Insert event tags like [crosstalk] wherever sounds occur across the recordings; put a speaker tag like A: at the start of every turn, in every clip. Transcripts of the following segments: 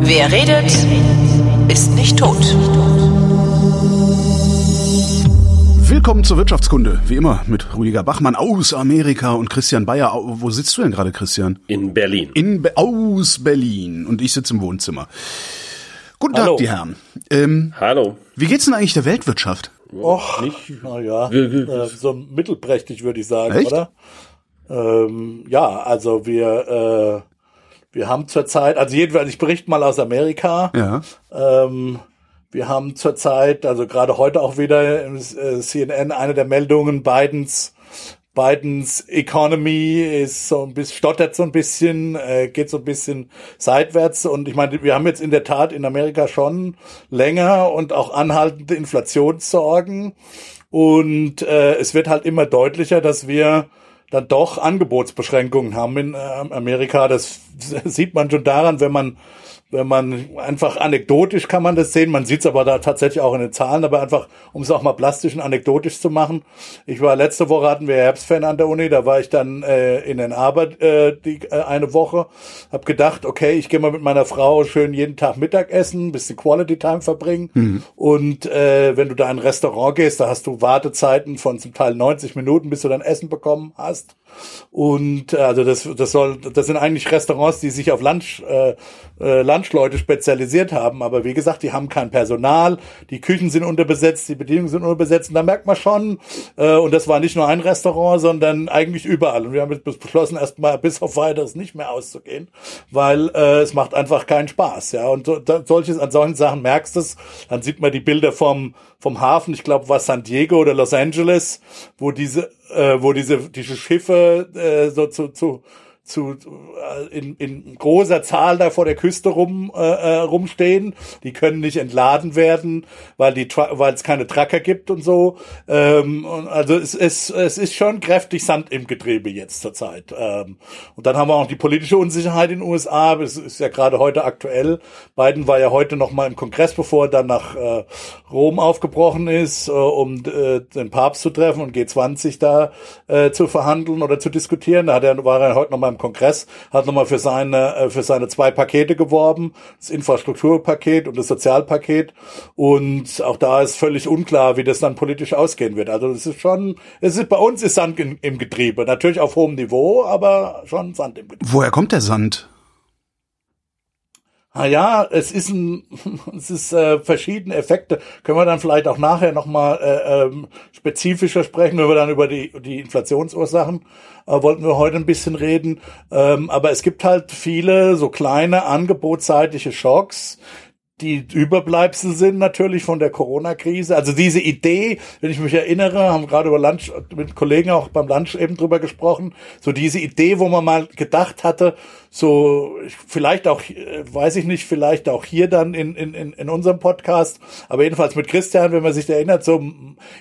A: Wer redet, ist nicht tot.
B: Willkommen zur Wirtschaftskunde, wie immer mit Rüdiger Bachmann aus Amerika und Christian Bayer. Wo sitzt du denn gerade, Christian?
C: In Berlin.
B: In Be aus Berlin und ich sitze im Wohnzimmer. Guten
C: Hallo.
B: Tag, die Herren. Ähm,
C: Hallo.
B: wie geht's denn eigentlich der Weltwirtschaft?
D: Och,
C: Nicht-
D: naja, äh, so mittelprächtig würde ich sagen,
B: Echt?
D: oder? Ähm, ja, also wir, äh, wir haben zurzeit, also jedenfalls, ich berichte mal aus Amerika.
B: Ja.
D: Ähm, wir haben zurzeit, also gerade heute auch wieder im äh, CNN eine der Meldungen, Bidens Bidens Economy ist so ein bisschen, stottert so ein bisschen, äh, geht so ein bisschen seitwärts. Und ich meine, wir haben jetzt in der Tat in Amerika schon länger und auch anhaltende Inflationssorgen. Und äh, es wird halt immer deutlicher, dass wir dann doch Angebotsbeschränkungen haben in äh, Amerika. Das [laughs] sieht man schon daran, wenn man wenn man einfach anekdotisch kann man das sehen, man sieht es aber da tatsächlich auch in den Zahlen, aber einfach, um es auch mal plastisch und anekdotisch zu machen. Ich war letzte Woche hatten wir Herbstferien an der Uni, da war ich dann äh, in den Arbeit äh, die, äh, eine Woche, hab gedacht, okay, ich gehe mal mit meiner Frau schön jeden Tag Mittagessen, ein bisschen Quality Time verbringen und äh, wenn du da in ein Restaurant gehst, da hast du Wartezeiten von zum Teil 90 Minuten, bis du dein Essen bekommen hast. Und äh, also das, das soll, das sind eigentlich Restaurants, die sich auf Lunch, äh, äh, Lunchleute spezialisiert haben. Aber wie gesagt, die haben kein Personal, die Küchen sind unterbesetzt, die Bedienungen sind unterbesetzt. Und da merkt man schon, äh, und das war nicht nur ein Restaurant, sondern eigentlich überall. Und wir haben jetzt beschlossen, erstmal bis auf weiteres nicht mehr auszugehen, weil äh, es macht einfach keinen Spaß. Ja, und so, da, solches an solchen Sachen merkst du es. Dann sieht man die Bilder vom vom Hafen, ich glaube, war San Diego oder Los Angeles, wo diese, äh, wo diese, diese Schiffe äh, so zu, zu zu äh, in, in großer Zahl da vor der Küste rum äh, äh, rumstehen. Die können nicht entladen werden, weil die weil es keine Tracker gibt und so. Ähm, also es, es, es ist schon kräftig Sand im Getriebe jetzt zurzeit. Ähm, und dann haben wir auch die politische Unsicherheit in den USA. Das ist ja gerade heute aktuell. Biden war ja heute noch mal im Kongress, bevor er dann nach äh, Rom aufgebrochen ist, äh, um äh, den Papst zu treffen und G20 da äh, zu verhandeln oder zu diskutieren. Da hat er, war er heute noch mal im Kongress, hat noch mal für seine äh, für seine zwei Pakete geworben, das Infrastrukturpaket und das Sozialpaket. Und auch da ist völlig unklar, wie das dann politisch ausgehen wird. Also es ist schon, es ist bei uns ist Sand in, im Getriebe, natürlich auf hohem Niveau, aber schon Sand im Getriebe.
B: Woher kommt der Sand?
D: Ah ja, es ist ein, [laughs] es ist äh, verschiedene Effekte. Können wir dann vielleicht auch nachher nochmal äh, ähm, spezifischer sprechen, wenn wir dann über die, die Inflationsursachen äh, wollten wir heute ein bisschen reden. Ähm, aber es gibt halt viele so kleine angebotsseitige Schocks, die Überbleibsel sind natürlich von der Corona-Krise. Also diese Idee, wenn ich mich erinnere, haben gerade über Lunch mit Kollegen auch beim Lunch eben drüber gesprochen, so diese Idee, wo man mal gedacht hatte, so ich- vielleicht auch, äh, weiß ich nicht, vielleicht auch hier dann in, in, in, unserem Podcast, aber jedenfalls mit Christian, wenn man sich erinnert, so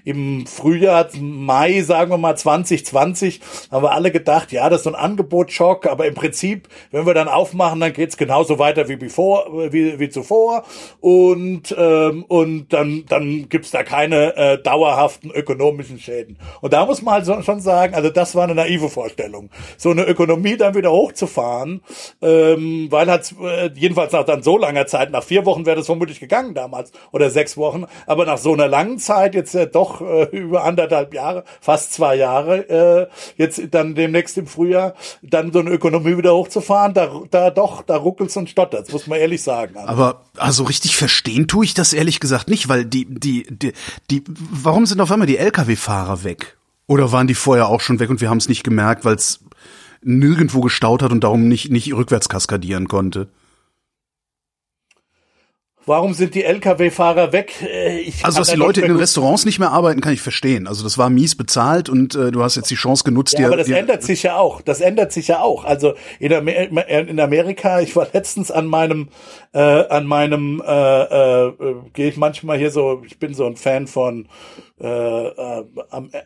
D: im Frühjahr, Mai, sagen wir mal 2020, haben wir alle gedacht, ja, das ist so ein Angebotsschock, aber im Prinzip, wenn wir dann aufmachen, dann geht's genauso weiter wie bevor, wie, wie zuvor. Und ähm, und dann dann gibt's da keine äh, dauerhaften ökonomischen Schäden. Und da muss man halt schon sagen, also das war eine naive Vorstellung, so eine Ökonomie dann wieder hochzufahren, ähm, weil halt äh, jedenfalls nach dann so langer Zeit, nach vier Wochen wäre das vermutlich gegangen damals oder sechs Wochen, aber nach so einer langen Zeit jetzt äh, doch äh, über anderthalb Jahre, fast zwei Jahre, äh, jetzt dann demnächst im Frühjahr, dann so eine Ökonomie wieder hochzufahren, da, da doch, da ruckelt's und stottert's, muss man ehrlich sagen. Also,
B: Aber also richtig verstehen tue ich das ehrlich gesagt nicht, weil die, die, die, die warum sind auf einmal die Lkw-Fahrer weg? Oder waren die vorher auch schon weg und wir haben es nicht gemerkt, weil es nirgendwo gestaut hat und darum nicht, nicht rückwärts kaskadieren konnte?
D: Warum sind die Lkw-Fahrer weg? Äh, Ich
B: Also, dass
D: da
B: die Leute in den Restaurants nicht mehr arbeiten, kann ich verstehen. Also, das war mies bezahlt und äh, du hast jetzt die Chance genutzt,
D: Ja,
B: dir.
D: aber das
B: dir
D: ändert sich ja auch. Das ändert sich ja auch. Also in, Amer in Amerika, ich war letztens an meinem äh, an meinem äh, äh, gehe ich manchmal hier so, ich bin so ein Fan von äh, äh,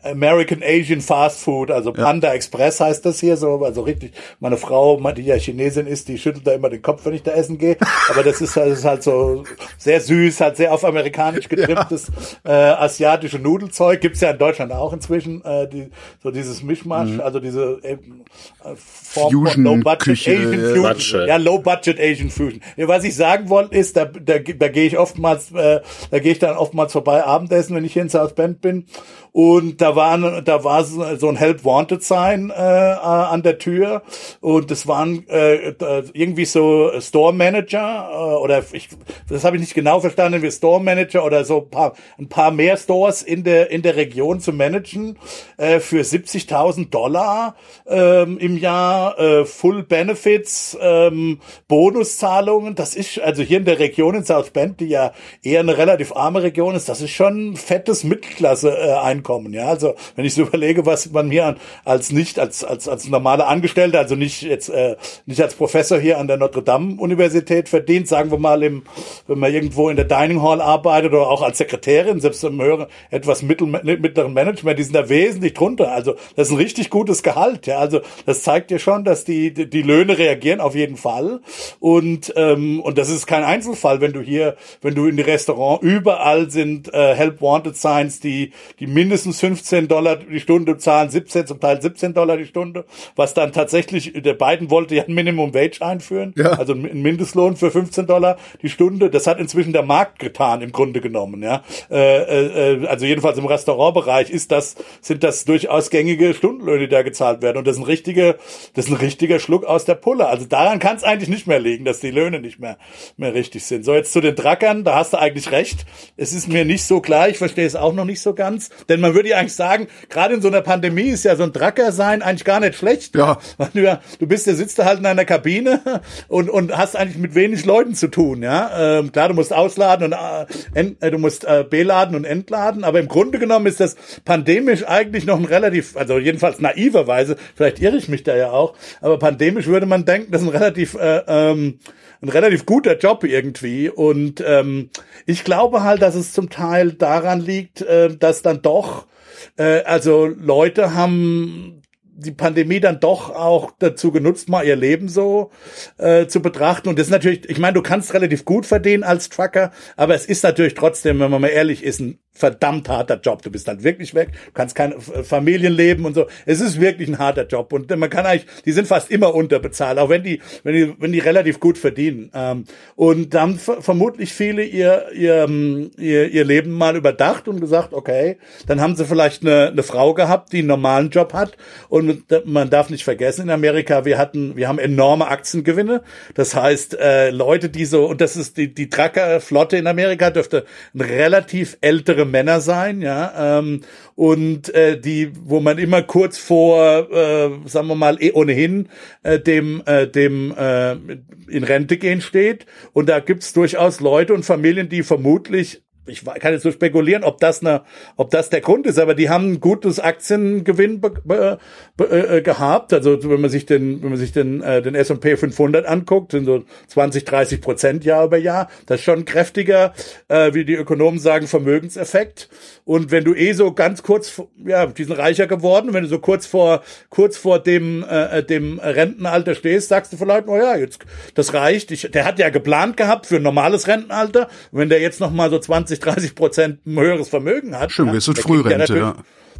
D: American Asian Fast Food, also Panda ja. Express heißt das hier so, also richtig, meine Frau, die ja Chinesin ist, die schüttelt da immer den Kopf, wenn ich da essen gehe, [laughs] aber das ist, das ist halt so sehr süß, halt sehr auf amerikanisch getrimmtes ja. äh, asiatische Nudelzeug, gibt's ja in Deutschland auch inzwischen, äh, die, so dieses Mischmasch, mhm. also diese äh,
B: Form Fusion Low Budget Küche,
D: Asian Fusion, ja Low Budget Asian Fusion. Ja, was ich sagen wollte ist, da, da, da gehe ich oftmals, äh, da gehe ich dann oftmals vorbei Abendessen, wenn ich hier in South Bend bin. Und da waren, da war so ein Help Wanted Sign äh, an der Tür und das waren äh, irgendwie so Store Manager äh, oder ich, das habe ich nicht genau verstanden, wie Store Manager oder so ein paar, ein paar mehr Stores in der in der Region zu managen äh, für 70.000 Dollar ähm, im Jahr, äh, Full Benefits, ähm, Bonuszahlungen. Das ist also hier in der Region in South Bend, die ja eher eine relativ arme Region ist, das ist schon ein fettes Mittelklasse-Einkommen. Äh, ja, also wenn ich so [laughs] überlege, was man hier als nicht als als als normaler Angestellter, also nicht jetzt äh, nicht als Professor hier an der Notre Dame Universität verdient, sagen wir mal im, wenn man irgendwo in der Dining Hall arbeitet oder auch als Sekretärin, selbst im höheren etwas mittel, mittleren Management, die sind da wesentlich drunter. Also das ist ein richtig gutes Gehalt. Ja, also das zeigt dir schon, dass die die Löhne reagieren auf jeden Fall und ähm, und das ist kein Einzelfall, wenn du hier, wenn du in die Restaurant überall sind äh, Help Wanted Signs, die die mindestens 15 Dollar die Stunde zahlen, 17 zum Teil 17 Dollar die Stunde, was dann tatsächlich der beiden wollte ja ein Minimum Wage einführen, ja. also ein Mindestlohn für 15 Dollar die Stunde. Das hat inzwischen der Markt getan im Grunde genommen, ja. Äh, äh, also jedenfalls im Restaurantbereich ist das sind das durchaus gängige Stundenlöhne, die da gezahlt werden und das ist ein richtiger das ist ein richtiger Schluck aus der Pulle. Also daran kann es eigentlich nicht mehr liegen, dass die Löhne nicht mehr mehr richtig sind. So jetzt zu den Trackern, da hast du eigentlich recht. Es ist mir nicht so klar, ich verstehe es auch noch nicht so ganz, denn man würde ja eigentlich sagen, gerade in so einer Pandemie ist ja so ein Tracker sein eigentlich gar nicht schlecht. Ja. Du, du bist, der sitzt da halt in einer Kabine und und hast eigentlich mit wenig Leuten zu tun, ja. Ähm, klar, du musst ausladen und äh, ent, äh, du musst äh, beladen und entladen, aber im Grunde genommen ist das pandemisch eigentlich noch ein relativ, also jedenfalls naiverweise, vielleicht irre ich mich da ja auch, aber pandemisch würde man denken, das ist ein relativ äh, ähm, ein relativ guter Job irgendwie. Und ähm, ich glaube halt, dass es zum Teil daran liegt, äh, dass dann doch, äh, also Leute haben die Pandemie dann doch auch dazu genutzt, mal ihr Leben so äh, zu betrachten. Und das ist natürlich, ich meine, du kannst relativ gut verdienen als Trucker, aber es ist natürlich trotzdem, wenn man mal ehrlich ist, ein verdammt harter Job. Du bist dann wirklich weg, du kannst kein Familienleben und so. Es ist wirklich ein harter Job und man kann eigentlich, die sind fast immer unterbezahlt, auch wenn die, wenn die, wenn die relativ gut verdienen. Ähm, und dann vermutlich viele ihr, ihr, ihr, ihr Leben mal überdacht und gesagt, okay, dann haben sie vielleicht eine, eine Frau gehabt, die einen normalen Job hat und man darf nicht vergessen, in Amerika, wir hatten, wir haben enorme Aktiengewinne. Das heißt, äh, Leute, die so, und das ist die, die Trucker-Flotte in Amerika dürfte ein relativ ältere ältere Männer sein, ja, ähm, und äh, die, wo man immer kurz vor, äh, sagen wir mal, eh ohnehin äh, dem, äh, dem äh, in Rente gehen steht. Und da gibt's durchaus Leute und Familien, die vermutlich ich kann jetzt so spekulieren, ob das eine, ob das der Grund ist, aber die haben ein gutes Aktiengewinn be, be, be, äh, gehabt. Also wenn man sich den, wenn man sich den, äh, den S&P 500 anguckt, sind so 20, 30 Prozent Jahr über Jahr. Das ist schon kräftiger, äh, wie die Ökonomen sagen, Vermögenseffekt. Und wenn du eh so ganz kurz, ja, die sind reicher geworden, wenn du so kurz vor, kurz vor dem, äh, dem Rentenalter stehst, sagst du vielleicht, oh ja, jetzt, das reicht. Ich, der hat ja geplant gehabt für ein normales Rentenalter. Wenn der jetzt noch mal so 20 20, 30 Prozent höheres Vermögen hat.
B: Stimmt, ist ja, Frührente, ja.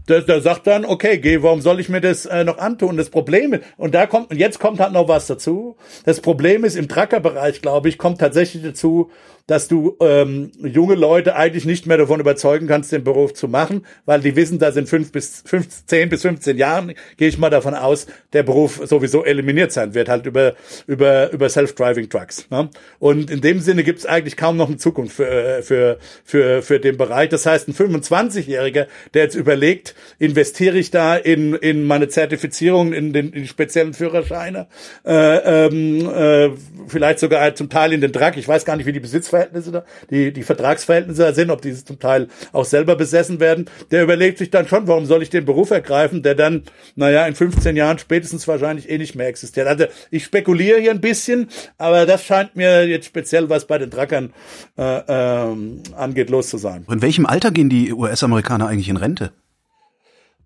D: Der, der sagt dann, okay, geh, warum soll ich mir das äh, noch antun? Das Problem ist, und da kommt, und jetzt kommt halt noch was dazu. Das Problem ist, im Trucker-Bereich, glaube ich, kommt tatsächlich dazu, dass du ähm, junge Leute eigentlich nicht mehr davon überzeugen kannst, den Beruf zu machen, weil die wissen, dass in fünf bis fünf, zehn bis 15 Jahren, gehe ich mal davon aus, der Beruf sowieso eliminiert sein wird, halt über, über, über Self-Driving Trucks. Ne? Und in dem Sinne gibt es eigentlich kaum noch eine Zukunft für, äh, für, für, für den Bereich. Das heißt, ein 25-Jähriger, der jetzt überlegt, investiere ich da in, in meine Zertifizierung, in den in speziellen Führerscheine, äh, ähm, äh, vielleicht sogar zum Teil in den Truck, ich weiß gar nicht, wie die Besitz Arbeitsverhältnisse da, die, die Vertragsverhältnisse sind, ob diese zum Teil auch selber besessen werden, der überlegt sich dann schon, warum soll ich den Beruf ergreifen, der dann, naja, in 15 Jahren spätestens wahrscheinlich eh nicht mehr existiert. Also ich spekuliere hier ein bisschen, aber das scheint mir jetzt speziell, was bei den Trackern äh, ähm, angeht, los zu sein.
B: In welchem Alter gehen die US-Amerikaner eigentlich in Rente?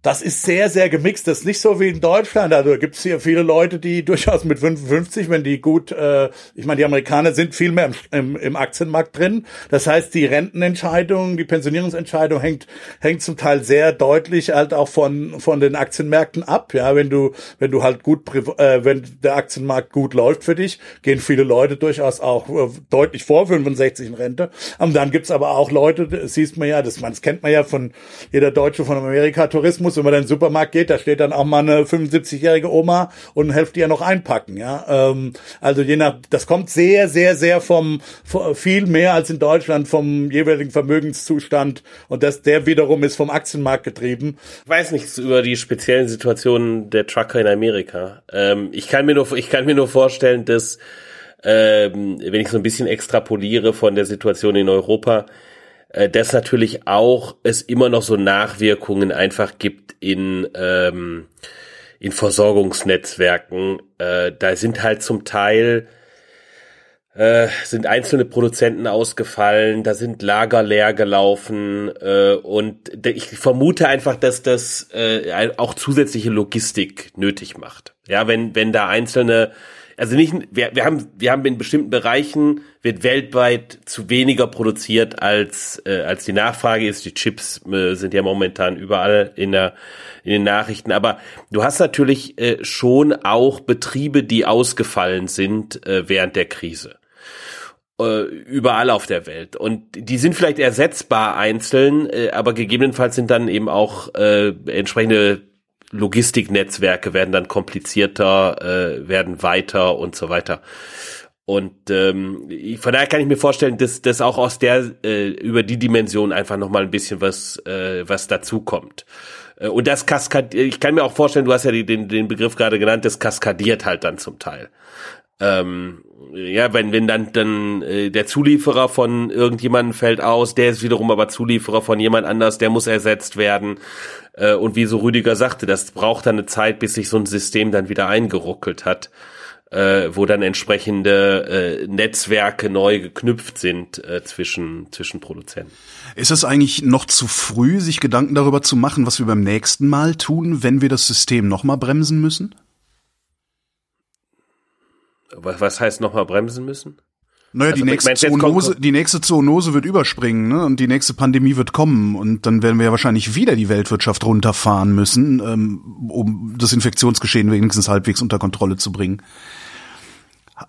D: Das ist sehr, sehr gemixt. Das ist nicht so wie in Deutschland. Also gibt es hier viele Leute, die [laughs] durchaus mit 55, wenn die gut, äh, ich meine, die Amerikaner sind viel mehr im, im, im Aktienmarkt drin. Das heißt, die Rentenentscheidung, die Pensionierungsentscheidung hängt, hängt zum Teil sehr deutlich halt auch von, von den Aktienmärkten ab. Ja, wenn du, wenn du halt gut, äh, wenn der Aktienmarkt gut läuft für dich, gehen viele Leute durchaus auch äh, deutlich vor 65 in Rente. Und dann gibt's aber auch Leute, das siehst man ja, das, man, das kennt man ja von jeder Deutsche von Amerika Tourismus, wenn man in den Supermarkt geht, da steht dann auch mal eine 75-jährige Oma und hilft ihr noch einpacken, ja. Ähm, also je nach, das kommt sehr, sehr, sehr vom, viel mehr als in Deutschland vom jeweiligen Vermögenszustand und das, der wiederum ist vom Aktienmarkt getrieben.
C: Ich weiß nichts über die speziellen Situationen der Trucker in Amerika. Ähm, ich kann mir nur, ich kann mir nur vorstellen, dass, ähm, wenn ich so ein bisschen extrapoliere von der Situation in Europa, äh, dass natürlich auch es immer noch so Nachwirkungen einfach gibt in, ähm, in Versorgungsnetzwerken. Äh, da sind halt zum Teil äh, sind einzelne Produzenten ausgefallen, da sind Lager leer gelaufen äh, und ich vermute einfach, dass das äh, auch zusätzliche Logistik nötig macht. Ja, wenn wenn da einzelne also nicht, wir, wir haben, wir haben in bestimmten Bereichen wird weltweit zu weniger produziert als äh, als die Nachfrage ist. Die Chips äh, sind ja momentan überall in der in den Nachrichten, aber du hast natürlich äh, schon auch Betriebe, die ausgefallen sind äh, während der Krise äh, überall auf der Welt. Und die sind vielleicht ersetzbar einzeln, äh, aber gegebenenfalls sind dann eben auch äh, entsprechende Logistiknetzwerke werden dann komplizierter, äh, werden weiter und so weiter. Und ähm, von daher kann ich mir vorstellen, dass das auch aus der äh, über die Dimension einfach noch mal ein bisschen was äh, was dazukommt. Äh, und das kaskadiert, ich kann mir auch vorstellen, du hast ja den, den Begriff gerade genannt, das kaskadiert halt dann zum Teil. Ähm, ja, wenn, wenn dann, dann äh, der Zulieferer von irgendjemandem fällt aus, der ist wiederum aber Zulieferer von jemand anders, der muss ersetzt werden. Äh, und wie so Rüdiger sagte, das braucht dann eine Zeit, bis sich so ein System dann wieder eingeruckelt hat, äh, wo dann entsprechende äh, Netzwerke neu geknüpft sind äh, zwischen, zwischen Produzenten.
B: Ist es eigentlich noch zu früh, sich Gedanken darüber zu machen, was wir beim nächsten Mal tun, wenn wir das System nochmal bremsen müssen?
C: Was heißt nochmal bremsen müssen?
B: Naja, also, die, nächste Zoonose, die nächste Zoonose wird überspringen, ne? Und die nächste Pandemie wird kommen. Und dann werden wir ja wahrscheinlich wieder die Weltwirtschaft runterfahren müssen, ähm, um das Infektionsgeschehen wenigstens halbwegs unter Kontrolle zu bringen.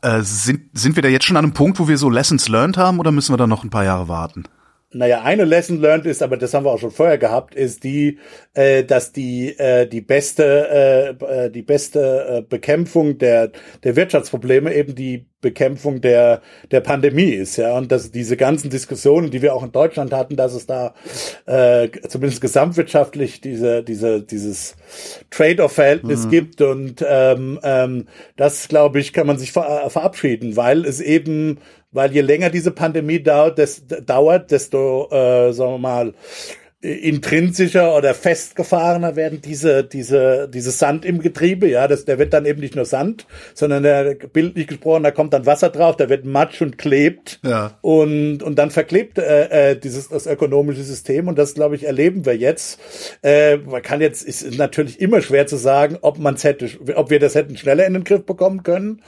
B: Äh, sind, sind wir da jetzt schon an einem Punkt, wo wir so Lessons learned haben oder müssen wir da noch ein paar Jahre warten?
D: Naja, eine Lesson learned ist, aber das haben wir auch schon vorher gehabt, ist die, äh, dass die äh, die beste äh, äh, die beste äh, Bekämpfung der der Wirtschaftsprobleme eben die Bekämpfung der der Pandemie ist, ja, und dass diese ganzen Diskussionen, die wir auch in Deutschland hatten, dass es da äh, zumindest gesamtwirtschaftlich diese diese dieses Trade-off-Verhältnis mhm. gibt und ähm, ähm, das glaube ich kann man sich ver verabschieden, weil es eben weil je länger diese Pandemie dauert, des, dauert desto, äh, sagen wir mal, intrinsischer oder festgefahrener werden diese, diese, dieses Sand im Getriebe, ja, das, der wird dann eben nicht nur Sand, sondern der, bildlich gesprochen, da kommt dann Wasser drauf, da wird Matsch und klebt ja. und, und dann verklebt äh, äh, dieses, das ökonomische System und das, glaube ich, erleben wir jetzt. Äh, man kann jetzt, ist natürlich immer schwer zu sagen, ob man es hätte, ob wir das hätten schneller in den Griff bekommen können,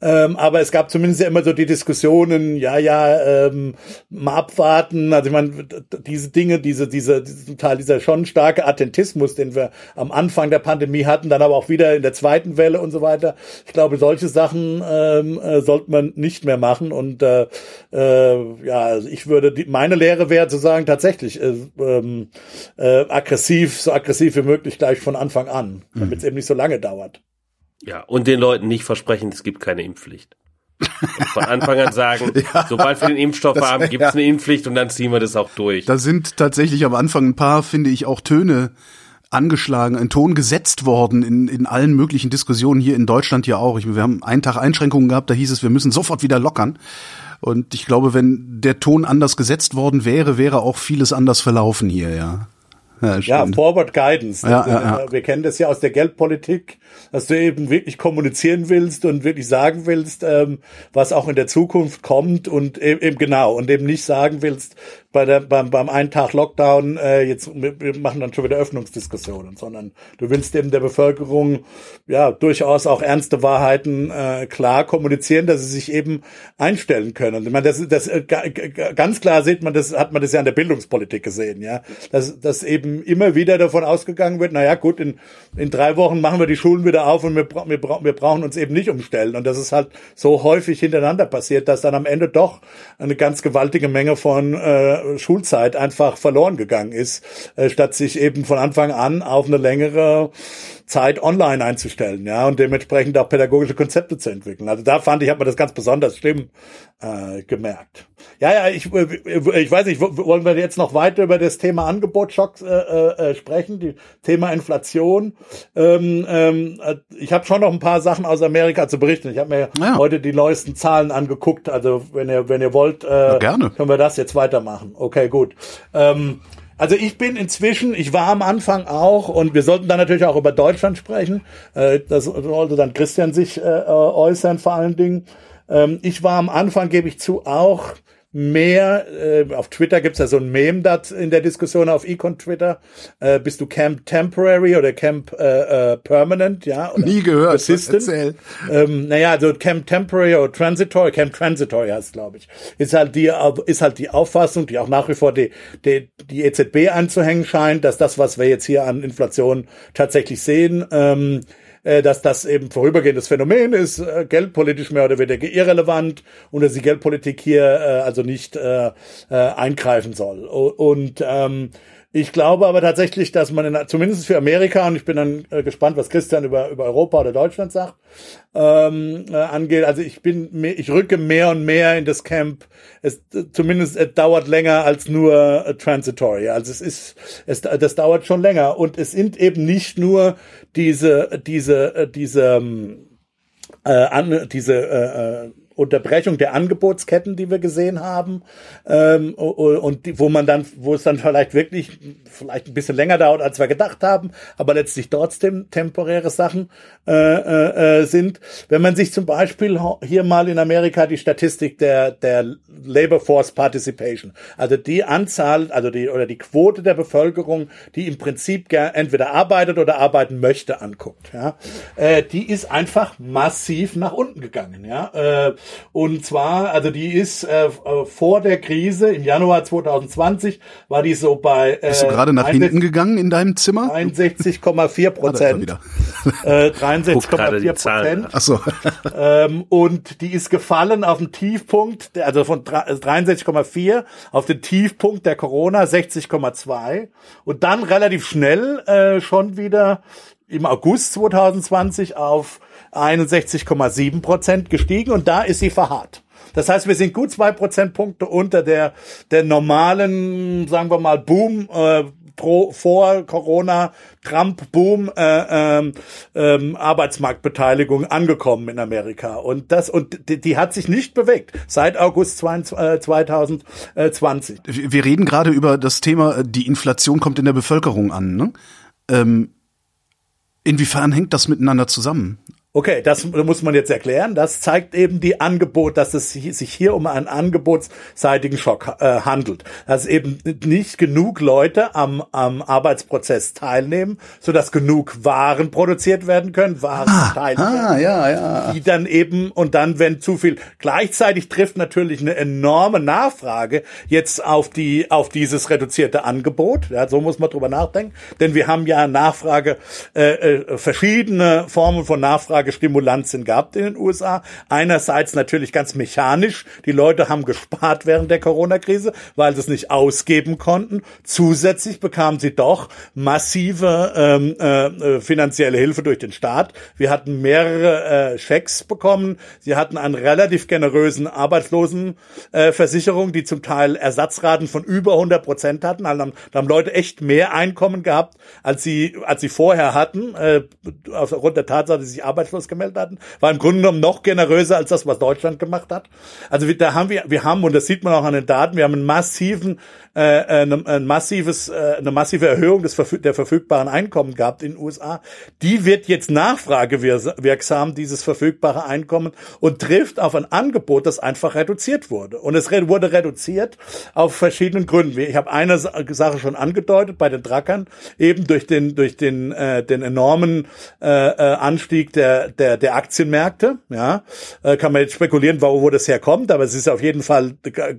D: ähm, aber es gab zumindest ja immer so die Diskussionen, ja, ja, ähm, mal abwarten, also ich meine, diese Dinge, diese, diese diesem Teil, dieser schon starke Attentismus, den wir am Anfang der Pandemie hatten, dann aber auch wieder in der zweiten Welle und so weiter. Ich glaube, solche Sachen ähm, äh, sollte man nicht mehr machen. Und äh, äh, ja, also ich würde, die, meine Lehre wäre zu sagen, tatsächlich äh, ähm, äh, aggressiv, so aggressiv wie möglich gleich von Anfang an, damit es mhm. eben nicht so lange dauert.
C: Ja, und den Leuten nicht versprechen, es gibt keine Impfpflicht [laughs] von Anfang an sagen, [laughs] ja, sobald wir den Impfstoff haben, [laughs] gibt es eine Impfpflicht und dann ziehen wir das auch durch.
B: Da sind tatsächlich am Anfang ein paar, finde ich, auch Töne angeschlagen, ein Ton gesetzt worden in, in allen möglichen Diskussionen hier in Deutschland ja auch. Ich, wir haben einen Tag Einschränkungen gehabt, da hieß es, wir müssen sofort wieder lockern. Und ich glaube, wenn der Ton anders gesetzt worden wäre, wäre auch vieles anders verlaufen hier, ja.
D: Ja, ja, Forward Guidance.
B: Ja, ja, ja.
D: Wir kennen das ja aus der Geldpolitik, dass du eben wirklich kommunizieren willst und wirklich sagen willst, ähm, was auch in der Zukunft kommt und eben, eben genau und eben nicht sagen willst, bei der, beim, beim einen Tag Lockdown, äh, jetzt wir machen dann schon wieder Öffnungsdiskussionen, sondern du willst eben der Bevölkerung ja durchaus auch ernste Wahrheiten äh, klar kommunizieren, dass sie sich eben einstellen können. Ich meine, das, das äh, ganz klar sieht man, das hat man das ja in der Bildungspolitik gesehen, ja, dass, dass eben immer wieder davon ausgegangen wird, na ja, gut, in, in drei Wochen machen wir die Schulen wieder auf und wir, wir, wir brauchen uns eben nicht umstellen. Und das ist halt so häufig hintereinander passiert, dass dann am Ende doch eine ganz gewaltige Menge von äh, Schulzeit einfach verloren gegangen ist, äh, statt sich eben von Anfang an auf eine längere Zeit online einzustellen, ja, und dementsprechend auch pädagogische Konzepte zu entwickeln. Also da fand ich, hat man das ganz besonders schlimm äh, gemerkt. Ja, ja, ich, äh, ich weiß nicht, wollen wir jetzt noch weiter über das Thema Angebotsschocks äh, äh, sprechen, die Thema Inflation. Ähm, ähm, ich habe schon noch ein paar Sachen aus Amerika zu berichten. Ich habe mir ja. heute die neuesten Zahlen angeguckt. Also wenn ihr, wenn ihr wollt, äh,
B: gerne.
D: können wir das jetzt weitermachen. Okay, gut. Ähm, also ich bin inzwischen, ich war am Anfang auch, und wir sollten dann natürlich auch über Deutschland sprechen. Äh, das sollte dann Christian sich äh, äußern vor allen Dingen. Ähm, ich war am Anfang, gebe ich zu, auch mehr, äh, auf Twitter gibt's ja so ein Meme dat in der Diskussion auf Econ Twitter, äh, bist du Camp Temporary oder Camp äh, äh, Permanent, ja? Oder
B: Nie gehört.
D: Persistent. Ähm, naja, also Camp Temporary oder Transitory, Camp Transitory heißt glaube ich, ist halt die ist halt die Auffassung, die auch nach wie vor die, die, die EZB anzuhängen scheint, dass das, was wir jetzt hier an Inflation tatsächlich sehen, ähm, äh, dass das eben vorübergehendes Phänomen ist, äh, geldpolitisch mehr oder weniger irrelevant und dass die Geldpolitik hier äh, also nicht äh, äh, eingreifen soll. Und ähm, ich glaube aber tatsächlich, dass man in, zumindest für Amerika, und ich bin dann äh, gespannt, was Christian über, über Europa oder Deutschland sagt, ähm, äh, angeht. Also ich bin, ich rücke mehr und mehr in das Camp. Es zumindest es dauert länger als nur äh, transitory. Also es ist, es, das dauert schon länger. Und es sind eben nicht nur diese, diese, äh, diese, ähm, äh, an, diese äh, äh Unterbrechung der Angebotsketten, die wir gesehen haben, ähm, und die, wo man dann, wo es dann vielleicht wirklich vielleicht ein bisschen länger dauert, als wir gedacht haben, aber letztlich trotzdem temporäre Sachen äh, äh, äh sind. Wenn man sich zum Beispiel hier mal in Amerika die Statistik der der Labor Force Participation, also die Anzahl, also die oder die Quote der Bevölkerung, die im Prinzip entweder arbeitet oder arbeiten möchte, anguckt, ja, äh, die ist einfach massiv nach unten gegangen, ja. Äh, und zwar, also die ist äh, äh vor der Krise im Januar 2020 war die so bei.
B: Äh, Bist du gerade nach hinten gegangen in deinem Zimmer?
D: 63,4 Prozent. [laughs] äh, 63,4 Prozent.
B: Ach so.
D: ähm, und die ist gefallen auf den Tiefpunkt, also von 63,4 auf den Tiefpunkt der Corona 60,2 und dann relativ schnell äh, schon wieder im August 2020 auf 61,7 Prozent gestiegen und da ist sie verharrt. Das heißt, wir sind gut zwei Prozentpunkte unter der, der normalen, sagen wir mal, Boom, äh, pro, vor Corona, Trump-Boom, äh, ähm, ähm, Arbeitsmarktbeteiligung angekommen in Amerika. Und das, und die, die hat sich nicht bewegt seit August 2020.
B: Äh, wir reden gerade über das Thema, die Inflation kommt in der Bevölkerung an, ne? Ähm, inwiefern hängt das miteinander zusammen?
D: Okay, das muss man jetzt erklären. Das zeigt eben die Angebot, dass es sich hier um einen angebotsseitigen Schock äh, handelt. Dass eben nicht genug Leute am, am Arbeitsprozess teilnehmen, sodass genug Waren produziert werden können, Waren
B: ah, teilen ah, ja, ja.
D: die dann eben und dann, wenn zu viel gleichzeitig trifft natürlich eine enorme Nachfrage jetzt auf die auf dieses reduzierte Angebot. Ja, so muss man drüber nachdenken, denn wir haben ja Nachfrage äh, äh, verschiedene Formen von Nachfrage Stimulanzen gehabt in den USA. Einerseits natürlich ganz mechanisch. Die Leute haben gespart während der Corona-Krise, weil sie es nicht ausgeben konnten. Zusätzlich bekamen sie doch massive ähm, äh, finanzielle Hilfe durch den Staat. Wir hatten mehrere äh, Schecks bekommen. Sie hatten einen relativ generösen Arbeitslosenversicherung, äh, die zum Teil Ersatzraten von über 100 Prozent hatten. Also, da haben Leute echt mehr Einkommen gehabt, als sie, als sie vorher hatten, äh, aufgrund der Tatsache, dass sie sich arbeitslos es gemeldet hatten, war im Grunde genommen noch generöser als das, was Deutschland gemacht hat. Also da haben wir, wir haben, und das sieht man auch an den Daten, wir haben einen massiven, äh, ein, ein massives, äh, eine massive Erhöhung des der verfügbaren Einkommen gehabt in den USA. Die wird jetzt nachfragewirksam, dieses verfügbare Einkommen, und trifft auf ein Angebot, das einfach reduziert wurde. Und es wurde reduziert auf verschiedenen Gründen. Ich habe eine Sache schon angedeutet bei den Trackern, eben durch den durch den äh, den enormen äh, äh, Anstieg der der der Aktienmärkte. Ja, äh, kann man jetzt spekulieren, wo, wo das herkommt, aber es ist auf jeden Fall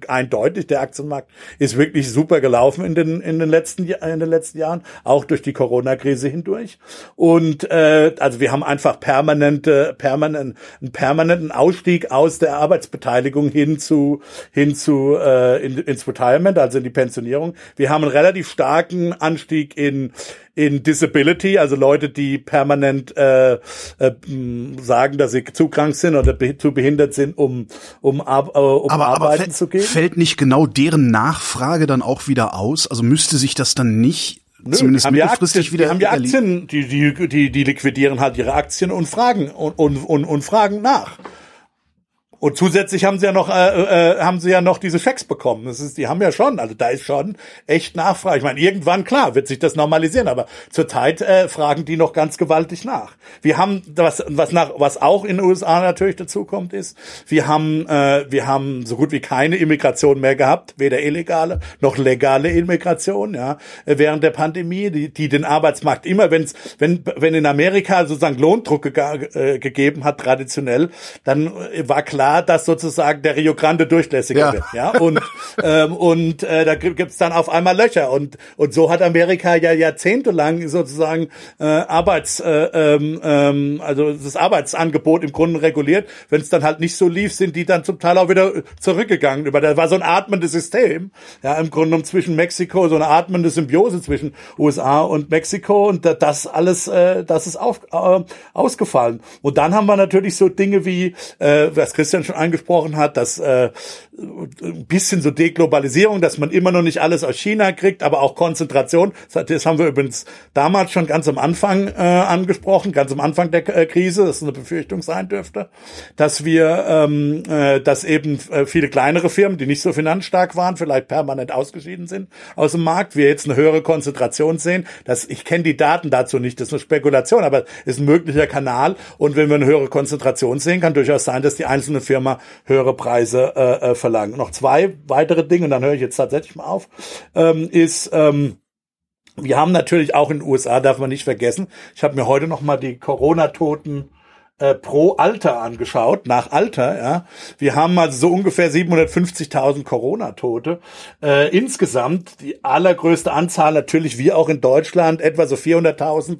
D: eindeutig. Der Aktienmarkt ist wirklich super gelaufen in den in den letzten in den letzten Jahren, auch durch die Corona-Krise hindurch. Und äh, also wir haben einfach permanente permanent einen permanenten Ausstieg aus der Arbeitsbeteiligung hin zu hin zu äh, in, ins Retirement, also in die Pensionierung. Wir haben einen relativ starken Anstieg in in Disability, also Leute, die permanent äh, äh, sagen, dass sie zu krank sind oder be zu behindert sind, um um, ab, äh, um
B: aber,
D: arbeiten
B: aber
D: zu gehen.
B: Fällt nicht genau deren Nachfrage dann auch wieder aus? Also müsste sich das dann nicht Nö, zumindest
D: haben
B: mittelfristig
D: Aktien,
B: wieder
D: die haben ja Aktien, die, die, die, die liquidieren halt ihre Aktien und fragen und, und, und, und fragen nach. Und zusätzlich haben sie ja noch, äh, äh, haben sie ja noch diese Schecks bekommen. Das ist, die haben ja schon, also da ist schon echt Nachfrage. Ich meine, irgendwann klar wird sich das normalisieren, aber zurzeit äh, fragen die noch ganz gewaltig nach. Wir haben was, was nach, was auch in den USA natürlich dazu kommt, ist, wir haben, äh, wir haben so gut wie keine Immigration mehr gehabt, weder illegale noch legale Immigration, ja, während der Pandemie, die, die den Arbeitsmarkt immer, wenn's, wenn, wenn in Amerika sozusagen Lohndruck ge äh, gegeben hat traditionell, dann äh, war klar klar, dass sozusagen der Rio Grande durchlässiger ja. wird, ja. Und [laughs] ähm, und äh, da gibt's dann auf einmal Löcher und und so hat Amerika ja jahrzehntelang sozusagen äh, Arbeits äh, ähm, ähm, also das Arbeitsangebot im Grunde reguliert. Wenn es dann halt nicht so lief, sind die dann zum Teil auch wieder zurückgegangen. Über da war so ein atmendes System, ja, im Grunde genommen zwischen Mexiko so eine atmende Symbiose zwischen USA und Mexiko und das alles, äh, das ist auf, äh, ausgefallen. Und dann haben wir natürlich so Dinge wie, äh, was Christian Christian schon angesprochen hat, dass äh, ein bisschen so Deglobalisierung, dass man immer noch nicht alles aus China kriegt, aber auch Konzentration. Das haben wir übrigens damals schon ganz am Anfang äh, angesprochen, ganz am Anfang der äh, Krise, das eine Befürchtung sein dürfte, dass wir, ähm, äh, dass eben äh, viele kleinere Firmen, die nicht so finanzstark waren, vielleicht permanent ausgeschieden sind aus dem Markt, wir jetzt eine höhere Konzentration sehen. Das, ich kenne die Daten dazu nicht, das ist eine Spekulation, aber ist ein möglicher Kanal. Und wenn wir eine höhere Konzentration sehen, kann durchaus sein, dass die einzelne Firma höhere Preise äh, verlangen. Noch zwei weitere Dinge, und dann höre ich jetzt tatsächlich mal auf, ähm, ist ähm, wir haben natürlich auch in den USA, darf man nicht vergessen, ich habe mir heute noch mal die Corona-Toten äh, pro Alter angeschaut, nach Alter, ja. Wir haben also so ungefähr 750.000 Corona-Tote. Äh, insgesamt die allergrößte Anzahl natürlich wie auch in Deutschland, etwa so 400.000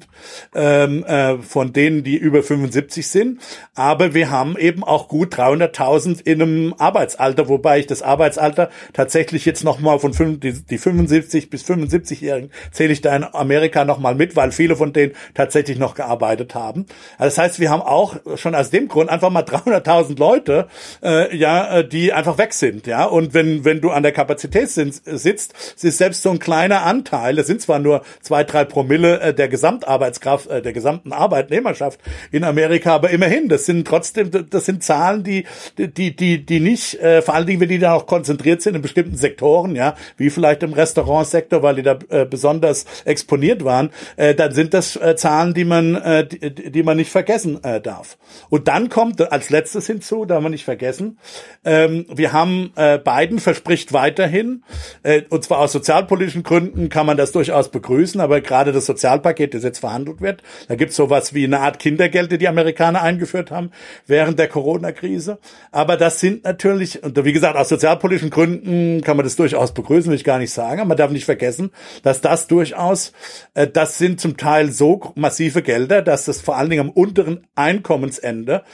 D: ähm, äh, von denen, die über 75 sind. Aber wir haben eben auch gut 300.000 in einem Arbeitsalter, wobei ich das Arbeitsalter tatsächlich jetzt nochmal von 5, die, die 75 bis 75-Jährigen zähle ich da in Amerika nochmal mit, weil viele von denen tatsächlich noch gearbeitet haben. Also das heißt, wir haben auch auch schon aus dem Grund einfach mal 300.000 Leute, äh, ja, äh, die einfach weg sind, ja. Und wenn wenn du an der Kapazität sitzt, ist selbst so ein kleiner Anteil, das sind zwar nur zwei drei Promille äh, der Gesamtarbeitskraft, äh, der gesamten Arbeitnehmerschaft in Amerika, aber immerhin, das sind trotzdem, das sind Zahlen, die die die die nicht, äh, vor allen Dingen, wenn die da auch konzentriert sind in bestimmten Sektoren, ja, wie vielleicht im Restaurantsektor, weil die da äh, besonders exponiert waren, äh, dann sind das äh, Zahlen, die man äh, die, die man nicht vergessen äh, darf darf. Und dann kommt als letztes hinzu, da haben wir nicht vergessen, ähm, wir haben äh, Biden verspricht weiterhin, äh, und zwar aus sozialpolitischen Gründen kann man das durchaus begrüßen, aber gerade das Sozialpaket, das jetzt verhandelt wird, da gibt es sowas wie eine Art Kindergeld, die die Amerikaner eingeführt haben während der Corona-Krise. Aber das sind natürlich, und wie gesagt, aus sozialpolitischen Gründen kann man das durchaus begrüßen, will ich gar nicht sagen, aber man darf nicht vergessen, dass das durchaus, äh, das sind zum Teil so massive Gelder, dass das vor allen Dingen am unteren Einkommen Einkommensende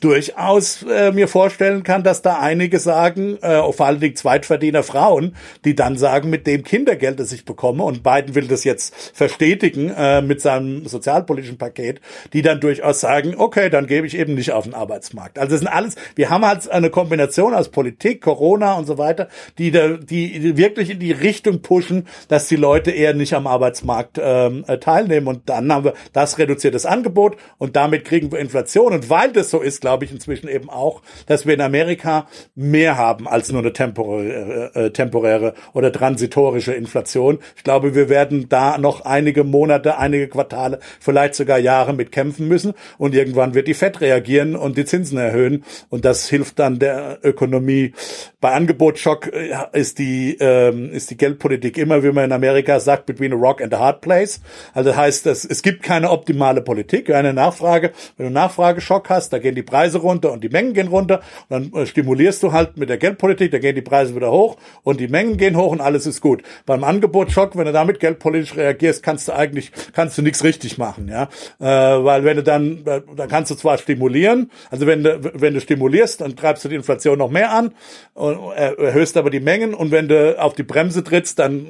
D: durchaus äh, mir vorstellen kann, dass da einige sagen, äh, vor allen Dingen Zweitverdiener Frauen, die dann sagen, mit dem Kindergeld, das ich bekomme, und Biden will das jetzt verstetigen äh, mit seinem sozialpolitischen Paket, die dann durchaus sagen, okay, dann gebe ich eben nicht auf den Arbeitsmarkt. Also das sind alles, wir haben halt eine Kombination aus Politik, Corona und so weiter, die, da, die wirklich in die Richtung pushen, dass die Leute eher nicht am Arbeitsmarkt ähm, äh, teilnehmen. Und dann haben wir das reduziertes Angebot und damit kriegen wir Inflation. Und weil das so ist, glaube ich inzwischen eben auch, dass wir in Amerika mehr haben als nur eine temporäre, äh, temporäre oder transitorische Inflation. Ich glaube, wir werden da noch einige Monate, einige Quartale, vielleicht sogar Jahre mit kämpfen müssen und irgendwann wird die Fed reagieren und die Zinsen erhöhen und das hilft dann der Ökonomie. Bei Angebotsschock äh, ist die ähm, ist die Geldpolitik immer, wie man in Amerika sagt, between a rock and a hard place. Also das heißt, dass es gibt keine optimale Politik, eine Nachfrage. Wenn du Nachfrageschock hast, da gehen die Preise runter und die Mengen gehen runter. Und dann äh, stimulierst du halt mit der Geldpolitik, da gehen die Preise wieder hoch und die Mengen gehen hoch und alles ist gut. Beim Angebotsschock, wenn du damit geldpolitisch reagierst, kannst du eigentlich, kannst du nichts richtig machen, ja. Äh, weil wenn du dann, äh, dann kannst du zwar stimulieren, also wenn du, wenn du stimulierst, dann treibst du die Inflation noch mehr an und erhöhst aber die Mengen und wenn du auf die Bremse trittst, dann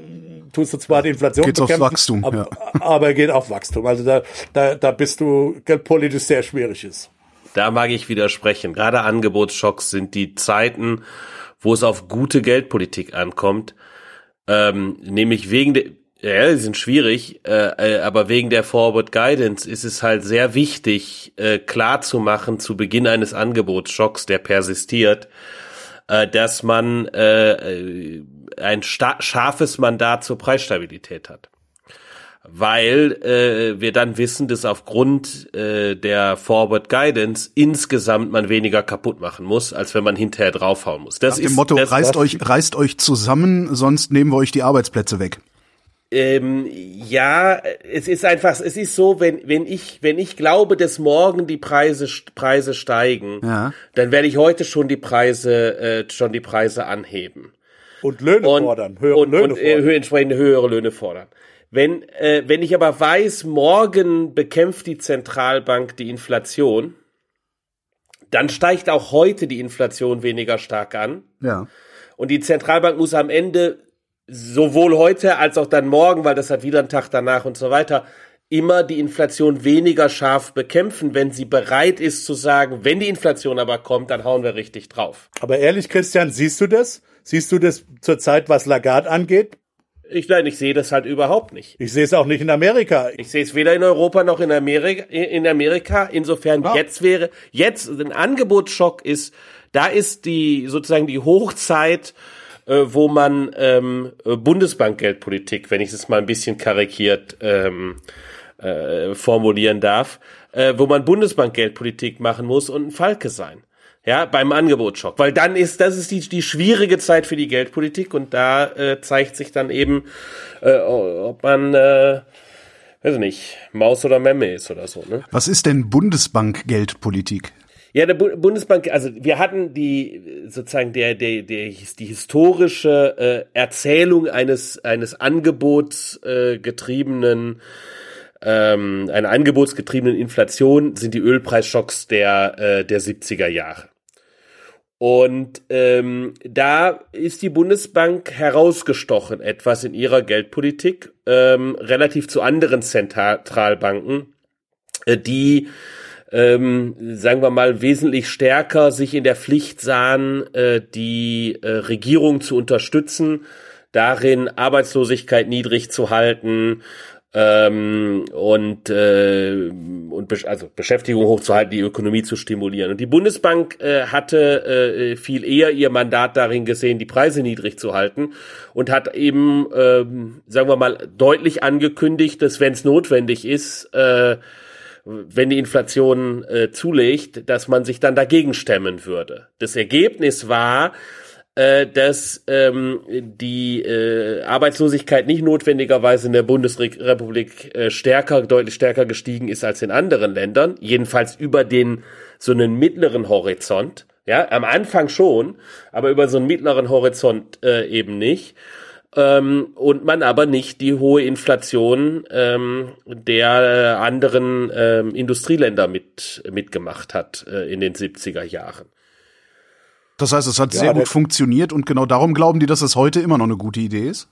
D: tust du zwar die Inflation
B: Geht's bekämpfen, aufs Wachstum,
D: aber, ja. aber geht auf Wachstum. Also da, da, da bist du geldpolitisch sehr schwierig ist.
C: Da mag ich widersprechen. Gerade Angebotsschocks sind die Zeiten, wo es auf gute Geldpolitik ankommt. Ähm, nämlich wegen der, ja, die sind schwierig, äh, äh, aber wegen der Forward Guidance ist es halt sehr wichtig, äh, klar zu machen zu Beginn eines Angebotsschocks, der persistiert, äh, dass man äh, äh ein scharfes Mandat zur Preisstabilität hat weil äh, wir dann wissen, dass aufgrund äh, der Forward Guidance insgesamt man weniger kaputt machen muss, als wenn man hinterher draufhauen muss.
B: Das Nach dem ist, Motto, das, reißt, euch, reißt euch zusammen, sonst nehmen wir euch die Arbeitsplätze weg.
C: Ähm, ja, es ist einfach, es ist so, wenn, wenn ich, wenn ich glaube, dass morgen die Preise, Preise steigen, ja. dann werde ich heute schon die Preise, äh, schon die Preise anheben.
D: Und Löhne und, fordern,
C: höhere und, Löhne und, äh, fordern. Äh, entsprechende höhere Löhne fordern. Wenn, äh, wenn ich aber weiß, morgen bekämpft die Zentralbank die Inflation, dann steigt auch heute die Inflation weniger stark an.
B: Ja.
C: Und die Zentralbank muss am Ende sowohl heute als auch dann morgen, weil das hat wieder einen Tag danach und so weiter, immer die Inflation weniger scharf bekämpfen, wenn sie bereit ist zu sagen, wenn die Inflation aber kommt, dann hauen wir richtig drauf.
D: Aber ehrlich, Christian, siehst du das? Siehst du das zurzeit, was Lagarde angeht?
C: Ich, nein, ich sehe das halt überhaupt nicht.
D: Ich sehe es auch nicht in Amerika.
C: Ich sehe es weder in Europa noch in Amerika. In Amerika. Insofern ja. jetzt wäre, jetzt ein Angebotsschock ist, da ist die sozusagen die Hochzeit, äh, wo man ähm, Bundesbankgeldpolitik, wenn ich es mal ein bisschen karikiert ähm, äh, formulieren darf, äh, wo man Bundesbankgeldpolitik machen muss und ein Falke sein ja, beim Angebotsschock. Weil dann ist, das ist die, die schwierige Zeit für die Geldpolitik und da äh, zeigt sich dann eben, äh, ob man, äh, weiß nicht, Maus oder Memme ist oder so. Ne?
B: Was ist denn Bundesbank-Geldpolitik?
C: Ja, der Bu Bundesbank, also wir hatten die sozusagen der, der, der die historische äh, Erzählung eines eines Angebots äh, ähm, einer angebotsgetriebenen Inflation sind die Ölpreisschocks der äh, der 70er Jahre. Und ähm, da ist die Bundesbank herausgestochen, etwas in ihrer Geldpolitik, ähm, relativ zu anderen Zentralbanken, äh, die, ähm, sagen wir mal, wesentlich stärker sich in der Pflicht sahen, äh, die äh, Regierung zu unterstützen, darin Arbeitslosigkeit niedrig zu halten, ähm, und, äh, und also Beschäftigung hochzuhalten, die Ökonomie zu stimulieren. Und die Bundesbank äh, hatte äh, viel eher ihr Mandat darin gesehen, die Preise niedrig zu halten und hat eben, äh, sagen wir mal, deutlich angekündigt, dass wenn es notwendig ist, äh, wenn die Inflation äh, zulegt, dass man sich dann dagegen stemmen würde. Das Ergebnis war, äh, dass ähm, die äh, Arbeitslosigkeit nicht notwendigerweise in der Bundesrepublik äh, stärker, deutlich stärker gestiegen ist als in anderen Ländern, jedenfalls über den so einen mittleren Horizont. Ja, am Anfang schon, aber über so einen mittleren Horizont äh, eben nicht. ähm, und man aber nicht die hohe Inflation ähm, der anderen ähm, Industrieländer mit mitgemacht hat äh, in den 70er Jahren.
B: Das heißt, es hat ja, sehr gut funktioniert und genau darum glauben die, dass es heute immer noch eine gute Idee ist?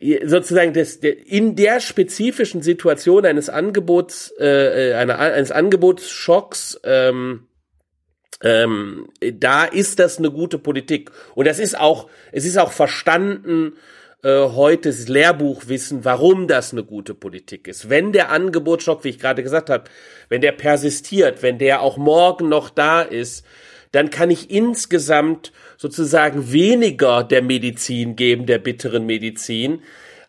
C: Äh, sozusagen das, in der spezifischen Situation eines Angebots, äh, äh, einer, eines Angebotsschocks, ähm, ähm, da ist das eine gute Politik. Und das ist auch, es ist auch verstanden, äh, heute das Lehrbuchwissen, warum das eine gute Politik ist. Wenn der Angebotsschock, wie ich gerade gesagt habe, wenn der persistiert, wenn der auch morgen noch da ist, dann kann ich insgesamt sozusagen weniger der Medizin geben, der bitteren Medizin,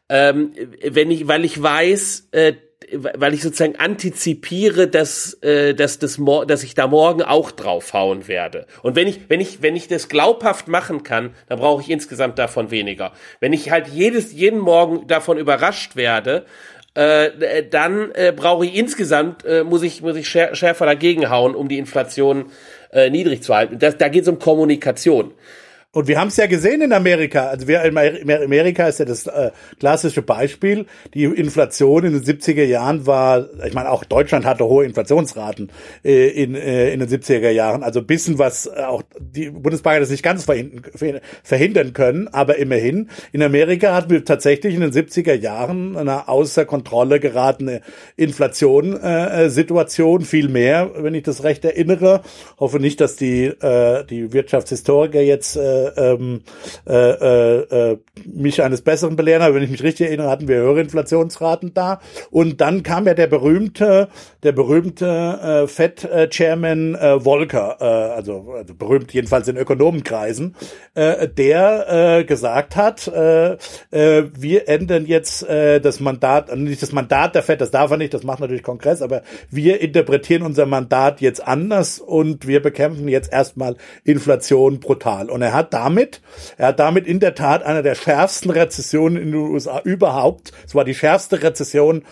C: ähm, wenn ich, weil ich weiß, äh, weil ich sozusagen antizipiere, dass, äh, dass, das, dass ich da morgen auch draufhauen werde. Und wenn ich, wenn ich, wenn ich das glaubhaft machen kann, dann brauche ich insgesamt davon weniger. Wenn ich halt jedes, jeden Morgen davon überrascht werde, äh, dann äh, brauche ich insgesamt, äh, muss ich, muss ich schärfer dagegen hauen, um die Inflation äh, niedrig zu halten. Das, da geht es um Kommunikation.
D: Und wir haben es ja gesehen in Amerika. Also wir, in Amerika ist ja das äh, klassische Beispiel. Die Inflation in den 70er Jahren war, ich meine, auch Deutschland hatte hohe Inflationsraten äh, in, äh, in den 70er Jahren. Also bisschen was äh, auch die Bundesbank das nicht ganz verhindern, verhindern können, aber immerhin. In Amerika hatten wir tatsächlich in den 70er Jahren eine außer Kontrolle geratene Inflation äh, viel mehr, wenn ich das recht erinnere. Hoffe nicht, dass die, äh, die Wirtschaftshistoriker jetzt äh, äh, äh, äh, mich eines Besseren belehren, aber wenn ich mich richtig erinnere, hatten wir höhere Inflationsraten da. Und dann kam ja der berühmte, der berühmte äh, Fed-Chairman äh, Volcker, äh, also, also berühmt jedenfalls in Ökonomenkreisen, äh, der äh, gesagt hat, äh, äh, wir ändern jetzt äh, das Mandat, nicht das Mandat der Fed, das darf er nicht, das macht natürlich Kongress, aber wir interpretieren unser Mandat jetzt anders und wir bekämpfen jetzt erstmal Inflation brutal. Und er hat damit, er hat damit in der Tat eine der schärfsten Rezessionen in den USA überhaupt. Es war die schärfste Rezession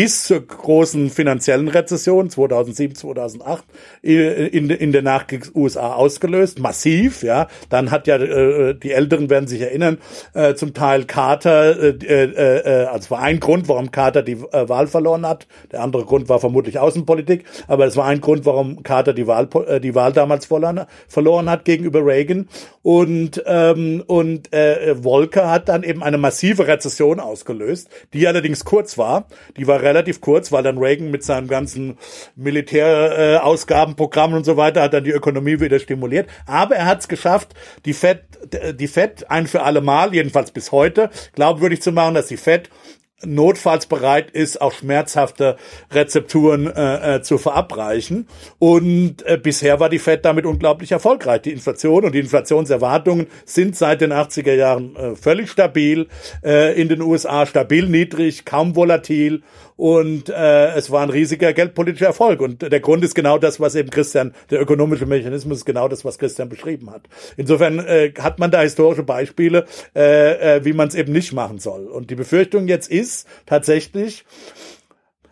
D: bis zur großen finanziellen Rezession 2007, 2008 in, in der Nachkriegs-USA ausgelöst, massiv, ja. Dann hat ja, äh, die Älteren werden sich erinnern, äh, zum Teil Carter, äh, äh, äh, also war ein Grund, warum Carter die äh, Wahl verloren hat. Der andere Grund war vermutlich Außenpolitik, aber es war ein Grund, warum Carter die Wahl, äh, die Wahl damals verloren, hat gegenüber Reagan. Und, ähm, und äh, Volcker hat dann eben eine massive Rezession ausgelöst, die allerdings kurz war. Die war relativ kurz, weil dann Reagan mit seinem ganzen Militärausgabenprogramm äh, und so weiter hat dann die Ökonomie wieder stimuliert. Aber er hat es geschafft, die Fed, die Fed ein für alle Mal, jedenfalls bis heute, glaubwürdig zu machen, dass die Fed notfalls bereit ist, auch schmerzhafte Rezepturen äh, äh, zu verabreichen. Und äh, bisher war die Fed damit unglaublich erfolgreich. Die Inflation und die Inflationserwartungen sind seit den 80er Jahren äh, völlig stabil, äh, in den USA stabil niedrig, kaum volatil und äh, es war ein riesiger geldpolitischer Erfolg. Und der Grund ist genau das, was eben Christian, der ökonomische Mechanismus ist genau das, was Christian beschrieben hat. Insofern äh, hat man da historische Beispiele, äh, äh, wie man es eben nicht machen soll. Und die Befürchtung jetzt ist tatsächlich,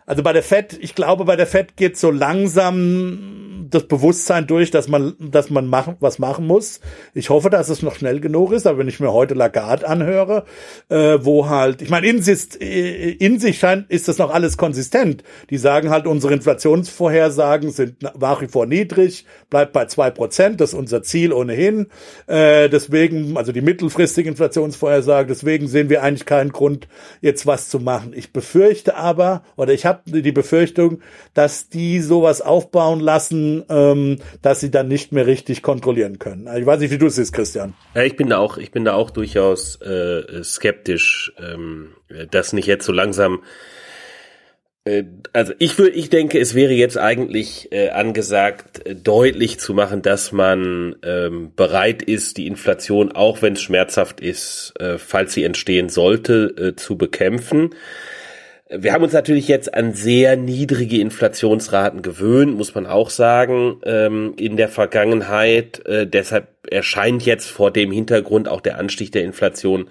D: also bei der FED, ich glaube, bei der FED geht so langsam das Bewusstsein durch, dass man, dass man machen, was machen muss. Ich hoffe, dass es noch schnell genug ist, aber wenn ich mir heute Lagarde anhöre, äh, wo halt, ich meine, in, sich, in sich scheint, ist das noch alles konsistent. Die sagen halt, unsere Inflationsvorhersagen sind nach wie vor niedrig, bleibt bei zwei Prozent, das ist unser Ziel ohnehin. Äh, deswegen, also die mittelfristige Inflationsvorhersage, deswegen sehen wir eigentlich keinen Grund, jetzt was zu machen. Ich befürchte aber, oder ich habe die Befürchtung, dass die sowas aufbauen lassen, ähm, dass sie dann nicht mehr richtig kontrollieren können. Ich weiß nicht, wie du es siehst, Christian.
C: Ja, ich bin da auch, ich bin da auch durchaus äh, skeptisch, ähm, dass nicht jetzt so langsam äh, also ich würde, ich denke, es wäre jetzt eigentlich äh, angesagt, äh, deutlich zu machen, dass man ähm, bereit ist, die Inflation, auch wenn es schmerzhaft ist, äh, falls sie entstehen sollte, äh, zu bekämpfen. Wir haben uns natürlich jetzt an sehr niedrige Inflationsraten gewöhnt, muss man auch sagen, ähm, in der Vergangenheit. Äh, deshalb erscheint jetzt vor dem Hintergrund auch der Anstieg der Inflation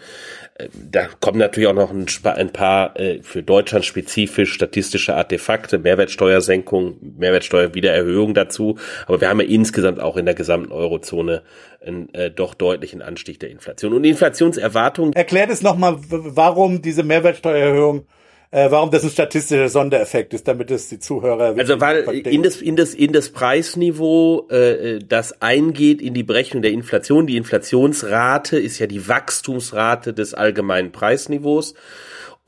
C: da kommen natürlich auch noch ein, ein paar äh, für Deutschland spezifisch statistische Artefakte, Mehrwertsteuersenkung, Mehrwertsteuerwiedererhöhung dazu. Aber wir haben ja insgesamt auch in der gesamten Eurozone einen äh, doch deutlichen Anstieg der Inflation. Und Inflationserwartungen.
D: Erklärt es nochmal, warum diese Mehrwertsteuererhöhung äh, warum das ein statistischer Sondereffekt ist, damit es die Zuhörer
C: Also weil in das, in das, in das Preisniveau, äh, das eingeht in die Berechnung der Inflation, die Inflationsrate ist ja die Wachstumsrate des allgemeinen Preisniveaus.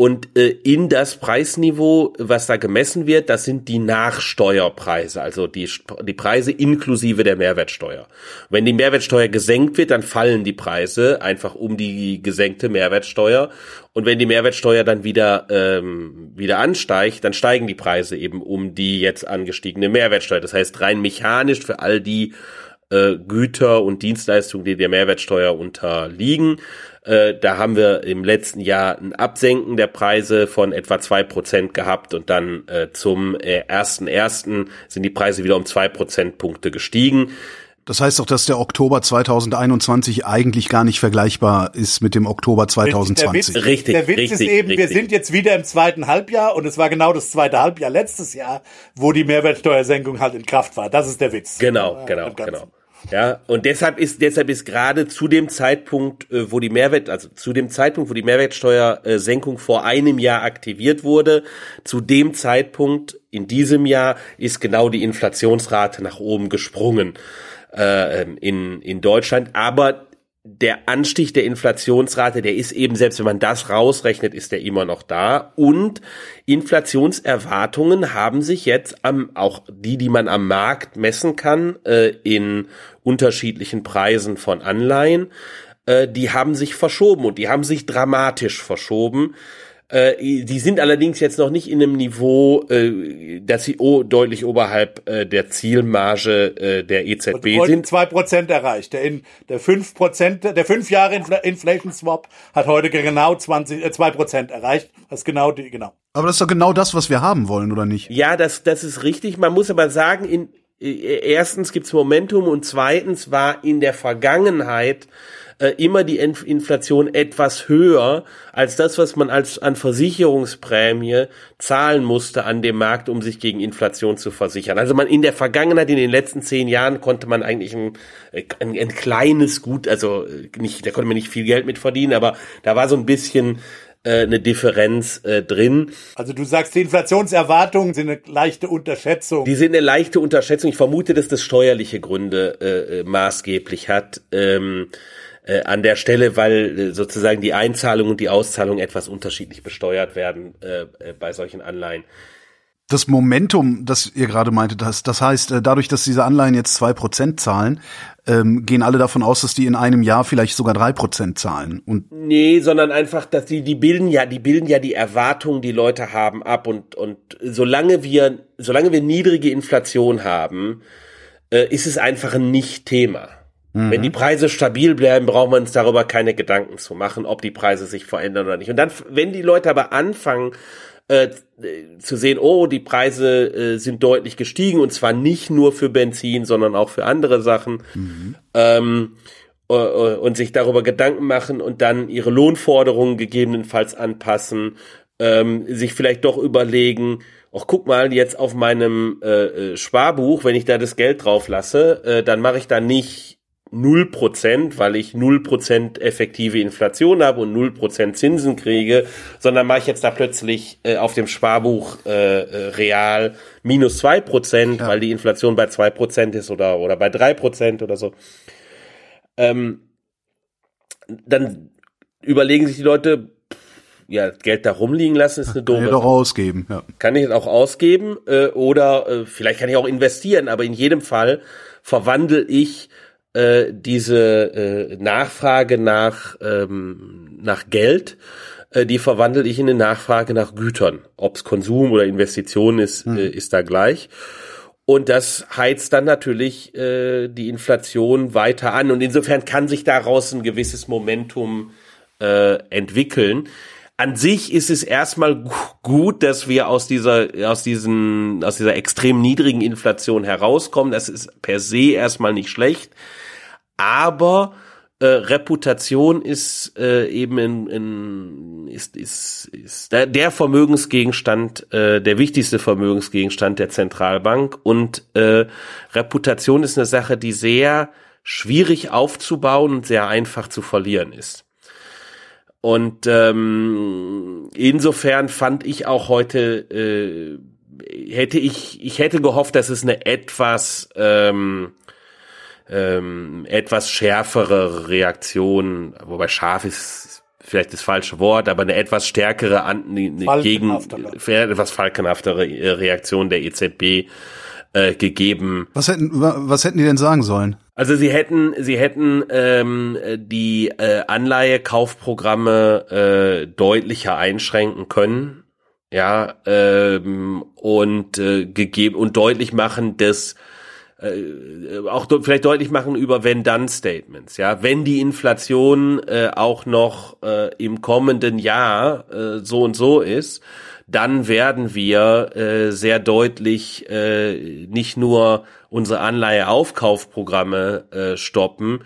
C: Und äh, in das Preisniveau, was da gemessen wird, das sind die Nachsteuerpreise, also die, die Preise inklusive der Mehrwertsteuer. Wenn die Mehrwertsteuer gesenkt wird, dann fallen die Preise einfach um die gesenkte Mehrwertsteuer. Und wenn die Mehrwertsteuer dann wieder, ähm, wieder ansteigt, dann steigen die Preise eben um die jetzt angestiegene Mehrwertsteuer. Das heißt, rein mechanisch für all die äh, Güter und Dienstleistungen, die der Mehrwertsteuer unterliegen, äh, da haben wir im letzten Jahr ein Absenken der Preise von etwa zwei Prozent gehabt und dann äh, zum äh, ersten äh, ersten sind die Preise wieder um zwei Prozentpunkte gestiegen.
B: Das heißt doch, dass der Oktober 2021 eigentlich gar nicht vergleichbar ist mit dem Oktober 2020.
D: Der
C: Witz, richtig,
D: der Witz
C: richtig,
D: ist eben,
C: richtig.
D: wir sind jetzt wieder im zweiten Halbjahr und es war genau das zweite Halbjahr letztes Jahr, wo die Mehrwertsteuersenkung halt in Kraft war. Das ist der Witz.
C: Genau, genau, genau. Ja, und deshalb ist deshalb ist gerade zu dem Zeitpunkt, äh, wo die Mehrwert, also zu dem Zeitpunkt, wo die Mehrwertsteuersenkung vor einem Jahr aktiviert wurde, zu dem Zeitpunkt in diesem Jahr ist genau die Inflationsrate nach oben gesprungen äh, in in Deutschland. Aber der Anstieg der Inflationsrate, der ist eben, selbst wenn man das rausrechnet, ist der immer noch da. Und Inflationserwartungen haben sich jetzt am, auch die, die man am Markt messen kann, äh, in unterschiedlichen Preisen von Anleihen, äh, die haben sich verschoben und die haben sich dramatisch verschoben. Äh, die sind allerdings jetzt noch nicht in einem Niveau, äh, dass sie oh, deutlich oberhalb äh, der Zielmarge äh, der EZB
D: und
C: sind.
D: zwei Prozent erreicht. Der, in, der fünf Prozent, der fünf Jahre Infl Inflation Swap hat heute genau 20, äh, zwei Prozent erreicht. Das ist genau die, genau.
B: Aber das ist doch genau das, was wir haben wollen, oder nicht?
C: Ja, das, das ist richtig. Man muss aber sagen, in, äh, erstens gibt's Momentum und zweitens war in der Vergangenheit äh, immer die Inflation etwas höher als das, was man als an Versicherungsprämie zahlen musste an dem Markt, um sich gegen Inflation zu versichern. Also man in der Vergangenheit, in den letzten zehn Jahren, konnte man eigentlich ein, ein, ein kleines Gut, also nicht, da konnte man nicht viel Geld mit verdienen, aber da war so ein bisschen äh, eine Differenz äh, drin.
D: Also du sagst, die Inflationserwartungen sind eine leichte Unterschätzung.
C: Die sind eine leichte Unterschätzung. Ich vermute, dass das steuerliche Gründe äh, äh maßgeblich hat. Ähm, äh, an der Stelle, weil äh, sozusagen die Einzahlung und die Auszahlung etwas unterschiedlich besteuert werden äh, äh, bei solchen Anleihen.
B: Das Momentum, das ihr gerade meintet, das, das heißt, äh, dadurch, dass diese Anleihen jetzt zwei Prozent zahlen, ähm, gehen alle davon aus, dass die in einem Jahr vielleicht sogar drei Prozent zahlen. Und
C: nee, sondern einfach, dass die, die bilden ja, die bilden ja die Erwartungen, die Leute haben, ab und, und solange wir, solange wir niedrige Inflation haben, äh, ist es einfach ein Nicht-Thema. Mhm. Wenn die Preise stabil bleiben, braucht man uns darüber keine Gedanken zu machen, ob die Preise sich verändern oder nicht. Und dann, wenn die Leute aber anfangen, äh, zu sehen, oh, die Preise äh, sind deutlich gestiegen und zwar nicht nur für Benzin, sondern auch für andere Sachen. Mhm. Ähm, äh, und sich darüber Gedanken machen und dann ihre Lohnforderungen gegebenenfalls anpassen, ähm, sich vielleicht doch überlegen, ach guck mal, jetzt auf meinem äh, äh Sparbuch, wenn ich da das Geld drauf lasse, äh, dann mache ich da nicht 0%, weil ich 0% effektive Inflation habe und 0% Zinsen kriege, sondern mache ich jetzt da plötzlich äh, auf dem Sparbuch äh, äh, real minus 2%, ja. weil die Inflation bei 2% ist oder, oder bei 3% oder so. Ähm, dann überlegen sich die Leute, ja, Geld da rumliegen lassen ist eine doofe.
B: Kann ich doch ausgeben, ja.
C: Kann ich auch ausgeben äh, oder äh, vielleicht kann ich auch investieren, aber in jedem Fall verwandle ich äh, diese äh, Nachfrage nach, ähm, nach Geld, äh, die verwandle ich in eine Nachfrage nach Gütern. Ob's Konsum oder Investition ist, hm. äh, ist da gleich. Und das heizt dann natürlich äh, die Inflation weiter an. Und insofern kann sich daraus ein gewisses Momentum äh, entwickeln an sich ist es erstmal gut, dass wir aus dieser, aus diesen, aus dieser extrem niedrigen Inflation herauskommen. Das ist per se erstmal nicht schlecht. Aber äh, Reputation ist äh, eben in, in, ist, ist, ist der, Vermögensgegenstand, äh, der wichtigste Vermögensgegenstand der Zentralbank. Und äh, Reputation ist eine Sache, die sehr schwierig aufzubauen und sehr einfach zu verlieren ist. Und ähm, insofern fand ich auch heute, äh, hätte ich, ich hätte gehofft, dass es eine etwas ähm, ähm, etwas schärfere Reaktion, wobei scharf ist vielleicht das falsche Wort, aber eine etwas stärkere an, eine gegen etwas falkenhaftere Reaktion der EZB äh, gegeben.
B: Was hätten was hätten die denn sagen sollen?
C: Also sie hätten sie hätten ähm, die äh, Anleihekaufprogramme äh, deutlicher einschränken können, ja ähm, und äh, gegeben und deutlich machen, dass äh, auch vielleicht deutlich machen über Wenn-Dann-Statements. Ja, wenn die Inflation äh, auch noch äh, im kommenden Jahr äh, so und so ist, dann werden wir äh, sehr deutlich äh, nicht nur unsere Anleiheaufkaufprogramme äh, stoppen,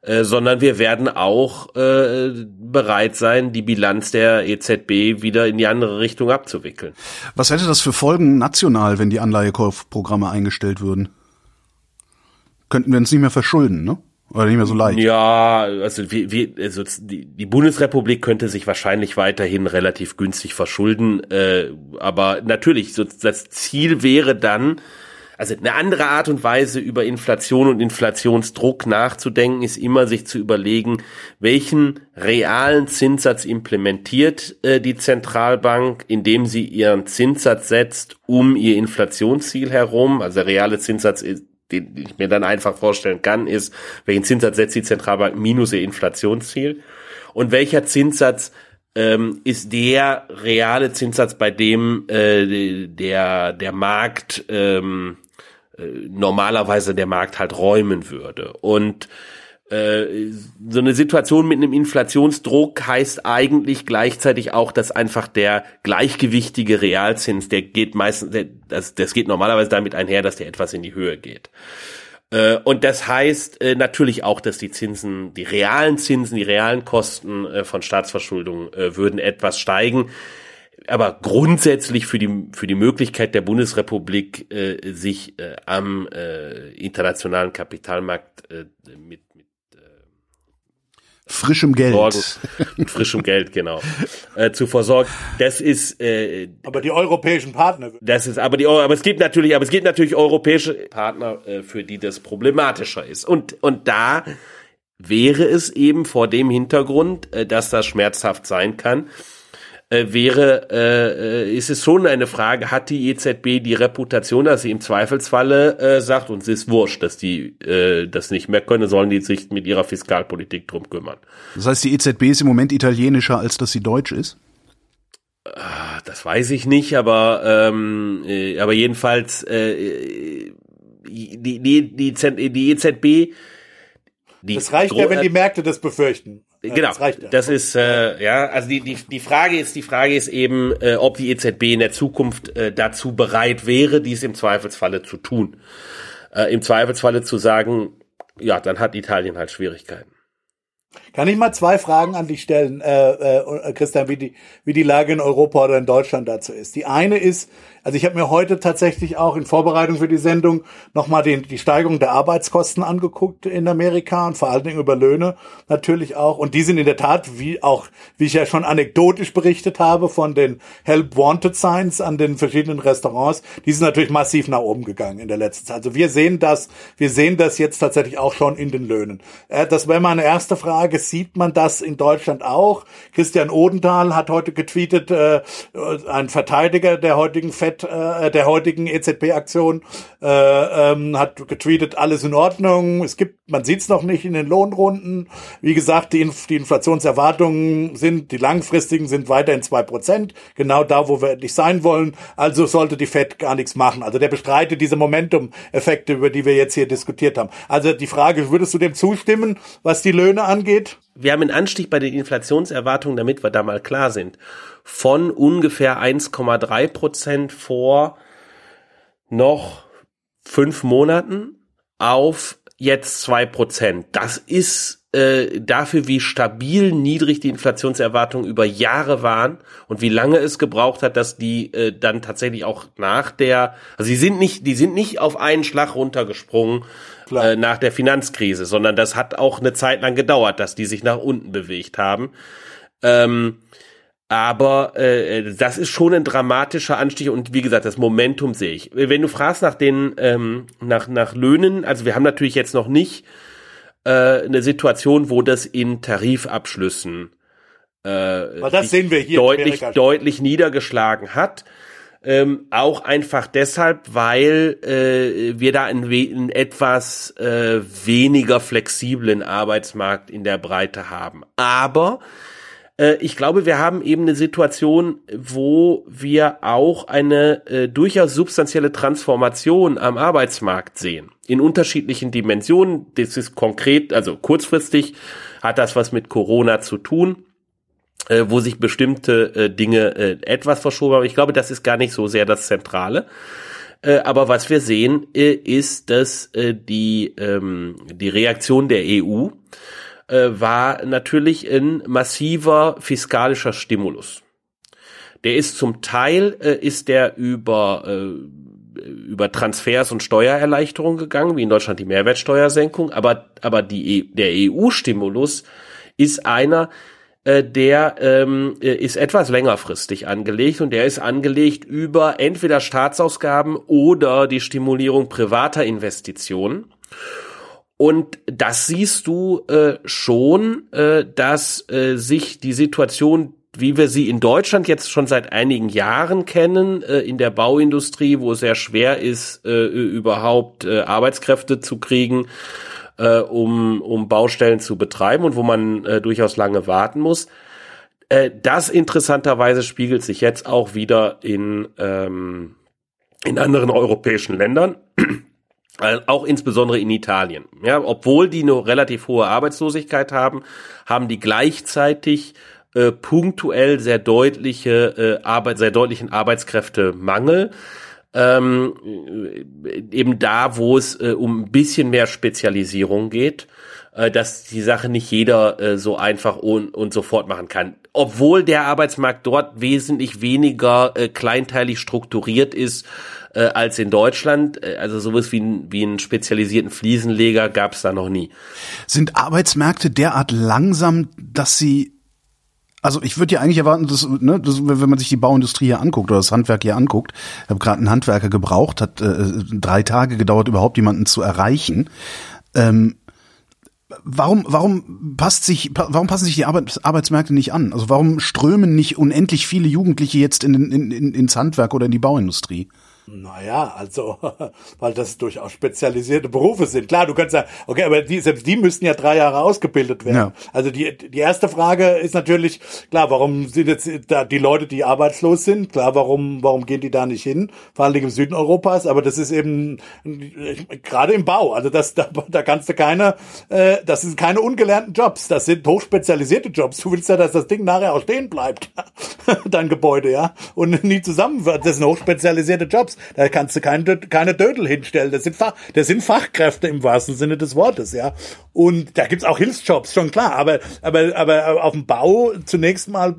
C: äh, sondern wir werden auch äh, bereit sein, die Bilanz der EZB wieder in die andere Richtung abzuwickeln.
B: Was hätte das für Folgen national, wenn die Anleihekaufprogramme eingestellt würden? Könnten wir uns nicht mehr verschulden, ne? Oder nicht mehr so leicht.
C: Ja, also, wie, wie, also die, die Bundesrepublik könnte sich wahrscheinlich weiterhin relativ günstig verschulden. Äh, aber natürlich, so, das Ziel wäre dann, also eine andere Art und Weise über Inflation und Inflationsdruck nachzudenken, ist immer sich zu überlegen, welchen realen Zinssatz implementiert äh, die Zentralbank, indem sie ihren Zinssatz setzt um ihr Inflationsziel herum. Also der reale Zinssatz ist den ich mir dann einfach vorstellen kann, ist, welchen Zinssatz setzt die Zentralbank minus ihr Inflationsziel? Und welcher Zinssatz ähm, ist der reale Zinssatz, bei dem äh, der der Markt ähm, äh, normalerweise der Markt halt räumen würde? Und äh, so eine Situation mit einem Inflationsdruck heißt eigentlich gleichzeitig auch, dass einfach der gleichgewichtige Realzins, der geht meistens, der, das, das geht normalerweise damit einher, dass der etwas in die Höhe geht. Äh, und das heißt äh, natürlich auch, dass die Zinsen, die realen Zinsen, die realen Kosten von Staatsverschuldung würden etwas steigen aber grundsätzlich für die für die Möglichkeit der Bundesrepublik sich am internationalen Kapitalmarkt mit
B: frischem Geld.
C: Sorgen, frischem Geld, genau. Äh, zu versorgen. Das ist äh,
D: Aber die europäischen Partner.
C: Das ist aber die aber es gibt natürlich, aber es gibt natürlich europäische Partner, äh, für die das problematischer ist. Und und da wäre es eben vor dem Hintergrund, äh, dass das schmerzhaft sein kann, äh, wäre, äh, äh, ist es schon eine Frage, hat die EZB die Reputation, dass sie im Zweifelsfalle äh, sagt, uns ist wurscht, dass die äh, das nicht mehr können, sollen die sich mit ihrer Fiskalpolitik drum kümmern.
B: Das heißt, die EZB ist im Moment italienischer, als dass sie deutsch ist?
C: Ah, das weiß ich nicht, aber ähm, äh, aber jedenfalls äh, die die die, die EZB
D: die das reicht ja, wenn die Märkte das befürchten.
C: Genau, das, reicht ja. das ist äh, ja, also die die die Frage ist die Frage ist eben, äh, ob die EZB in der Zukunft äh, dazu bereit wäre, dies im Zweifelsfalle zu tun. Äh, Im Zweifelsfalle zu sagen, ja, dann hat Italien halt Schwierigkeiten.
D: Kann ich mal zwei Fragen an dich stellen, äh, äh, Christian, wie die, wie die Lage in Europa oder in Deutschland dazu ist? Die eine ist, also ich habe mir heute tatsächlich auch in Vorbereitung für die Sendung nochmal die, die Steigerung der Arbeitskosten angeguckt in Amerika und vor allen Dingen über Löhne natürlich auch. Und die sind in der Tat, wie auch, wie ich ja schon anekdotisch berichtet habe, von den Help Wanted Signs an den verschiedenen Restaurants, die sind natürlich massiv nach oben gegangen in der letzten Zeit. Also wir sehen das, wir sehen das jetzt tatsächlich auch schon in den Löhnen. Äh, das wäre meine erste Frage. Sieht man das in Deutschland auch? Christian Odenthal hat heute getweetet, äh, ein Verteidiger der heutigen Fed Fed, äh, der heutigen EZB-Aktion, äh, ähm, hat getweetet, alles in Ordnung. Es gibt, man sieht es noch nicht in den Lohnrunden. Wie gesagt, die, Inf die Inflationserwartungen sind, die langfristigen sind weiterhin zwei Prozent, genau da, wo wir endlich sein wollen. Also sollte die Fed gar nichts machen. Also der bestreitet diese Momentum-Effekte, über die wir jetzt hier diskutiert haben. Also die Frage, würdest du dem zustimmen, was die Löhne angeht?
C: Wir haben einen Anstieg bei den Inflationserwartungen, damit wir da mal klar sind von ungefähr 1,3 Prozent vor noch fünf Monaten auf jetzt zwei Prozent. Das ist äh, dafür, wie stabil niedrig die Inflationserwartungen über Jahre waren und wie lange es gebraucht hat, dass die äh, dann tatsächlich auch nach der, also sie sind nicht, die sind nicht auf einen Schlag runtergesprungen äh, nach der Finanzkrise, sondern das hat auch eine Zeit lang gedauert, dass die sich nach unten bewegt haben. Ähm, aber äh, das ist schon ein dramatischer Anstieg und wie gesagt, das Momentum sehe ich. Wenn du fragst nach den ähm, nach nach Löhnen, also wir haben natürlich jetzt noch nicht äh, eine Situation, wo das in Tarifabschlüssen
D: äh, das sehen wir hier
C: deutlich deutlich niedergeschlagen hat. Ähm, auch einfach deshalb, weil äh, wir da einen, einen etwas äh, weniger flexiblen Arbeitsmarkt in der Breite haben. Aber äh, ich glaube, wir haben eben eine Situation, wo wir auch eine äh, durchaus substanzielle Transformation am Arbeitsmarkt sehen. In unterschiedlichen Dimensionen. Das ist konkret, also kurzfristig hat das was mit Corona zu tun äh, wo sich bestimmte äh, Dinge äh, etwas verschoben haben. Ich glaube, das ist gar nicht so sehr das Zentrale. Äh, aber was wir sehen, äh, ist, dass die, ähm, die Reaktion der EU äh, war natürlich ein massiver fiskalischer Stimulus. Der ist zum Teil äh, ist der über äh, über Transfers und Steuererleichterung gegangen, wie in Deutschland die Mehrwertsteuersenkung, aber aber die e der EU-Stimulus ist einer, äh, der ähm, ist etwas längerfristig angelegt und der ist angelegt über entweder Staatsausgaben oder die Stimulierung privater Investitionen. Und das siehst du äh, schon, äh, dass äh, sich die Situation, wie wir sie in Deutschland jetzt schon seit einigen Jahren kennen, äh, in der Bauindustrie, wo es sehr schwer ist, äh, überhaupt äh, Arbeitskräfte zu kriegen, äh, um, um Baustellen zu betreiben und wo man äh, durchaus lange warten muss. Äh, das interessanterweise spiegelt sich jetzt auch wieder in, ähm, in anderen europäischen Ländern. Äh, auch insbesondere in Italien. Ja, obwohl die eine relativ hohe Arbeitslosigkeit haben, haben die gleichzeitig äh, punktuell sehr deutliche äh, Arbeit, sehr deutlichen Arbeitskräftemangel. Ähm, äh, eben da, wo es äh, um ein bisschen mehr Spezialisierung geht, äh, dass die Sache nicht jeder äh, so einfach und, und sofort machen kann. Obwohl der Arbeitsmarkt dort wesentlich weniger äh, kleinteilig strukturiert ist äh, als in Deutschland. Äh, also sowas wie, wie einen spezialisierten Fliesenleger gab es da noch nie.
B: Sind Arbeitsmärkte derart langsam, dass sie also ich würde ja eigentlich erwarten, dass, ne, dass, wenn man sich die Bauindustrie hier anguckt oder das Handwerk hier anguckt, ich habe gerade einen Handwerker gebraucht, hat äh, drei Tage gedauert, überhaupt jemanden zu erreichen. Ähm, warum, warum passt sich, warum passen sich die Arbeitsmärkte nicht an? Also warum strömen nicht unendlich viele Jugendliche jetzt in, in, in, ins Handwerk oder in die Bauindustrie?
D: Naja, also, [laughs] weil das durchaus spezialisierte Berufe sind. Klar, du kannst sagen, okay, aber die, selbst die müssten ja drei Jahre ausgebildet werden. Ja. Also die, die erste Frage ist natürlich, klar, warum sind jetzt da die Leute, die arbeitslos sind, klar, warum, warum gehen die da nicht hin? Vor allem im Süden Europas, aber das ist eben gerade im Bau. Also das, da, da kannst du keine, äh, das sind keine ungelernten Jobs, das sind hochspezialisierte Jobs. Du willst ja, dass das Ding nachher auch stehen bleibt, [laughs] dein Gebäude, ja, und nie zusammen wird. Das sind hochspezialisierte Jobs. Da kannst du keine, keine Dödel hinstellen. Das sind, Fach, das sind Fachkräfte im wahrsten Sinne des Wortes, ja. Und da gibt's auch Hilfsjobs, schon klar. Aber, aber, aber auf dem Bau zunächst mal,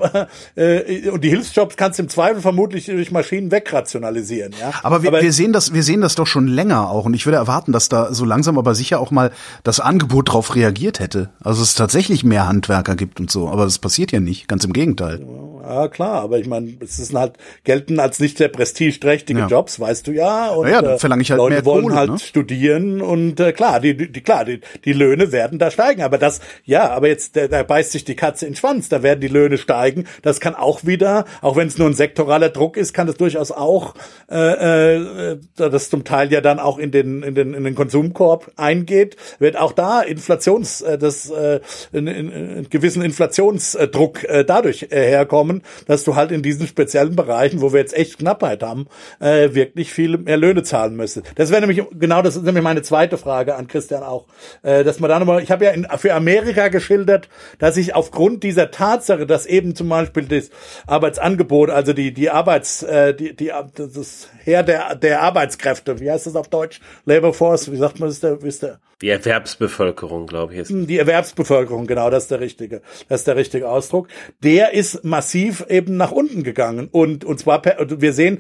D: äh, und die Hilfsjobs kannst du im Zweifel vermutlich durch Maschinen wegrationalisieren, ja.
B: Aber wir, aber wir sehen das, wir sehen das doch schon länger auch. Und ich würde erwarten, dass da so langsam aber sicher auch mal das Angebot darauf reagiert hätte. Also es tatsächlich mehr Handwerker gibt und so. Aber das passiert ja nicht. Ganz im Gegenteil.
D: Ja, klar. Aber ich meine, es ist halt, gelten als nicht sehr prestigeträchtige ja. Jobs, weißt du ja.
B: Und ja, dann verlange ich halt
D: Leute
B: mehr
D: wollen
B: Kohle,
D: halt
B: ne?
D: studieren und äh, klar, die, die klar, die, die Löhne werden da steigen. Aber das, ja, aber jetzt da, da beißt sich die Katze in den Schwanz. Da werden die Löhne steigen. Das kann auch wieder, auch wenn es nur ein sektoraler Druck ist, kann es durchaus auch, äh, äh, das zum Teil ja dann auch in den in den in den Konsumkorb eingeht, wird auch da Inflations, äh, das äh, in, in, in gewissen Inflationsdruck äh, dadurch äh, herkommen, dass du halt in diesen speziellen Bereichen, wo wir jetzt echt Knappheit haben, äh, wirklich viel mehr Löhne zahlen müsste. Das wäre nämlich genau das ist nämlich meine zweite Frage an Christian auch, äh, dass man da nochmal, ich habe ja in, für Amerika geschildert, dass ich aufgrund dieser Tatsache, dass eben zum Beispiel das Arbeitsangebot, also die die Arbeits, äh, die die das Heer der der Arbeitskräfte, wie heißt das auf Deutsch, Labor Force, wie sagt man das, der, wie ist der
C: Die Erwerbsbevölkerung, glaube ich. Ist.
D: Die Erwerbsbevölkerung, genau, das ist der richtige, das ist der richtige Ausdruck. Der ist massiv eben nach unten gegangen und und zwar wir sehen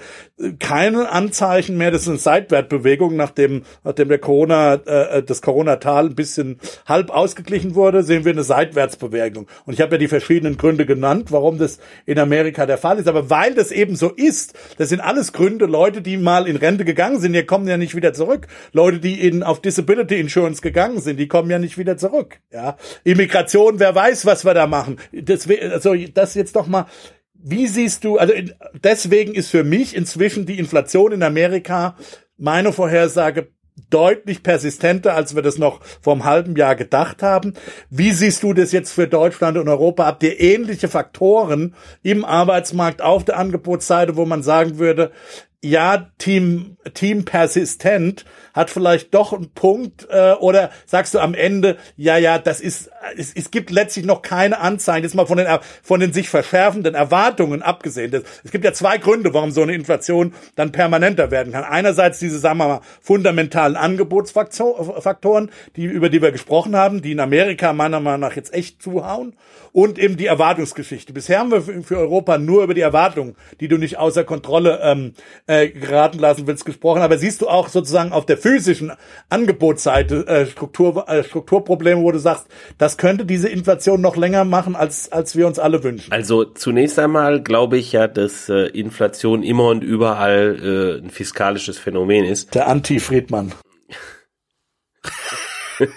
D: keine Anzeichen mehr, das ist eine Seitwärtbewegung, nachdem nachdem der Corona äh, das Corona-Tal ein bisschen halb ausgeglichen wurde, sehen wir eine Seitwärtsbewegung. Und ich habe ja die verschiedenen Gründe genannt, warum das in Amerika der Fall ist, aber weil das eben so ist, das sind alles Gründe, Leute, die mal in Rente gegangen sind, die kommen ja nicht wieder zurück. Leute, die in auf Disability Insurance uns gegangen sind, die kommen ja nicht wieder zurück. Ja, Immigration, wer weiß, was wir da machen. Das, also das jetzt doch mal. Wie siehst du? Also deswegen ist für mich inzwischen die Inflation in Amerika meine Vorhersage deutlich persistenter, als wir das noch vor einem halben Jahr gedacht haben. Wie siehst du das jetzt für Deutschland und Europa? Habt ihr ähnliche Faktoren im Arbeitsmarkt auf der Angebotsseite, wo man sagen würde, ja, Team, Team persistent hat vielleicht doch einen Punkt, äh, oder sagst du am Ende, ja, ja, das ist, es, es gibt letztlich noch keine Anzeigen, jetzt mal von den, von den sich verschärfenden Erwartungen abgesehen. Es gibt ja zwei Gründe, warum so eine Inflation dann permanenter werden kann. Einerseits diese, sagen wir mal, fundamentalen Angebotsfaktoren, die, über die wir gesprochen haben, die in Amerika meiner Meinung nach jetzt echt zuhauen und eben die Erwartungsgeschichte. Bisher haben wir für Europa nur über die Erwartungen, die du nicht außer Kontrolle ähm, äh, geraten lassen willst, gesprochen. Aber siehst du auch sozusagen auf der physischen Angebotsseite äh, Struktur, äh, Strukturprobleme, wo du sagst, das könnte diese Inflation noch länger machen, als, als wir uns alle wünschen?
C: Also zunächst einmal glaube ich ja, dass äh, Inflation immer und überall äh, ein fiskalisches Phänomen ist.
D: Der Anti-Friedmann. [laughs]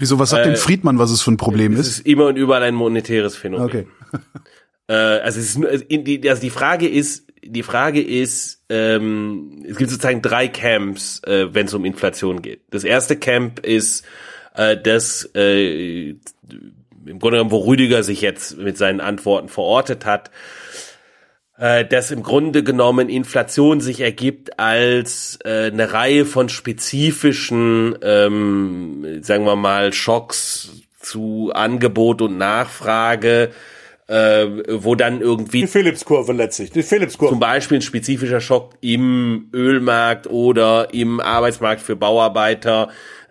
B: Wieso, was sagt äh, denn Friedmann, was es für ein Problem ist?
C: Es ist immer und überall ein monetäres Phänomen. Okay. [laughs] äh, also, es ist also also die Frage ist, die Frage ist, ähm, es gibt sozusagen drei Camps, äh, wenn es um Inflation geht. Das erste Camp ist äh, das, äh, im Grunde genommen, wo Rüdiger sich jetzt mit seinen Antworten verortet hat, äh, dass im Grunde genommen Inflation sich ergibt als äh, eine Reihe von spezifischen, ähm, sagen wir mal, Schocks zu Angebot und Nachfrage, äh, wo dann irgendwie
D: die Phillips-Kurve letztlich, die Phillips-Kurve.
C: Zum Beispiel ein spezifischer Schock im Ölmarkt oder im Arbeitsmarkt für Bauarbeiter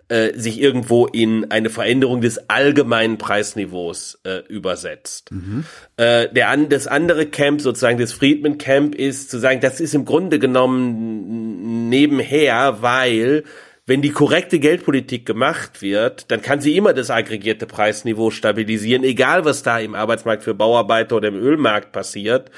C: äh, sich irgendwo in eine Veränderung des allgemeinen Preisniveaus äh, übersetzt. Mhm. Äh, der an, das andere Camp, sozusagen das Friedman Camp, ist zu sagen, das ist im Grunde genommen nebenher, weil wenn die korrekte Geldpolitik gemacht wird, dann kann sie immer das aggregierte Preisniveau stabilisieren, egal was da im Arbeitsmarkt für Bauarbeiter oder im Ölmarkt passiert.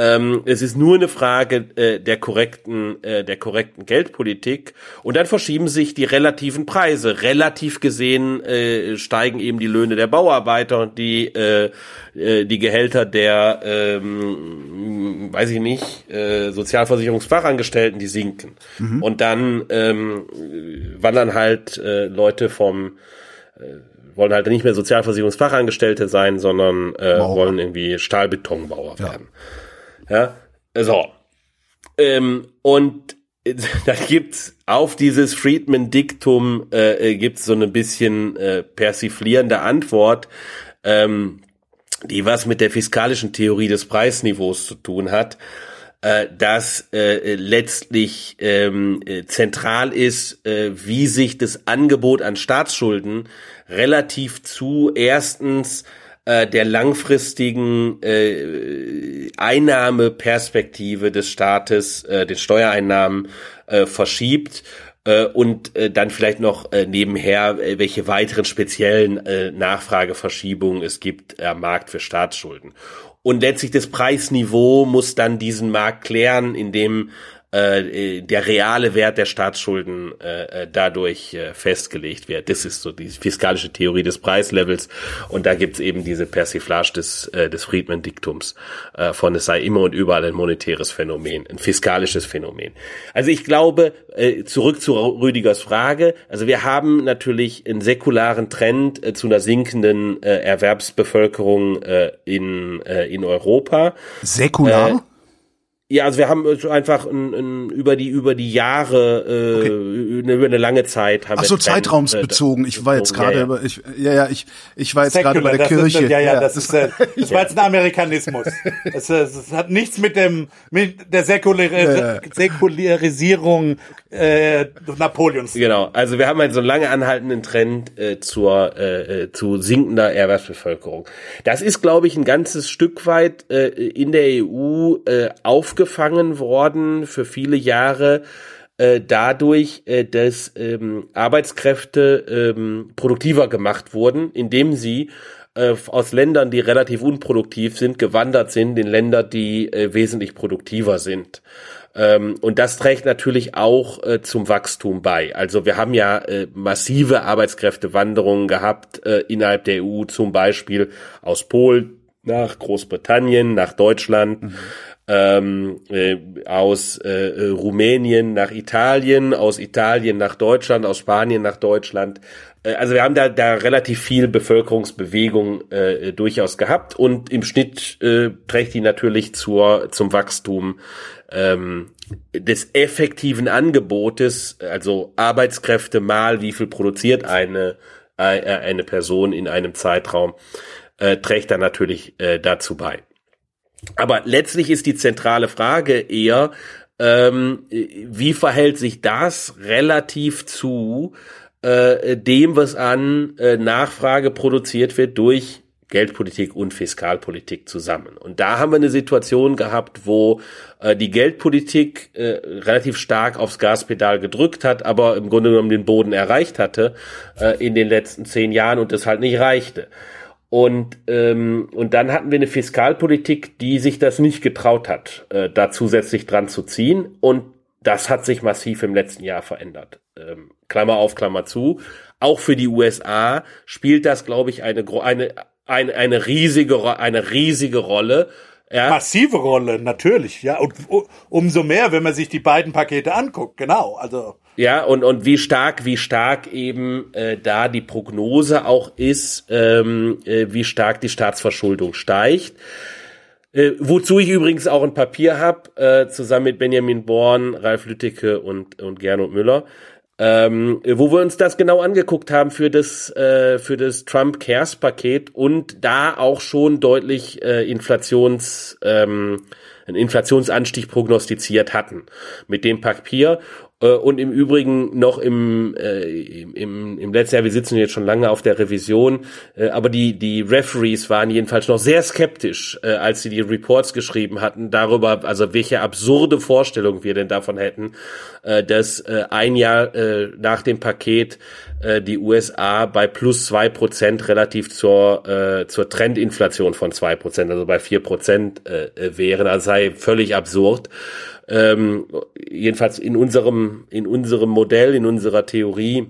C: Ähm, es ist nur eine Frage äh, der korrekten, äh, der korrekten Geldpolitik. Und dann verschieben sich die relativen Preise. Relativ gesehen äh, steigen eben die Löhne der Bauarbeiter und die, äh, äh, die Gehälter der, ähm, weiß ich nicht, äh, Sozialversicherungsfachangestellten, die sinken. Mhm. Und dann ähm, wandern halt äh, Leute vom äh, wollen halt nicht mehr Sozialversicherungsfachangestellte sein, sondern äh, wollen irgendwie Stahlbetonbauer ja. werden. Ja, so. Ähm, und [laughs] da gibt's auf dieses Friedman-Diktum äh, äh, gibt's so ein bisschen äh, persiflierende Antwort, ähm, die was mit der fiskalischen Theorie des Preisniveaus zu tun hat, äh, dass äh, letztlich ähm, äh, zentral ist, äh, wie sich das Angebot an Staatsschulden relativ zu erstens äh, der langfristigen äh, Einnahmeperspektive des Staates, äh, den Steuereinnahmen äh, verschiebt äh, und äh, dann vielleicht noch äh, nebenher, äh, welche weiteren speziellen äh, Nachfrageverschiebungen es gibt am Markt für Staatsschulden. Und letztlich das Preisniveau muss dann diesen Markt klären, indem äh, der reale Wert der Staatsschulden äh, äh, dadurch äh, festgelegt wird. Das ist so die fiskalische Theorie des Preislevels und da gibt's eben diese Persiflage des, äh, des Friedman-Diktums äh, von es sei immer und überall ein monetäres Phänomen, ein fiskalisches Phänomen. Also ich glaube, äh, zurück zu Rüdigers Frage, also wir haben natürlich einen säkularen Trend äh, zu einer sinkenden äh, Erwerbsbevölkerung äh, in, äh, in Europa.
B: Säkular?
C: Ja, also wir haben einfach ein, ein, über die über die Jahre äh, okay. über eine lange Zeit haben
B: Ach so zeitraumsbezogen. Ich war jetzt gerade, ja, ja. ich ja ja ich ich war jetzt gerade bei der Kirche.
D: Ist, ja, ja, das ist äh, [laughs] das war jetzt ein Amerikanismus. Es, es hat nichts mit dem mit der Säkular Säkularisierung äh, Napoleons.
C: Genau. Also wir haben einen so lange anhaltenden Trend äh, zur äh, äh zu sinkender Erwerbsbevölkerung. Das ist, glaube ich, ein ganzes Stück weit äh, in der EU äh, auf aufgefangen worden für viele Jahre äh, dadurch, äh, dass ähm, Arbeitskräfte ähm, produktiver gemacht wurden, indem sie äh, aus Ländern, die relativ unproduktiv sind, gewandert sind in Länder, die äh, wesentlich produktiver sind. Ähm, und das trägt natürlich auch äh, zum Wachstum bei. Also wir haben ja äh, massive Arbeitskräftewanderungen gehabt äh, innerhalb der EU, zum Beispiel aus Polen nach Großbritannien, nach Deutschland. Mhm ähm, äh, aus äh, äh, Rumänien nach Italien, aus Italien nach Deutschland, aus Spanien nach Deutschland. Äh, also wir haben da, da relativ viel Bevölkerungsbewegung äh, durchaus gehabt und im Schnitt äh, trägt die natürlich zur, zum Wachstum ähm, des effektiven Angebotes, also Arbeitskräfte mal, wie viel produziert eine, äh, eine Person in einem Zeitraum, äh, trägt da natürlich äh, dazu bei. Aber letztlich ist die zentrale Frage eher, ähm, wie verhält sich das relativ zu äh, dem, was an äh, Nachfrage produziert wird durch Geldpolitik und Fiskalpolitik zusammen. Und da haben wir eine Situation gehabt, wo äh, die Geldpolitik äh, relativ stark aufs Gaspedal gedrückt hat, aber im Grunde genommen den Boden erreicht hatte äh, in den letzten zehn Jahren und das halt nicht reichte. Und, ähm, und dann hatten wir eine Fiskalpolitik, die sich das nicht getraut hat, äh, da zusätzlich dran zu ziehen. Und das hat sich massiv im letzten Jahr verändert. Ähm, Klammer auf, Klammer zu. Auch für die USA spielt das, glaube ich, eine, eine, eine, eine, riesige, eine riesige Rolle.
D: Ja. Massive Rolle, natürlich, ja. Und umso mehr, wenn man sich die beiden Pakete anguckt, genau. Also
C: ja, und, und wie stark, wie stark eben äh, da die Prognose auch ist, ähm, äh, wie stark die Staatsverschuldung steigt. Äh, wozu ich übrigens auch ein Papier habe, äh, zusammen mit Benjamin Born, Ralf Lüttike und, und Gernot Müller, ähm, wo wir uns das genau angeguckt haben für das, äh, für das Trump Cares Paket und da auch schon deutlich äh, Inflations, ähm, einen Inflationsanstieg prognostiziert hatten mit dem Papier. Äh, und im Übrigen noch im, äh, im, im letzten Jahr, wir sitzen jetzt schon lange auf der Revision, äh, aber die, die Referees waren jedenfalls noch sehr skeptisch, äh, als sie die Reports geschrieben hatten, darüber, also welche absurde Vorstellung wir denn davon hätten, äh, dass äh, ein Jahr äh, nach dem Paket äh, die USA bei plus zwei Prozent relativ zur, äh, zur Trendinflation von zwei Prozent, also bei vier Prozent äh, wären. Also sei völlig absurd ähm, jedenfalls in unserem, in unserem Modell, in unserer Theorie,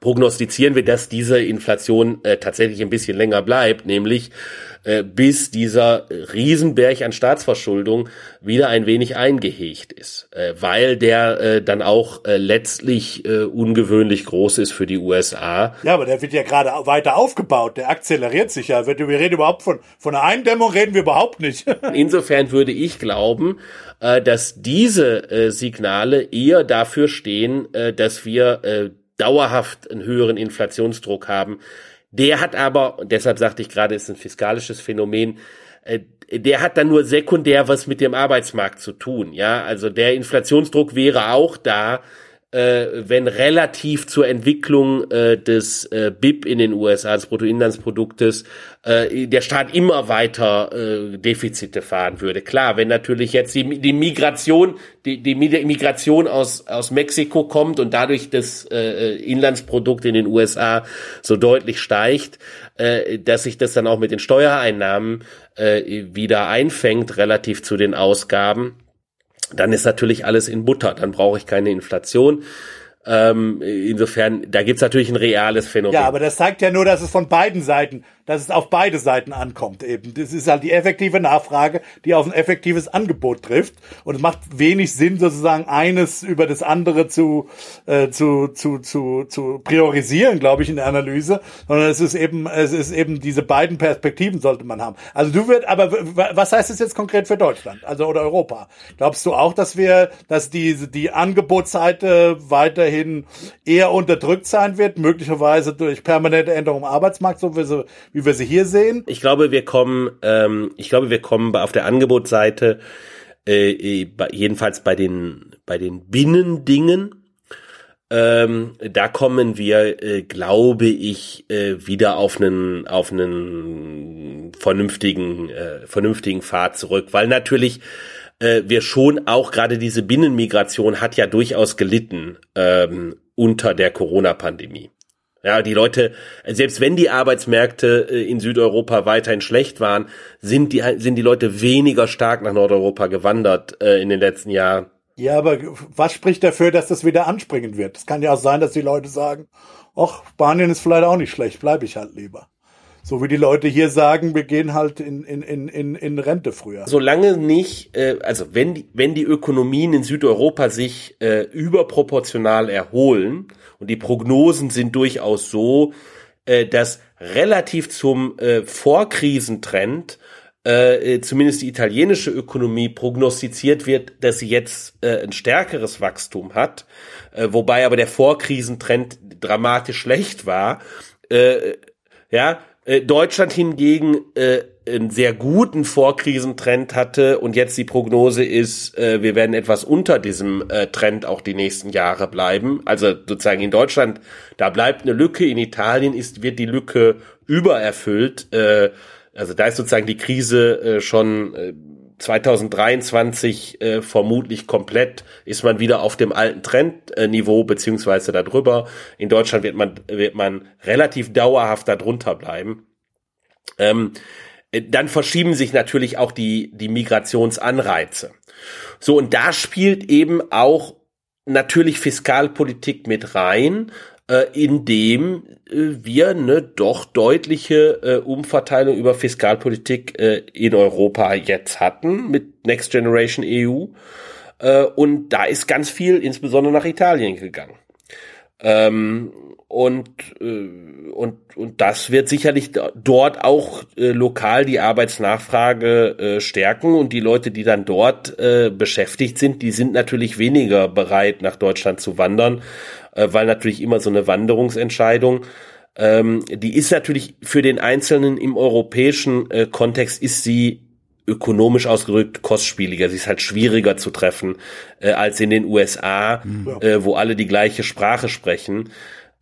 C: prognostizieren wir, dass diese Inflation äh, tatsächlich ein bisschen länger bleibt, nämlich äh, bis dieser Riesenberg an Staatsverschuldung wieder ein wenig eingehegt ist, äh, weil der äh, dann auch äh, letztlich äh, ungewöhnlich groß ist für die USA.
D: Ja, aber der wird ja gerade weiter aufgebaut, der akzeleriert sich ja. Wir reden überhaupt von, von einer Eindämmung reden wir überhaupt nicht. [laughs]
C: Insofern würde ich glauben, äh, dass diese äh, Signale eher dafür stehen, äh, dass wir äh, dauerhaft einen höheren Inflationsdruck haben. Der hat aber, und deshalb sagte ich gerade, ist ein fiskalisches Phänomen, äh, der hat dann nur sekundär was mit dem Arbeitsmarkt zu tun. Ja, also der Inflationsdruck wäre auch da, äh, wenn relativ zur Entwicklung äh, des äh, BIP in den USA, des Bruttoinlandsproduktes, äh, der Staat immer weiter äh, Defizite fahren würde. Klar, wenn natürlich jetzt die, die Migration, die, die Migration aus, aus Mexiko kommt und dadurch das äh, Inlandsprodukt in den USA so deutlich steigt, äh, dass sich das dann auch mit den Steuereinnahmen äh, wieder einfängt relativ zu den Ausgaben dann ist natürlich alles in Butter, dann brauche ich keine Inflation. Ähm, insofern, da gibt's natürlich ein reales Phänomen.
D: Ja, aber das zeigt ja nur, dass es von beiden Seiten, dass es auf beide Seiten ankommt eben. Das ist halt die effektive Nachfrage, die auf ein effektives Angebot trifft. Und es macht wenig Sinn, sozusagen eines über das andere zu, äh, zu, zu, zu, zu priorisieren, glaube ich, in der Analyse, sondern es ist eben, es ist eben diese beiden Perspektiven sollte man haben. Also du wirst, aber was heißt das jetzt konkret für Deutschland, also oder Europa? Glaubst du auch, dass wir, dass diese die Angebotsseite weiter weiterhin eher unterdrückt sein wird, möglicherweise durch permanente Änderungen im Arbeitsmarkt, so wie, sie, wie wir sie hier sehen?
C: Ich glaube, wir kommen, ähm, ich glaube, wir kommen auf der Angebotsseite äh, äh jedenfalls bei den bei den Binnendingen ähm, da kommen wir, äh, glaube ich, äh, wieder auf einen auf einen vernünftigen äh, vernünftigen Pfad zurück, weil natürlich äh, wir schon auch gerade diese Binnenmigration hat ja durchaus gelitten ähm, unter der Corona-Pandemie. Ja, die Leute, selbst wenn die Arbeitsmärkte äh, in Südeuropa weiterhin schlecht waren, sind die, sind die Leute weniger stark nach Nordeuropa gewandert äh, in den letzten Jahren.
D: Ja, aber was spricht dafür, dass das wieder anspringen wird? Es kann ja auch sein, dass die Leute sagen, ach, Spanien ist vielleicht auch nicht schlecht, bleibe ich halt lieber. So wie die Leute hier sagen, wir gehen halt in, in, in, in Rente früher.
C: Solange nicht, äh, also wenn die, wenn die Ökonomien in Südeuropa sich äh, überproportional erholen, und die Prognosen sind durchaus so, äh, dass relativ zum äh, Vorkrisentrend äh, zumindest die italienische Ökonomie prognostiziert wird, dass sie jetzt äh, ein stärkeres Wachstum hat, äh, wobei aber der Vorkrisentrend dramatisch schlecht war. Äh, ja, äh, Deutschland hingegen äh, einen sehr guten Vorkrisentrend hatte und jetzt die Prognose ist, äh, wir werden etwas unter diesem äh, Trend auch die nächsten Jahre bleiben. Also sozusagen in Deutschland, da bleibt eine Lücke, in Italien ist, wird die Lücke übererfüllt. Äh, also da ist sozusagen die Krise äh, schon äh, 2023 äh, vermutlich komplett ist man wieder auf dem alten Trendniveau beziehungsweise darüber. In Deutschland wird man wird man relativ dauerhaft darunter bleiben. Ähm, dann verschieben sich natürlich auch die die Migrationsanreize. So und da spielt eben auch natürlich Fiskalpolitik mit rein, äh, indem äh, wir eine doch deutliche äh, Umverteilung über Fiskalpolitik äh, in Europa jetzt hatten mit Next Generation EU. Äh, und da ist ganz viel insbesondere nach Italien gegangen. Ähm, und, äh, und, und das wird sicherlich dort auch äh, lokal die Arbeitsnachfrage äh, stärken und die Leute, die dann dort äh, beschäftigt sind, die sind natürlich weniger bereit, nach Deutschland zu wandern, äh, weil natürlich immer so eine Wanderungsentscheidung, ähm, die ist natürlich für den Einzelnen im europäischen äh, Kontext, ist sie ökonomisch ausgedrückt kostspieliger. Sie ist halt schwieriger zu treffen äh, als in den USA, mhm. äh, wo alle die gleiche Sprache sprechen.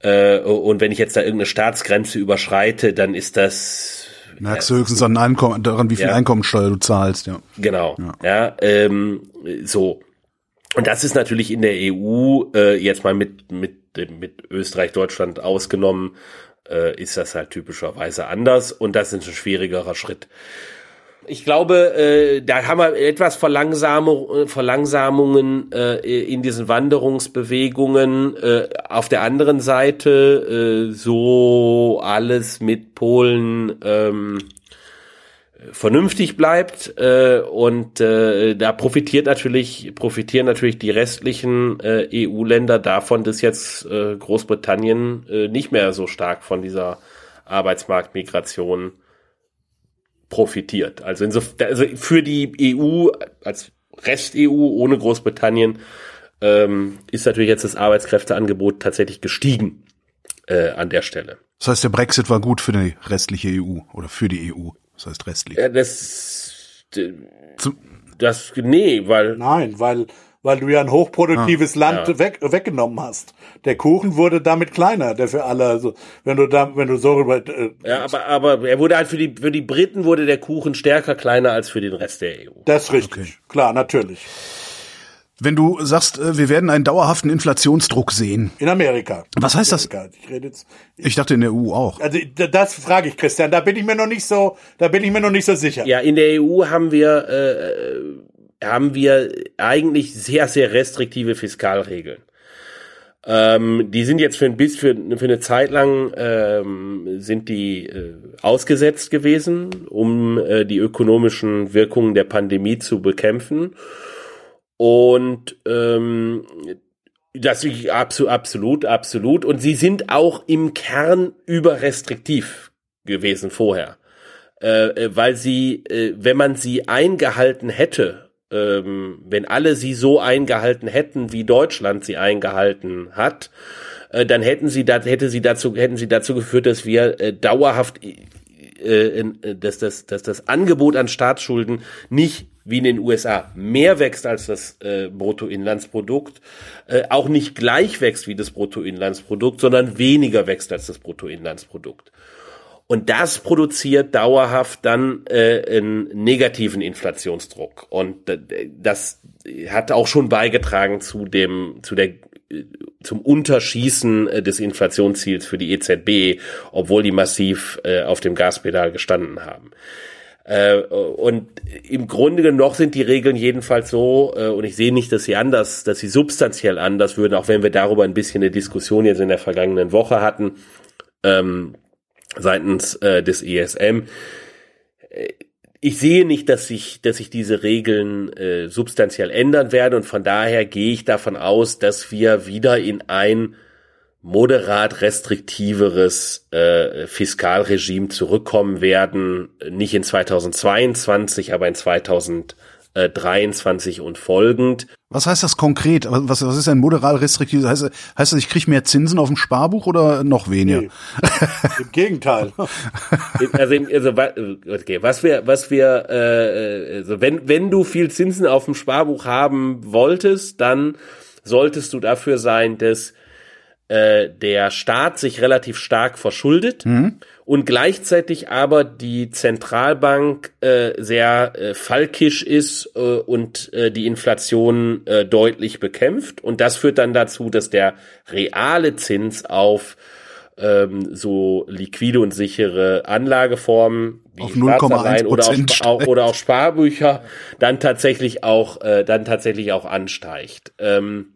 C: Äh, und wenn ich jetzt da irgendeine Staatsgrenze überschreite, dann ist das
B: Merkst du höchstens an Einkommen, daran, wie viel ja. Einkommensteuer du zahlst, ja.
C: Genau. Ja, ja ähm, so. Und das ist natürlich in der EU, äh, jetzt mal mit, mit, mit Österreich, Deutschland ausgenommen, äh, ist das halt typischerweise anders und das ist ein schwierigerer Schritt. Ich glaube, äh, da haben wir etwas Verlangsamung, Verlangsamungen äh, in diesen Wanderungsbewegungen. Äh, auf der anderen Seite äh, so alles mit Polen ähm, vernünftig bleibt äh, und äh, da profitiert natürlich profitieren natürlich die restlichen äh, EU-Länder davon, dass jetzt äh, Großbritannien äh, nicht mehr so stark von dieser Arbeitsmarktmigration profitiert. Also, insofern, also für die EU als Rest-EU ohne Großbritannien ähm, ist natürlich jetzt das Arbeitskräfteangebot tatsächlich gestiegen äh, an der Stelle.
B: Das heißt, der Brexit war gut für die restliche EU oder für die EU. Das heißt restlich.
C: Ja, das, das, nee, weil.
D: Nein, weil, weil du ja ein hochproduktives ah, Land ja. weg, weggenommen hast. Der Kuchen wurde damit kleiner, der für alle, also, wenn du da, wenn du so über,
C: äh, Ja, aber, aber er wurde halt für die, für die Briten wurde der Kuchen stärker kleiner als für den Rest der EU.
D: Das ist richtig. Okay. Klar, natürlich.
B: Wenn du sagst, äh, wir werden einen dauerhaften Inflationsdruck sehen.
D: In Amerika.
B: Was heißt Amerika. das? Ich, rede jetzt, ich, ich dachte in der EU auch.
D: Also das frage ich Christian. Da bin ich mir noch nicht so, da bin ich mir noch nicht so sicher.
C: Ja, in der EU haben wir äh, haben wir eigentlich sehr sehr restriktive Fiskalregeln. Ähm, die sind jetzt für ein bisschen, für, für eine Zeit lang ähm, sind die äh, ausgesetzt gewesen, um äh, die ökonomischen Wirkungen der Pandemie zu bekämpfen. Und ähm, das ist absolut, absolut, absolut. Und sie sind auch im Kern überrestriktiv gewesen vorher. Äh, äh, weil sie, äh, wenn man sie eingehalten hätte, ähm, wenn alle sie so eingehalten hätten, wie Deutschland sie eingehalten hat, äh, dann hätten sie, da, hätte sie dazu, hätten sie dazu geführt, dass wir äh, dauerhaft, äh, äh, dass, das, dass das Angebot an Staatsschulden nicht wie in den USA mehr wächst als das äh, Bruttoinlandsprodukt, äh, auch nicht gleich wächst wie das Bruttoinlandsprodukt, sondern weniger wächst als das Bruttoinlandsprodukt. Und das produziert dauerhaft dann äh, einen negativen Inflationsdruck. Und äh, das hat auch schon beigetragen zu dem, zu der, äh, zum Unterschießen äh, des Inflationsziels für die EZB, obwohl die massiv äh, auf dem Gaspedal gestanden haben. Äh, und im Grunde genommen noch sind die Regeln jedenfalls so, äh, und ich sehe nicht, dass sie anders, dass sie substanziell anders würden, auch wenn wir darüber ein bisschen eine Diskussion jetzt in der vergangenen Woche hatten, ähm, seitens äh, des ESM. Äh, ich sehe nicht, dass sich, dass sich diese Regeln äh, substanziell ändern werden und von daher gehe ich davon aus, dass wir wieder in ein moderat restriktiveres äh, Fiskalregime zurückkommen werden, nicht in 2022, aber in 2023 und folgend.
B: Was heißt das konkret? Was, was ist ein moderat restriktives? Heißt, heißt das, ich kriege mehr Zinsen auf dem Sparbuch oder noch weniger? Nee, [laughs]
D: Im Gegenteil.
C: also, also okay, was wir, was wir, äh, also wenn wenn du viel Zinsen auf dem Sparbuch haben wolltest, dann solltest du dafür sein, dass äh, der Staat sich relativ stark verschuldet mhm. und gleichzeitig aber die Zentralbank äh, sehr äh, falkisch ist äh, und äh, die Inflation äh, deutlich bekämpft. Und das führt dann dazu, dass der reale Zins auf ähm, so liquide und sichere Anlageformen wie auf Staatsanleihen oder auch, oder auch Sparbücher dann tatsächlich auch äh, dann tatsächlich auch ansteigt. Ähm,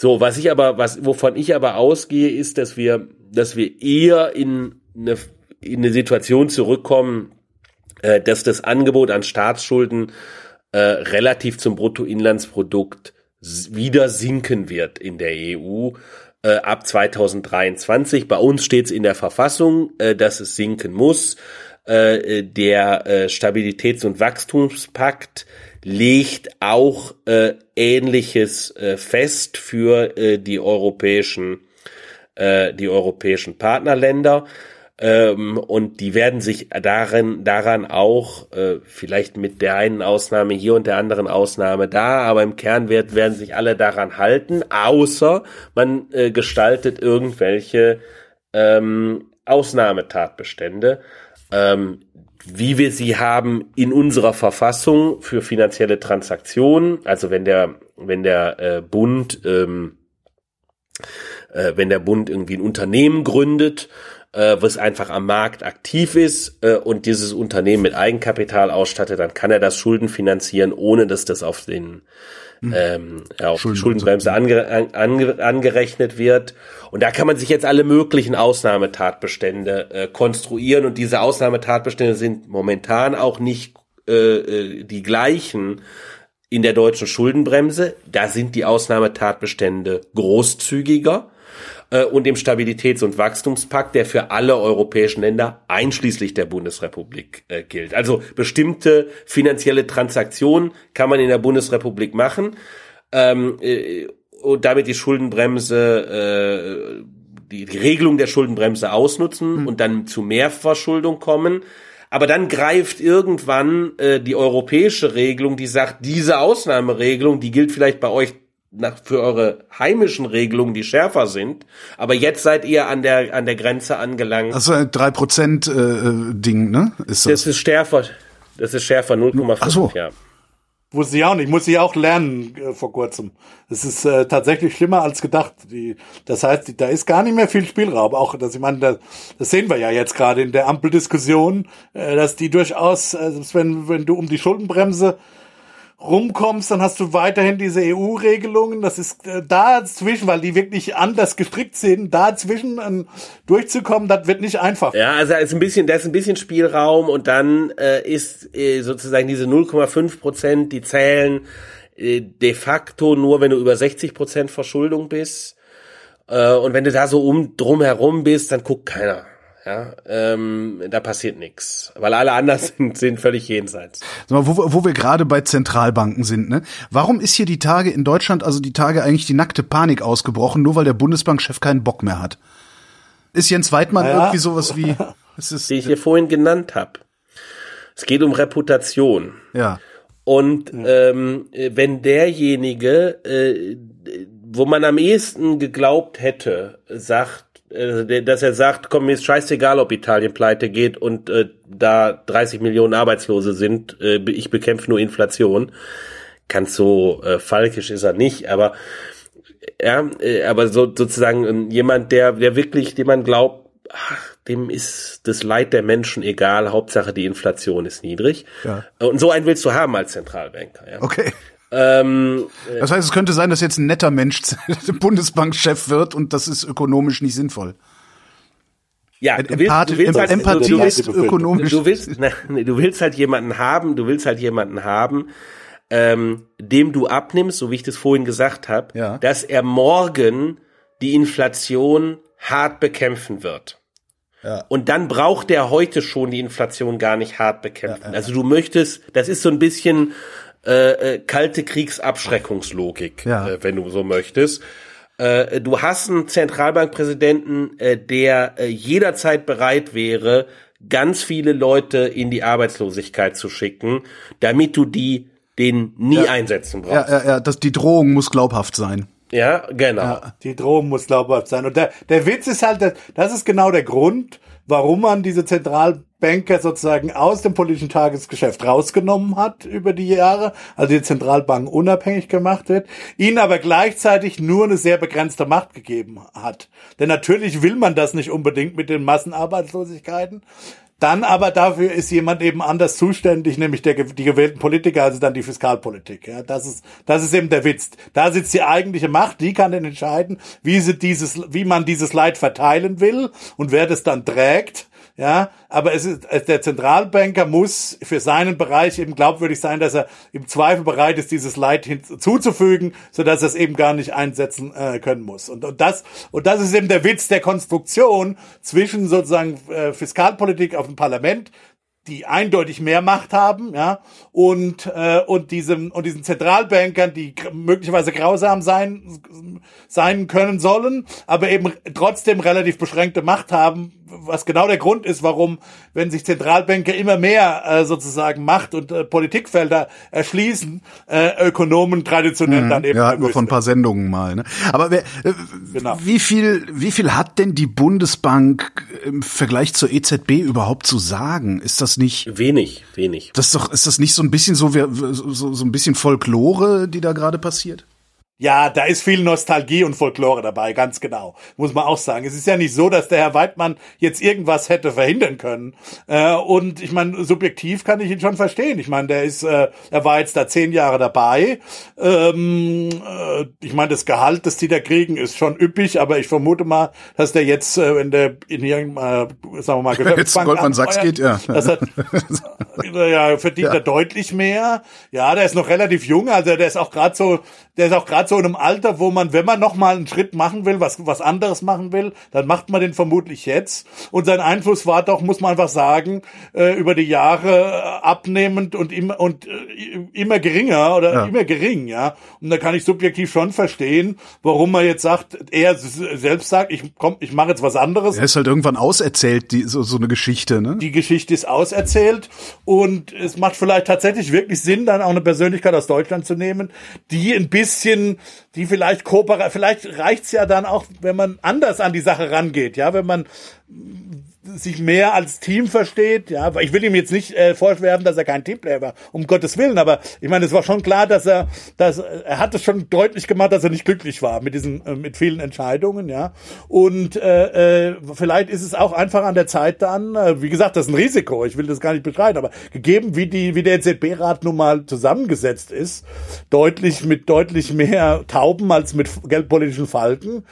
C: so, was ich aber, was, wovon ich aber ausgehe, ist, dass wir, dass wir eher in eine, in eine Situation zurückkommen, äh, dass das Angebot an Staatsschulden äh, relativ zum Bruttoinlandsprodukt wieder sinken wird in der EU äh, ab 2023. Bei uns steht es in der Verfassung, äh, dass es sinken muss. Äh, der äh, Stabilitäts- und Wachstumspakt legt auch äh, Ähnliches äh, fest für äh, die europäischen äh, die europäischen Partnerländer ähm, und die werden sich darin daran auch äh, vielleicht mit der einen Ausnahme hier und der anderen Ausnahme da, aber im Kern wird, werden sich alle daran halten, außer man äh, gestaltet irgendwelche ähm, Ausnahmetatbestände. Ähm, wie wir sie haben in unserer Verfassung für finanzielle Transaktionen. Also wenn der, wenn der äh, Bund, ähm, äh, wenn der Bund irgendwie ein Unternehmen gründet, äh, was einfach am Markt aktiv ist äh, und dieses Unternehmen mit Eigenkapital ausstattet, dann kann er das Schulden finanzieren, ohne dass das auf den hm. ähm, auf die Schuldenbremse ange, ange, angerechnet wird. Und da kann man sich jetzt alle möglichen Ausnahmetatbestände äh, konstruieren und diese Ausnahmetatbestände sind momentan auch nicht äh, äh, die gleichen in der deutschen Schuldenbremse. Da sind die Ausnahmetatbestände großzügiger äh, und dem Stabilitäts- und Wachstumspakt, der für alle europäischen Länder einschließlich der Bundesrepublik äh, gilt. Also bestimmte finanzielle Transaktionen kann man in der Bundesrepublik machen ähm, äh, und damit die Schuldenbremse, äh, die, die Regelung der Schuldenbremse ausnutzen mhm. und dann zu Mehrverschuldung kommen. Aber dann greift irgendwann äh, die europäische Regelung, die sagt, diese Ausnahmeregelung, die gilt vielleicht bei euch nach, für eure heimischen Regelungen, die schärfer sind. Aber jetzt seid ihr an der, an der Grenze angelangt.
B: Also ein 3% äh, Ding, ne?
C: Ist das? das ist schärfer. Das ist schärfer, 0,5,
B: so.
C: ja.
D: Wusste ich auch nicht. Muss ich auch lernen äh, vor kurzem. Es ist äh, tatsächlich schlimmer als gedacht. Die, das heißt, da ist gar nicht mehr viel Spielraum. Auch, dass ich meine, das, das sehen wir ja jetzt gerade in der Ampeldiskussion, äh, dass die durchaus, äh, wenn, wenn du um die Schuldenbremse rumkommst, dann hast du weiterhin diese EU-Regelungen. Das ist äh, dazwischen, weil die wirklich anders gestrickt sind, dazwischen äh, durchzukommen, das wird nicht einfach.
C: Ja, also ist ein bisschen, da ist ein bisschen Spielraum und dann äh, ist äh, sozusagen diese 0,5 Prozent, die zählen äh, de facto nur, wenn du über 60 Prozent Verschuldung bist. Äh, und wenn du da so um drum herum bist, dann guckt keiner. Ja, ähm, da passiert nichts, weil alle anderen [laughs] sind, sind völlig jenseits.
B: Sag mal, wo, wo wir gerade bei Zentralbanken sind, ne? Warum ist hier die Tage in Deutschland, also die Tage eigentlich die nackte Panik ausgebrochen, nur weil der Bundesbankchef keinen Bock mehr hat? Ist Jens Weidmann ja. irgendwie sowas wie, [laughs]
C: es ist, die ich hier vorhin genannt habe. Es geht um Reputation.
B: Ja.
C: Und ähm, wenn derjenige, äh, wo man am ehesten geglaubt hätte, sagt, dass er sagt, komm, mir ist scheißegal, ob Italien pleite geht und äh, da 30 Millionen Arbeitslose sind, äh, ich bekämpfe nur Inflation. Ganz so äh, falkisch ist er nicht, aber ja, äh, aber so sozusagen ähm, jemand, der, der wirklich, dem man glaubt, ach, dem ist das Leid der Menschen egal, Hauptsache die Inflation ist niedrig. Ja. Und so einen willst du haben als Zentralbanker. Ja?
B: Okay. Ähm, das heißt, es könnte sein, dass jetzt ein netter Mensch [laughs] Bundesbankchef wird und das ist ökonomisch nicht sinnvoll.
C: Ja, du willst, Empathie, du willst halt,
B: Empathie du, ist ökonomisch.
C: Du willst, [laughs] ne, du willst halt jemanden haben, du willst halt jemanden haben, ähm, dem du abnimmst, so wie ich das vorhin gesagt habe, ja. dass er morgen die Inflation hart bekämpfen wird. Ja. Und dann braucht er heute schon die Inflation gar nicht hart bekämpfen. Ja, also du möchtest, das ist so ein bisschen äh, äh, kalte Kriegsabschreckungslogik, ja. äh, wenn du so möchtest. Äh, du hast einen Zentralbankpräsidenten, äh, der äh, jederzeit bereit wäre, ganz viele Leute in die Arbeitslosigkeit zu schicken, damit du die den nie ja. einsetzen brauchst.
B: Ja, ja, ja, das, die Drohung muss glaubhaft sein.
C: Ja, genau. Ja,
D: die Drohung muss glaubhaft sein. Und der, der Witz ist halt, das ist genau der Grund, warum man diese Zentralbanker sozusagen aus dem politischen Tagesgeschäft rausgenommen hat über die Jahre, also die Zentralbank unabhängig gemacht wird, ihnen aber gleichzeitig nur eine sehr begrenzte Macht gegeben hat. Denn natürlich will man das nicht unbedingt mit den Massenarbeitslosigkeiten. Dann aber dafür ist jemand eben anders zuständig, nämlich der, die gewählten Politiker, also dann die Fiskalpolitik. Ja, das ist, das ist eben der Witz. Da sitzt die eigentliche Macht, die kann dann entscheiden, wie sie dieses, wie man dieses Leid verteilen will und wer das dann trägt. Ja, aber es ist, der Zentralbanker muss für seinen Bereich eben glaubwürdig sein, dass er im Zweifel bereit ist, dieses Leid hinzuzufügen, so dass er es eben gar nicht einsetzen äh, können muss. Und, und das, und das ist eben der Witz der Konstruktion zwischen sozusagen äh, Fiskalpolitik auf dem Parlament, die eindeutig mehr Macht haben, ja, und äh, und diesem und diesen Zentralbankern, die möglicherweise grausam sein sein können sollen, aber eben trotzdem relativ beschränkte Macht haben, was genau der Grund ist, warum, wenn sich Zentralbanker immer mehr äh, sozusagen Macht und äh, Politikfelder erschließen, äh, Ökonomen traditionell mhm, dann eben.
B: Ja, hatten wir von ein paar Sendungen mal. Ne? Aber wer, äh, genau. wie viel, wie viel hat denn die Bundesbank im Vergleich zur EZB überhaupt zu sagen? Ist das nicht
C: wenig, wenig?
B: Das ist doch, ist das nicht so ein bisschen so, so, so ein bisschen Folklore, die da gerade passiert?
D: Ja, da ist viel Nostalgie und Folklore dabei, ganz genau. Muss man auch sagen. Es ist ja nicht so, dass der Herr Weidmann jetzt irgendwas hätte verhindern können. Äh, und ich meine, subjektiv kann ich ihn schon verstehen. Ich meine, der ist, äh, er war jetzt da zehn Jahre dabei. Ähm, äh, ich meine, das Gehalt, das die da kriegen, ist schon üppig, aber ich vermute mal, dass der jetzt, äh, wenn der in irgendeiner, sagen wir mal, [laughs]
B: Geschäftsbank Goldman Sachs geht, ja.
D: Das hat, [laughs] ja, verdient ja. er deutlich mehr. Ja, der ist noch relativ jung, also der ist auch gerade so, der ist auch gerade so in einem Alter, wo man, wenn man noch mal einen Schritt machen will, was was anderes machen will, dann macht man den vermutlich jetzt. Und sein Einfluss war doch, muss man einfach sagen, äh, über die Jahre äh, abnehmend und immer und äh, immer geringer oder ja. immer gering, ja. Und da kann ich subjektiv schon verstehen, warum man jetzt sagt, er selbst sagt, ich komm, ich mache jetzt was anderes.
B: Er ist halt irgendwann auserzählt, die, so so eine Geschichte, ne?
D: Die Geschichte ist auserzählt und es macht vielleicht tatsächlich wirklich Sinn, dann auch eine Persönlichkeit aus Deutschland zu nehmen, die ein bisschen, die vielleicht kooperieren, vielleicht reicht's ja dann auch, wenn man anders an die Sache rangeht, ja, wenn man sich mehr als Team versteht. Ja, ich will ihm jetzt nicht äh, vorwerfen, dass er kein Teamplayer war, um Gottes Willen. Aber ich meine, es war schon klar, dass er, dass er hat es schon deutlich gemacht, dass er nicht glücklich war mit diesen, äh, mit vielen Entscheidungen. Ja, und äh, äh, vielleicht ist es auch einfach an der Zeit dann. Äh, wie gesagt, das ist ein Risiko. Ich will das gar nicht bestreiten, aber gegeben, wie die, wie der EZB-Rat nun mal zusammengesetzt ist, deutlich mit deutlich mehr Tauben als mit geldpolitischen Falken,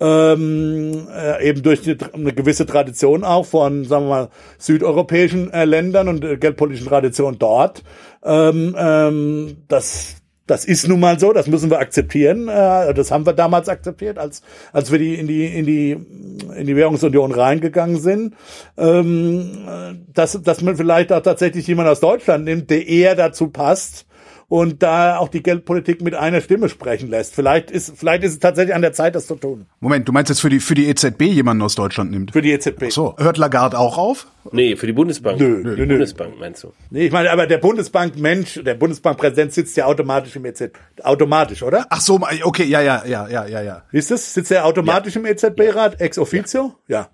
D: ähm, äh, eben durch die, eine gewisse Tradition auch von, sagen wir mal, südeuropäischen äh, Ländern und äh, geldpolitischen Traditionen dort. Ähm, ähm, das, das ist nun mal so, das müssen wir akzeptieren. Äh, das haben wir damals akzeptiert, als, als wir die in die, in die, in die Währungsunion reingegangen sind. Ähm, dass, dass man vielleicht auch tatsächlich jemand aus Deutschland nimmt, der eher dazu passt, und da auch die Geldpolitik mit einer Stimme sprechen lässt. Vielleicht ist, vielleicht ist es tatsächlich an der Zeit, das zu tun.
B: Moment, du meinst jetzt für die, für die EZB jemanden aus Deutschland nimmt?
D: Für die EZB.
B: Ach so, hört Lagarde auch auf?
C: Nee, für die Bundesbank.
D: Nö, nö, nö.
C: Bundesbank meinst du?
D: Nee, ich meine, aber der Bundesbank-Mensch, der Bundesbankpräsident sitzt ja automatisch im EZB. Automatisch, oder?
B: Ach so, okay, ja, ja, ja, ja, ja, ja.
D: Ist es? Sitzt er automatisch im EZB-Rat? Ex officio? Ja.
B: Ja,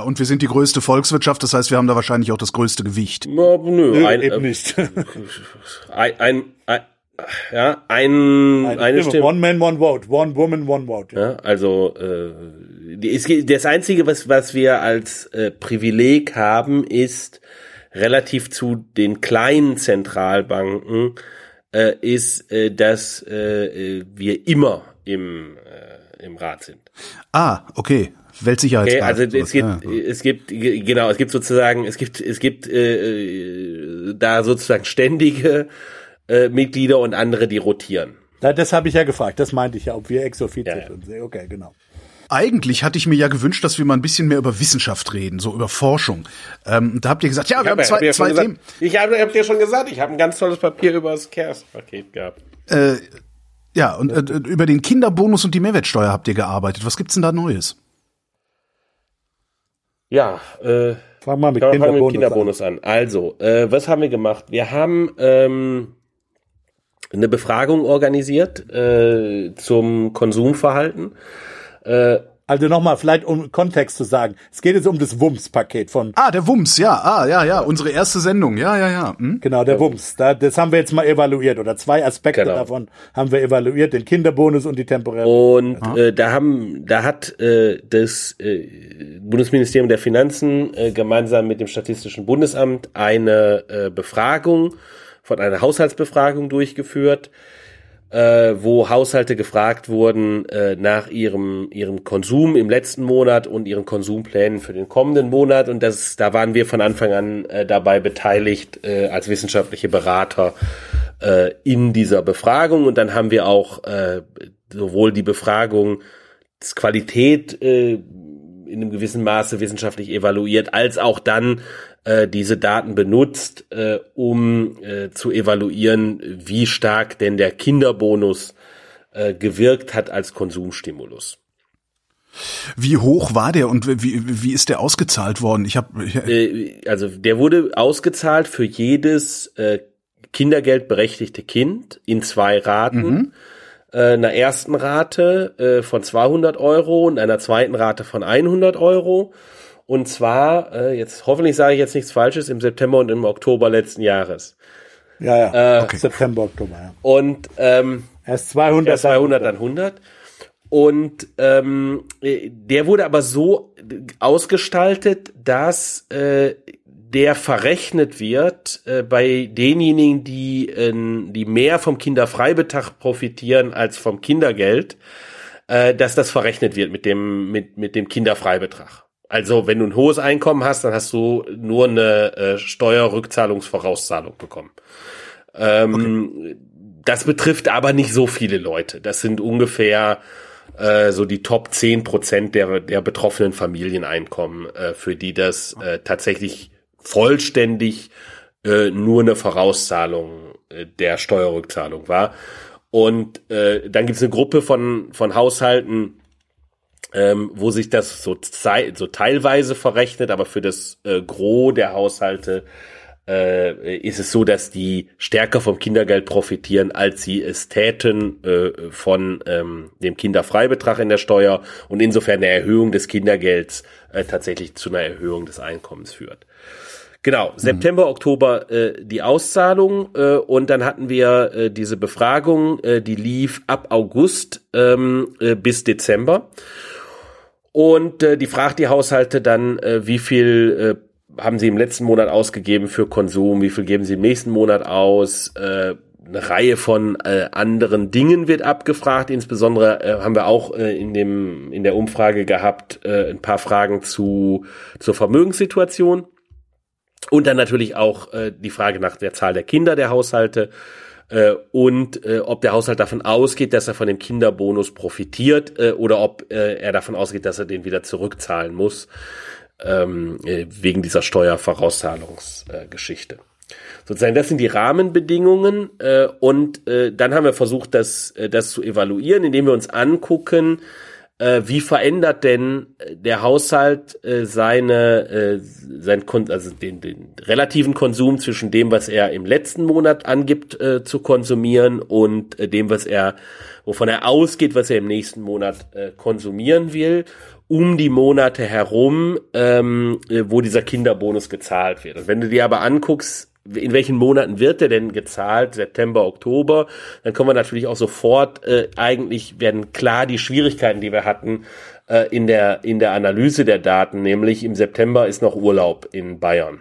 B: und wir sind die größte Volkswirtschaft, das heißt, wir haben da wahrscheinlich auch das größte Gewicht.
C: Ja, nö,
D: Nö,
C: ein,
D: eben
C: äh,
D: nicht. [laughs]
C: ein, ein, ein, ja, ein, eine, Stimme.
D: One man, one vote. One woman, one vote. Ja.
C: Ja, also äh, das Einzige, was, was wir als äh, Privileg haben, ist relativ zu den kleinen Zentralbanken, äh, ist, äh, dass äh, äh, wir immer im, äh, im Rat sind.
B: Ah, okay.
C: Okay,
B: Weltsicherheitsrat.
C: also es gibt,
B: ja.
C: es gibt, ge- genau, es gibt sozusagen, es gibt, es gibt äh, da sozusagen ständige äh, Mitglieder und andere, die rotieren.
D: Da- Das habe ich ja gefragt. Das meinte ich ja, ob wir ex officio
C: Ja, ja.
D: sind. Okay, genau.
B: Eigentlich hatte ich mir ja gewünscht, dass wir mal ein bisschen mehr über Wissenschaft reden, so über Forschung. Ähm, da habt ihr gesagt, ja, wir haben
C: hab
B: zwei,
C: ja schon
B: zwei Themen.
C: gesagt, ich habe hab dir schon gesagt, ich habe ein ganz tolles Papier über das Chaos-Paket gehabt.
B: Äh, ja, und äh, über den Kinderbonus und die Mehrwertsteuer habt ihr gearbeitet. Was gibt's denn da Neues?
C: Ja, äh,
D: Fang mal mit
C: fangen wir mit
D: Kinderbonus,
C: Kinderbonus an. Also, äh, was haben wir gemacht? Wir haben ähm, eine Befragung organisiert äh, zum Konsumverhalten. Äh,
D: Also nochmal, vielleicht um Kontext zu sagen. Es geht jetzt um das WUMS-Paket von,
B: Ah, der Wumms, ja, ah, ja, ja, unsere erste Sendung, ja, ja, ja. Hm?
D: genau, der WUMS. Da, das haben wir jetzt mal evaluiert oder zwei Aspekte
C: Genau.
D: davon haben wir evaluiert, den Kinderbonus und die temporäre.
C: Und äh, da haben, da hat äh, das äh, Bundesministerium der Finanzen äh, gemeinsam mit dem Statistischen Bundesamt eine äh, Befragung von einer Haushaltsbefragung durchgeführt, äh, wo Haushalte gefragt wurden äh, nach ihrem ihrem Konsum im letzten Monat und ihren Konsumplänen für den kommenden Monat. Und das, da waren wir von Anfang an äh, dabei beteiligt äh, als wissenschaftliche Berater äh, in dieser Befragung. Und dann haben wir auch äh, sowohl die Befragung Qualität äh, in einem gewissen Maße wissenschaftlich evaluiert, als auch dann äh, diese Daten benutzt, äh, um äh, zu evaluieren, wie stark denn der Kinderbonus äh, gewirkt hat als Konsumstimulus.
B: Wie hoch war der und wie, wie ist der ausgezahlt worden? Ich habe
C: Äh, also der wurde ausgezahlt für jedes äh, kindergeldberechtigte Kind in zwei Raten. Äh, einer ersten Rate äh, von 200 Euro und einer zweiten Rate von 100 Euro. Und zwar, äh, jetzt hoffentlich sage ich jetzt nichts Falsches, im September und im Oktober letzten Jahres.
D: Ja, ja.
B: Okay.
D: September, Oktober, ja.
C: Und ähm,
D: Erst 200.
C: ja, 200 dann 100. Und ähm, äh, der wurde aber so ausgestaltet, dass äh, der verrechnet wird äh, bei denjenigen, die, äh, die mehr vom Kinderfreibetrag profitieren als vom Kindergeld, äh, dass das verrechnet wird mit dem, mit, mit dem Kinderfreibetrag. Also wenn du ein hohes Einkommen hast, dann hast du nur eine äh, Steuerrückzahlungsvorauszahlung bekommen. Ähm, Das betrifft aber nicht so viele Leute. Das sind ungefähr äh, so die Top 10 Prozent der, der betroffenen Familieneinkommen, äh, für die das äh, tatsächlich vollständig äh, nur eine Vorauszahlung äh, der Steuerrückzahlung war. Und äh, dann gibt es eine Gruppe von, von Haushalten, ähm, wo sich das so, so teilweise verrechnet, aber für das äh, Gros der Haushalte äh, ist es so, dass die stärker vom Kindergeld profitieren, als sie es täten äh, von ähm, dem Kinderfreibetrag in der Steuer und insofern eine Erhöhung des Kindergelds äh, tatsächlich zu einer Erhöhung des Einkommens führt. Genau, September, mhm. Oktober äh, die Auszahlung äh, und dann hatten wir äh, diese Befragung, äh, die lief ab August ähm, äh, bis Dezember. Und äh, die fragt die Haushalte dann, äh, wie viel äh, haben sie im letzten Monat ausgegeben für Konsum, wie viel geben sie im nächsten Monat aus. Äh, eine Reihe von äh, anderen Dingen wird abgefragt. Insbesondere äh, haben wir auch äh, in dem in der Umfrage gehabt äh, ein paar Fragen zu zur Vermögenssituation. Und dann natürlich auch äh, die Frage nach der Zahl der Kinder der Haushalte äh, und äh, ob der Haushalt davon ausgeht, dass er von dem Kinderbonus profitiert äh, oder ob äh, er davon ausgeht, dass er den wieder zurückzahlen muss ähm, äh, wegen dieser Steuervorauszahlungsgeschichte. Äh, Sozusagen, das sind die Rahmenbedingungen äh, und äh, dann haben wir versucht, das, äh, das zu evaluieren, indem wir uns angucken, äh, wie verändert denn äh, der Haushalt äh, seine äh, sein Kon also den, den relativen Konsum zwischen dem, was er im letzten Monat angibt äh, zu konsumieren und äh, dem, was er wovon er ausgeht, was er im nächsten Monat äh, konsumieren will, um die Monate herum, ähm, äh, wo dieser Kinderbonus gezahlt wird. Und wenn du dir aber anguckst, in welchen Monaten wird der denn gezahlt? September, Oktober. Dann kommen wir natürlich auch sofort, äh, eigentlich werden klar die Schwierigkeiten, die wir hatten äh, in, der, in der Analyse der Daten, nämlich im September ist noch Urlaub in Bayern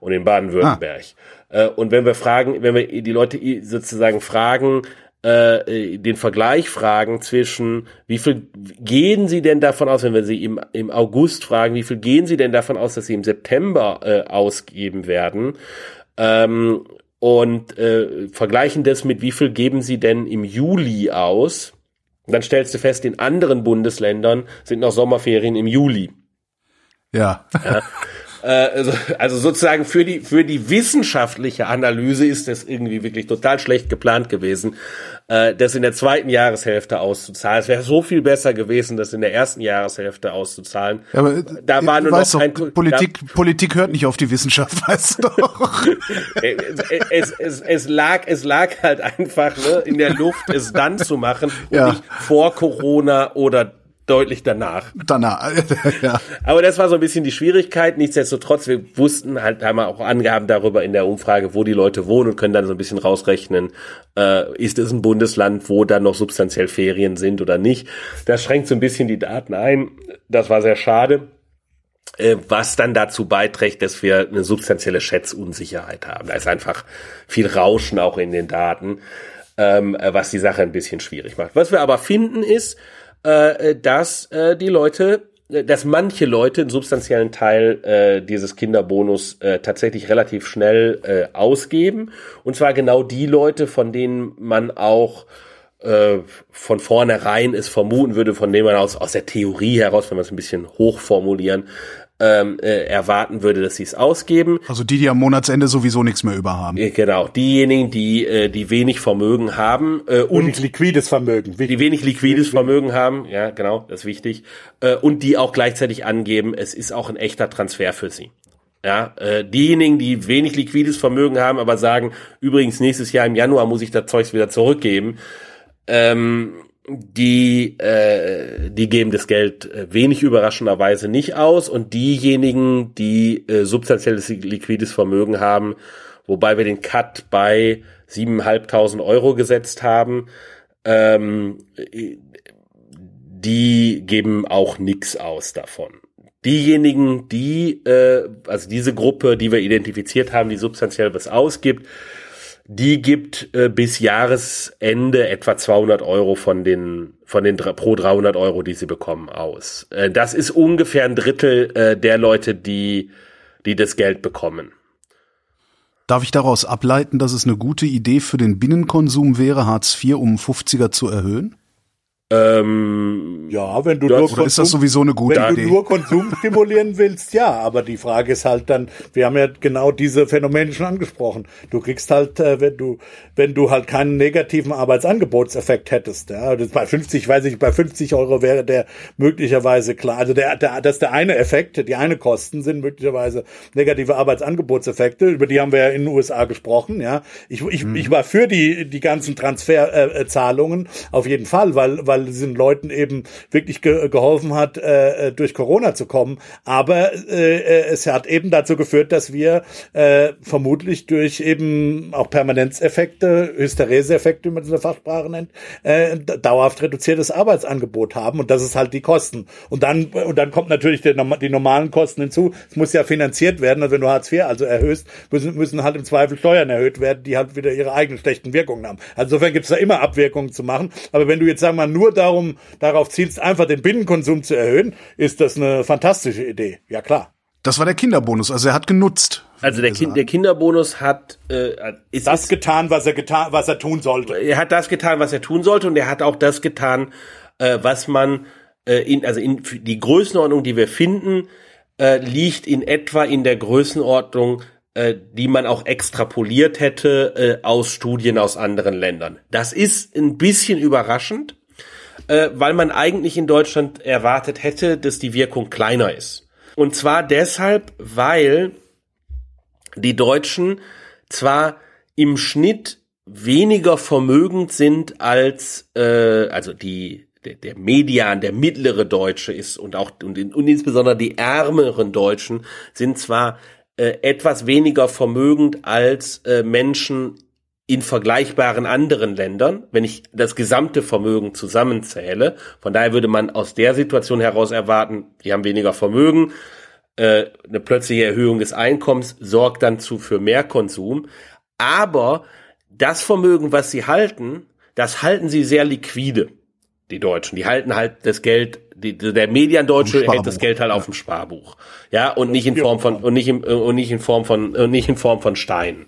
C: und in Baden-Württemberg. Ah. Äh, und wenn wir fragen, wenn wir die Leute sozusagen fragen, äh, den Vergleich fragen zwischen, wie viel gehen Sie denn davon aus, wenn wir Sie im, im August fragen, wie viel gehen Sie denn davon aus, dass Sie im September äh, ausgeben werden? Ähm, und äh, vergleichen das mit, wie viel geben sie denn im Juli aus? Und dann stellst du fest, in anderen Bundesländern sind noch Sommerferien im Juli.
B: Ja. ja. [laughs]
C: Äh, also, also sozusagen für die, für die wissenschaftliche Analyse ist das irgendwie wirklich total schlecht geplant gewesen, äh, das in der zweiten Jahreshälfte auszuzahlen. Es wäre so viel besser gewesen, das in der ersten Jahreshälfte auszuzahlen.
B: Ja, aber da war nur noch kein Politik, da, Politik hört nicht auf die Wissenschaft, [laughs] weißt du doch. [laughs]
C: es, es, es, lag, es lag halt einfach ne, in der Luft, es dann zu machen und ja. nicht vor Corona oder deutlich danach.
B: Danach, [laughs] ja.
C: Aber das war so ein bisschen die Schwierigkeit. Nichtsdestotrotz, wir wussten halt, haben wir auch Angaben darüber in der Umfrage, wo die Leute wohnen und können dann so ein bisschen rausrechnen, äh, ist es ein Bundesland, wo dann noch substanziell Ferien sind oder nicht. Das schränkt so ein bisschen die Daten ein. Das war sehr schade. Äh, was dann dazu beiträgt, dass wir eine substanzielle Schätzunsicherheit haben. Da ist einfach viel Rauschen auch in den Daten, ähm, was die Sache ein bisschen schwierig macht. Was wir aber finden ist, äh, dass äh, die Leute äh, dass manche Leute einen substanziellen Teil äh, dieses Kinderbonus äh, tatsächlich relativ schnell äh, ausgeben. Und zwar genau die Leute, von denen man auch äh, von vornherein es vermuten würde, von denen man aus, aus der Theorie heraus, wenn wir es ein bisschen hoch formulieren, ähm, äh, erwarten würde, dass sie es ausgeben.
B: Also die, die am Monatsende sowieso nichts mehr über haben.
C: Äh, genau, diejenigen, die äh, die wenig Vermögen haben
D: äh, und wenig liquides Vermögen,
C: die wenig liquides Vermögen haben, ja genau, das ist wichtig, äh, und die auch gleichzeitig angeben, es ist auch ein echter Transfer für sie. Ja, äh, diejenigen, die wenig liquides Vermögen haben, aber sagen, übrigens nächstes Jahr im Januar muss ich das Zeugs wieder zurückgeben. Ähm, die, äh, die geben das Geld äh, wenig überraschenderweise nicht aus und diejenigen, die äh, substanzielles liquides Vermögen haben, wobei wir den Cut bei 7.500 Euro gesetzt haben, ähm, die geben auch nix aus davon. Diejenigen, die, äh, also diese Gruppe, die wir identifiziert haben, die substanziell was ausgibt, die gibt äh, bis Jahresende etwa 200 Euro von den von den pro 300 Euro, die sie bekommen, aus. Äh, das ist ungefähr ein Drittel äh, der Leute, die die das Geld bekommen.
B: Darf ich daraus ableiten, dass es eine gute Idee für den Binnenkonsum wäre, Hartz IV um 50er zu erhöhen?
C: Ähm,
D: Ja, wenn du nur
B: Oder ist das sowieso eine gute
D: wenn
B: Idee?
D: du nur Konsum stimulieren willst, ja, aber die Frage ist halt dann, wir haben ja genau diese Phänomene schon angesprochen. Du kriegst halt, äh, wenn du, wenn du halt keinen negativen Arbeitsangebotseffekt hättest, ja, bei 50, weiß ich, bei 50 Euro wäre der möglicherweise klar. Also der, der, das ist der eine Effekt, die eine Kosten sind möglicherweise negative Arbeitsangebotseffekte, über die haben wir ja in den USA gesprochen, ja. Ich, ich, ich war für die, die ganzen Transferzahlungen äh, Zahlungen auf jeden Fall, weil, weil es den Leuten eben wirklich ge geholfen hat, äh, durch Corona zu kommen. Aber äh, äh, es hat eben dazu geführt, dass wir äh, vermutlich durch eben auch Permanenzeffekte, Hysterese-Effekte, wie man es in der Fachsprache nennt, äh, dauerhaft reduziertes Arbeitsangebot haben. Und das ist halt die Kosten. Und dann, und dann kommt natürlich der, die normalen Kosten hinzu. Es muss ja finanziert werden. Und wenn du Hartz IV also erhöhst, müssen, müssen halt im Zweifel Steuern erhöht werden, die halt wieder ihre eigenen schlechten Wirkungen haben. Also insofern gibt es da immer Abwirkungen zu machen. Aber wenn du jetzt, sagen wir mal, nur darum, darauf zielst, einfach den Binnenkonsum zu erhöhen, ist das eine fantastische Idee. Ja, klar.
B: Das war der Kinderbonus, also er hat genutzt.
C: also der, kind, der Kinderbonus hat äh, ist,
D: Das
C: ist,
D: getan, was er getan, was er tun sollte.
C: er hat das getan, was er tun sollte, und er hat auch das getan, äh, was man äh, in also in die Größenordnung, die wir finden, äh, liegt in etwa in der Größenordnung, äh, die man auch extrapoliert hätte äh, aus Studien aus anderen Ländern. Das ist ein bisschen überraschend, äh, weil man eigentlich in Deutschland erwartet hätte, dass die Wirkung kleiner ist. Und zwar deshalb, weil die Deutschen zwar im Schnitt weniger vermögend sind als äh, also die der, der Median, der mittlere Deutsche ist und auch und, und insbesondere die ärmeren Deutschen sind zwar äh, etwas weniger vermögend als äh, Menschen in vergleichbaren anderen Ländern, wenn ich das gesamte Vermögen zusammenzähle. Von daher würde man aus der Situation heraus erwarten, die haben weniger Vermögen, äh, eine plötzliche Erhöhung des Einkommens sorgt dann zu für mehr Konsum. Aber das Vermögen, was sie halten, das halten sie sehr liquide, die Deutschen. Die halten halt das Geld, die, der Mediandeutsche
B: Sparbuch,
C: hält das Geld halt auf dem Sparbuch. Ja, und nicht in Form von, und nicht in, und nicht in Form von, und nicht in Form von Steinen.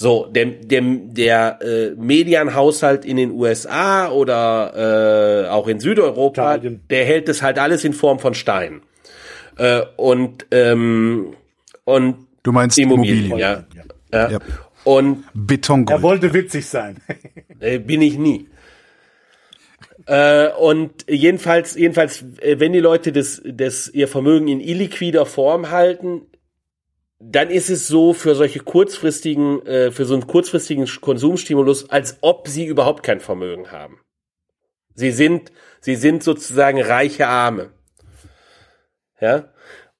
C: So, der, der, der äh, Medianhaushalt in den USA oder äh, auch in Südeuropa,
D: Italien.
C: der hält das halt alles in Form von Steinen. Äh, und ähm, und
B: Du meinst
C: Immobilien,
B: Immobilien.
C: ja. ja.
B: Ja.
C: Und
B: Betongold.
D: Er wollte witzig sein. [laughs]
C: bin ich nie. Äh, und jedenfalls, jedenfalls, äh, wenn die Leute das, das ihr Vermögen in illiquider Form halten, dann ist es so für solche kurzfristigen, äh, für so einen kurzfristigen Konsumstimulus, als ob sie überhaupt kein Vermögen haben. Sie sind, sie sind sozusagen reiche Arme. Ja.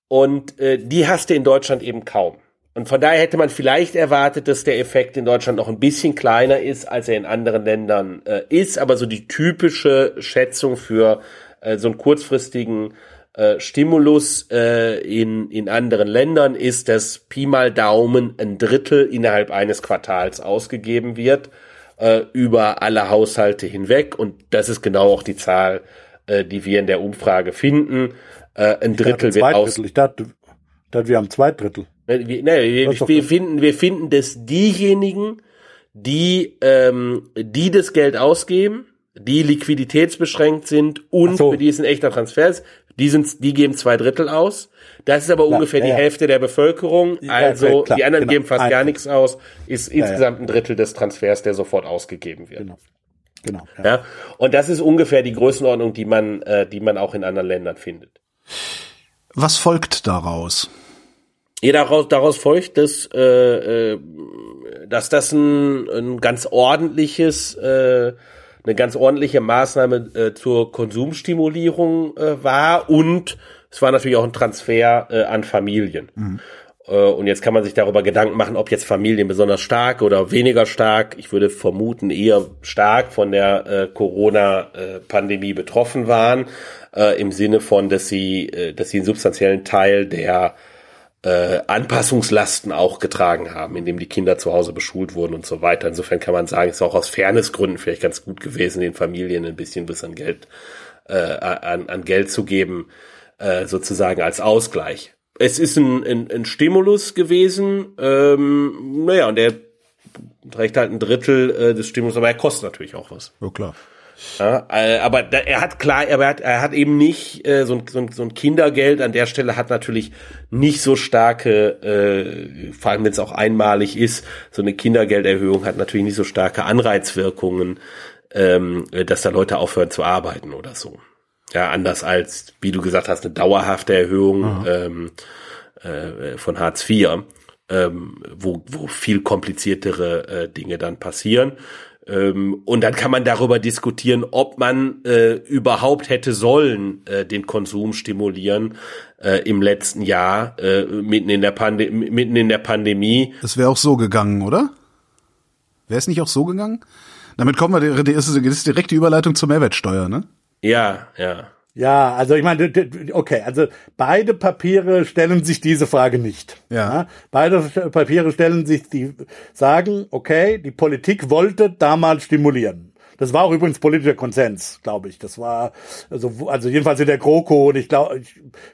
C: Und äh, die hast du in Deutschland eben kaum. Und von daher hätte man vielleicht erwartet, dass der Effekt in Deutschland noch ein bisschen kleiner ist, als er in anderen Ländern äh, ist. Aber so die typische Schätzung für äh, so einen kurzfristigen äh, Stimulus äh, in, in anderen Ländern ist, dass Pi mal Daumen ein Drittel innerhalb eines Quartals ausgegeben wird äh, über alle Haushalte hinweg. Und das ist genau auch die Zahl, äh, die wir in der Umfrage finden. Äh, ein Drittel wird aus.
D: Ich dachte, dachte, wir haben zwei Drittel.
C: Ne, Wir, ne, wir, wir finden, wir finden, dass diejenigen, die, ähm, die das Geld ausgeben, die liquiditätsbeschränkt sind und
D: so.
C: für die es ein echter Transfer ist, die sind, die geben zwei Drittel aus. Das ist aber ungefähr
D: ja,
C: die
D: ja.
C: Hälfte der Bevölkerung.
D: Ja,
C: Also
D: klar,
C: die anderen
D: genau.
C: geben fast
D: Ein
C: gar nichts aus. Ist
D: ja.
C: insgesamt ein Drittel des Transfers, der sofort ausgegeben wird.
D: Genau. Genau. Ja.
C: Ja, und das ist ungefähr die Größenordnung, die man, äh, die man auch in anderen Ländern findet.
B: Was folgt daraus?
C: Ja, daraus, daraus folgt, dass, äh, äh, dass das ein, ein ganz ordentliches, äh, eine ganz ordentliche Maßnahme äh, zur Konsumstimulierung äh, war. Und es war natürlich auch ein Transfer äh, an Familien. Äh, und jetzt kann man sich darüber Gedanken machen, ob jetzt Familien besonders stark oder weniger stark, ich würde vermuten eher stark von der äh, Corona-Pandemie betroffen waren, äh, im Sinne von, dass sie, äh, dass sie einen substanziellen Teil der äh, Anpassungslasten auch getragen haben, indem die Kinder zu Hause beschult wurden und so weiter. Insofern kann man sagen, es ist auch aus Fairnessgründen vielleicht ganz gut gewesen, den Familien ein bisschen was an Geld, äh, an, an Geld zu geben, äh, sozusagen als Ausgleich. Es ist ein, ein, ein Stimulus gewesen, ähm, naja, und der trägt halt ein Drittel äh, des Stimulus, aber er kostet natürlich auch was.
B: Ja, klar.
C: Ja, äh, aber da, er hat klar, aber er hat, er hat eben nicht äh, so, ein, so, ein, so ein Kindergeld an der Stelle hat natürlich nicht so starke, äh, vor allem wenn es auch einmalig ist, so eine Kindergelderhöhung hat natürlich nicht so starke Anreizwirkungen, ähm, dass da Leute aufhören zu arbeiten oder so. Ja, anders als, wie du gesagt hast, eine dauerhafte Erhöhung ähm, äh, von Hartz IV, ähm, wo, wo viel kompliziertere äh, Dinge dann passieren. Ähm, und dann kann man darüber diskutieren, ob man äh, überhaupt hätte sollen äh, den Konsum stimulieren äh, im letzten Jahr äh, mitten in der Pande mitten in der Pandemie.
B: Das wäre auch so gegangen, oder? Wäre es nicht auch so gegangen? Damit kommen wir, das ist direkt die Überleitung zur Mehrwertsteuer, ne?
C: Ja, ja.
D: Ja, also ich meine, okay, also beide Papiere stellen sich diese Frage nicht.
B: Ja.
D: Beide Papiere stellen sich die, sagen, okay, die Politik wollte damals stimulieren. Das war auch übrigens politischer Konsens, glaube ich. Das war also, also jedenfalls in der GroKo und ich glaube,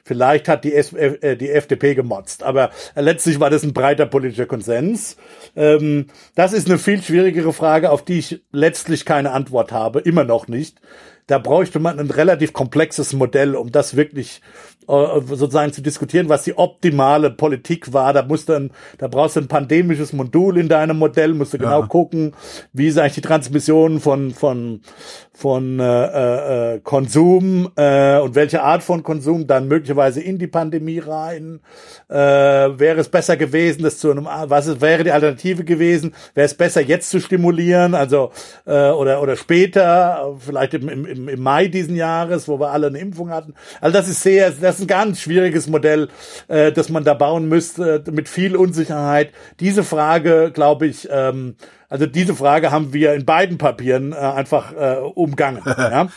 D: vielleicht hat die, S äh, die FDP gemotzt, aber letztlich war das ein breiter politischer Konsens. Ähm, das ist eine viel schwierigere Frage, auf die ich letztlich keine Antwort habe, immer noch nicht da bräuchte man ein relativ komplexes Modell, um das wirklich sozusagen zu diskutieren, was die optimale Politik war. Da musst du ein, da brauchst du ein pandemisches Modul in deinem Modell, musst du genau gucken, wie ist eigentlich die Transmission von von von äh, äh, Konsum äh, und welche Art von Konsum dann möglicherweise in die Pandemie rein. Äh, wäre es besser gewesen, das zu einem was ist, wäre die Alternative gewesen? Wäre es besser jetzt zu stimulieren, also äh, oder oder später, vielleicht im, im, im Mai diesen Jahres, wo wir alle eine Impfung hatten. Also das ist sehr das das ist ein ganz schwieriges Modell, äh, das man da bauen müsste, mit viel Unsicherheit. Diese Frage, glaube ich, ähm, also diese Frage haben wir in beiden Papieren äh, einfach äh, umgangen. [laughs] ja?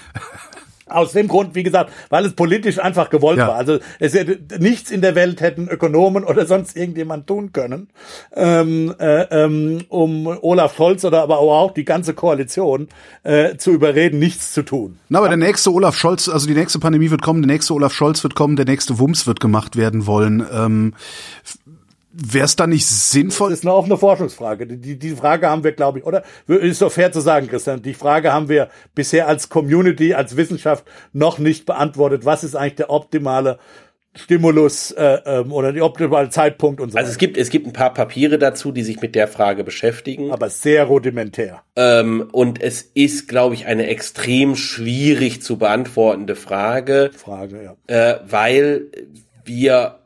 D: Aus dem Grund, wie gesagt, weil es politisch einfach gewollt ja. war. Also es hätte nichts in der Welt hätten Ökonomen oder sonst irgendjemand tun können, ähm, äh, ähm, um Olaf Scholz oder aber auch die ganze Koalition äh, zu überreden, nichts zu tun.
B: Na, aber ja. der nächste Olaf Scholz, also die nächste Pandemie wird kommen, der nächste Olaf Scholz wird kommen, der nächste Wumms wird gemacht werden wollen. Ähm, Wäre es da nicht sinnvoll?
D: Das ist eine offene Forschungsfrage. Die, die Frage haben wir, glaube ich, oder? Ist doch fair zu sagen, Christian. Die Frage haben wir bisher als Community, als Wissenschaft noch nicht beantwortet. Was ist eigentlich der optimale Stimulus äh, ähm, oder der optimale Zeitpunkt und so.
C: Also es gibt es gibt ein paar Papiere dazu, die sich mit der Frage beschäftigen.
D: Aber sehr rudimentär.
C: Ähm, und es ist, glaube ich, eine extrem schwierig zu beantwortende Frage.
D: Frage, ja.
C: Äh, weil wir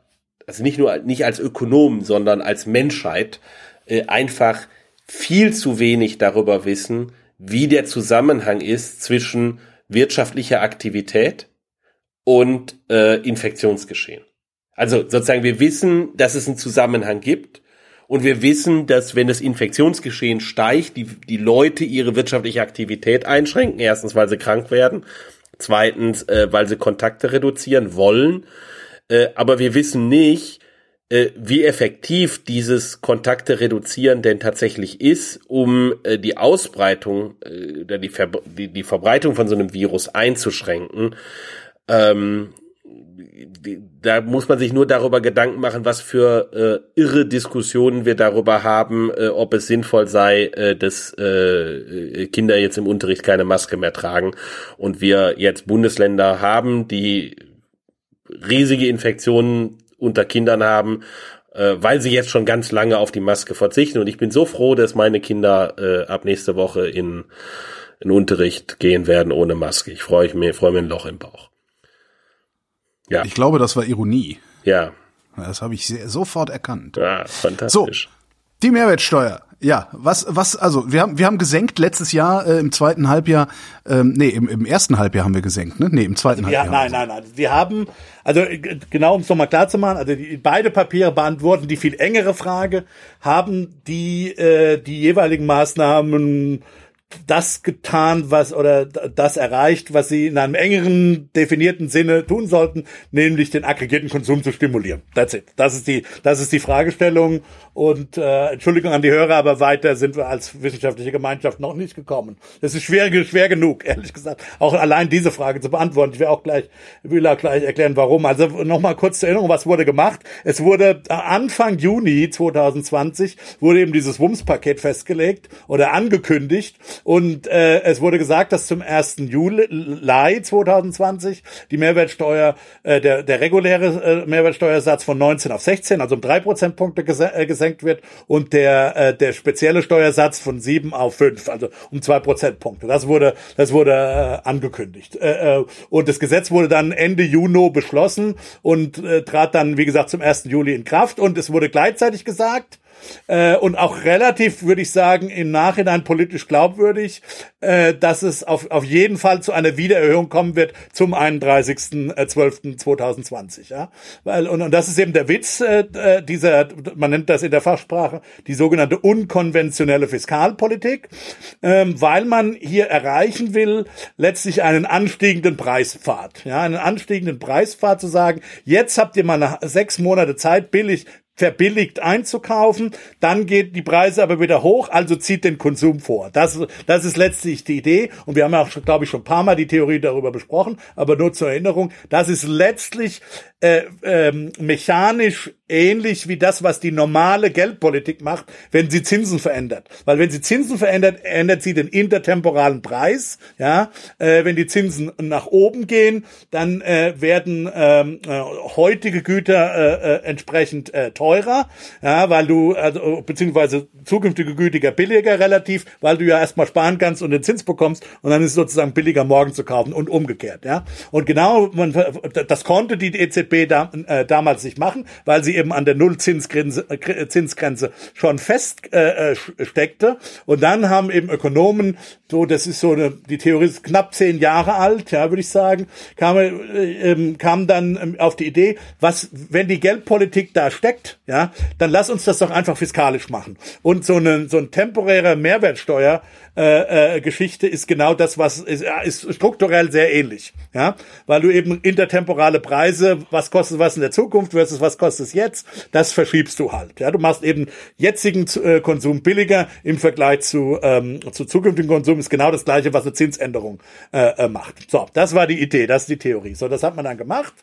C: also nicht nur nicht als Ökonomen, sondern als Menschheit äh, einfach viel zu wenig darüber wissen, wie der Zusammenhang ist zwischen wirtschaftlicher Aktivität und äh, Infektionsgeschehen. Also sozusagen, wir wissen, dass es einen Zusammenhang gibt und wir wissen, dass wenn das Infektionsgeschehen steigt, die, die Leute ihre wirtschaftliche Aktivität einschränken. Erstens, weil sie krank werden. Zweitens, äh, weil sie Kontakte reduzieren wollen. Äh, aber wir wissen nicht, äh, wie effektiv dieses Kontakte reduzieren denn tatsächlich ist, um äh, die Ausbreitung oder die, Ver die Verbreitung von so einem Virus einzuschränken. Ähm, da muss man sich nur darüber Gedanken machen, was für äh, irre Diskussionen wir darüber haben, äh, ob es sinnvoll sei, äh, dass äh, Kinder jetzt im Unterricht keine Maske mehr tragen und wir jetzt Bundesländer haben, die riesige Infektionen unter Kindern haben, äh, weil sie jetzt schon ganz lange auf die Maske verzichten. Und ich bin so froh, dass meine Kinder äh, ab nächste Woche in, in Unterricht gehen werden ohne Maske. Ich freue mich, freue mir ein Loch im Bauch.
B: Ja. Ich glaube, das war Ironie.
C: Ja.
B: Das habe ich sofort erkannt.
C: Ja, fantastisch.
B: So, die Mehrwertsteuer. Ja, was, was, also wir haben, wir haben gesenkt letztes Jahr äh, im zweiten Halbjahr, ähm, nee, im, im ersten Halbjahr haben wir gesenkt, ne? Nee, im zweiten
D: ja,
B: Halbjahr.
D: Nein, nein, nein. Wir haben, also äh, genau um es nochmal klar zu machen, also die, beide Papiere beantworten die viel engere Frage, haben die, äh, die jeweiligen Maßnahmen das getan, was oder das erreicht, was sie in einem engeren definierten Sinne tun sollten, nämlich den aggregierten Konsum zu stimulieren. That's it. Das ist die, das ist die Fragestellung. Und äh, Entschuldigung an die Hörer, aber weiter sind wir als wissenschaftliche Gemeinschaft noch nicht gekommen. Es ist schwer, schwer genug, [laughs] ehrlich gesagt, auch allein diese Frage zu beantworten. Ich will auch gleich, will auch gleich erklären, warum. Also nochmal kurz zur Erinnerung, was wurde gemacht? Es wurde Anfang Juni 2020 wurde eben dieses WUMS-Paket festgelegt oder angekündigt Und äh, es wurde gesagt, dass zum 1. Juli 2020 die Mehrwertsteuer, äh, der, der reguläre äh, Mehrwertsteuersatz von 19 auf 16, also um drei Prozentpunkte äh, gesenkt wird und der, äh, der spezielle Steuersatz von 7 auf 5, also um zwei Prozentpunkte. Das wurde, das wurde äh, angekündigt. Äh, äh, und das Gesetz wurde dann Ende Juni beschlossen und äh, trat dann, wie gesagt, zum 1. Juli in Kraft. Und es wurde gleichzeitig gesagt, äh, und auch relativ, würde ich sagen, im Nachhinein politisch glaubwürdig, äh, dass es auf, auf jeden Fall zu einer Wiedererhöhung kommen wird zum 31.12.2020. Ja? Weil, und, und das ist eben der Witz äh, äh, dieser, man nennt das in der Fachsprache, die sogenannte unkonventionelle Fiskalpolitik, ähm, weil man hier erreichen will, letztlich einen anstiegenden Preispfad. Ja, einen anstiegenden Preispfad zu sagen, jetzt habt ihr mal nach sechs Monate Zeit, billig verbilligt einzukaufen, dann geht die Preise aber wieder hoch, also zieht den Konsum vor. Das, das ist letztlich die Idee. Und wir haben ja auch, glaube ich, schon ein paar Mal die Theorie darüber besprochen, aber nur zur Erinnerung, das ist letztlich äh, ähm, mechanisch ähnlich wie das, was die normale Geldpolitik macht, wenn sie Zinsen verändert. Weil wenn sie Zinsen verändert, ändert sie den intertemporalen Preis. Ja, äh, wenn die Zinsen nach oben gehen, dann äh, werden ähm, äh, heutige Güter äh, äh, entsprechend äh, teurer, ja, weil du also beziehungsweise zukünftige Gütiger billiger relativ, weil du ja erstmal sparen kannst und den Zins bekommst und dann ist es sozusagen billiger morgen zu kaufen und umgekehrt. Ja, und genau man, das konnte die EZB EZB äh, damals nicht machen, weil sie eben an der Nullzinsgrenze äh, Zinsgrenze schon fest äh, äh. Und dann haben eben Ökonomen, so das ist so eine, die Theorie ist knapp zehn Jahre alt, ja, würde ich sagen, kam, äh, ähm, kam dann ähm, auf die Idee, was, wenn die Geldpolitik da steckt, ja, dann lass uns das doch einfach fiskalisch machen. Und so eine, so ein temporärer Mehrwertsteuer äh, äh, Geschichte ist genau das, was ist, ist strukturell sehr ähnlich, ja, weil du eben intertemporale Preise, was kostet was in der Zukunft versus was kostet es jetzt, das verschiebst du halt, ja, du machst eben jetzigen äh, Konsum billiger im Vergleich zu ähm, zu zukünftigen Konsum ist genau das gleiche, was eine Zinsänderung äh, äh, macht. So, das war die Idee, das ist die Theorie. So, das hat man dann gemacht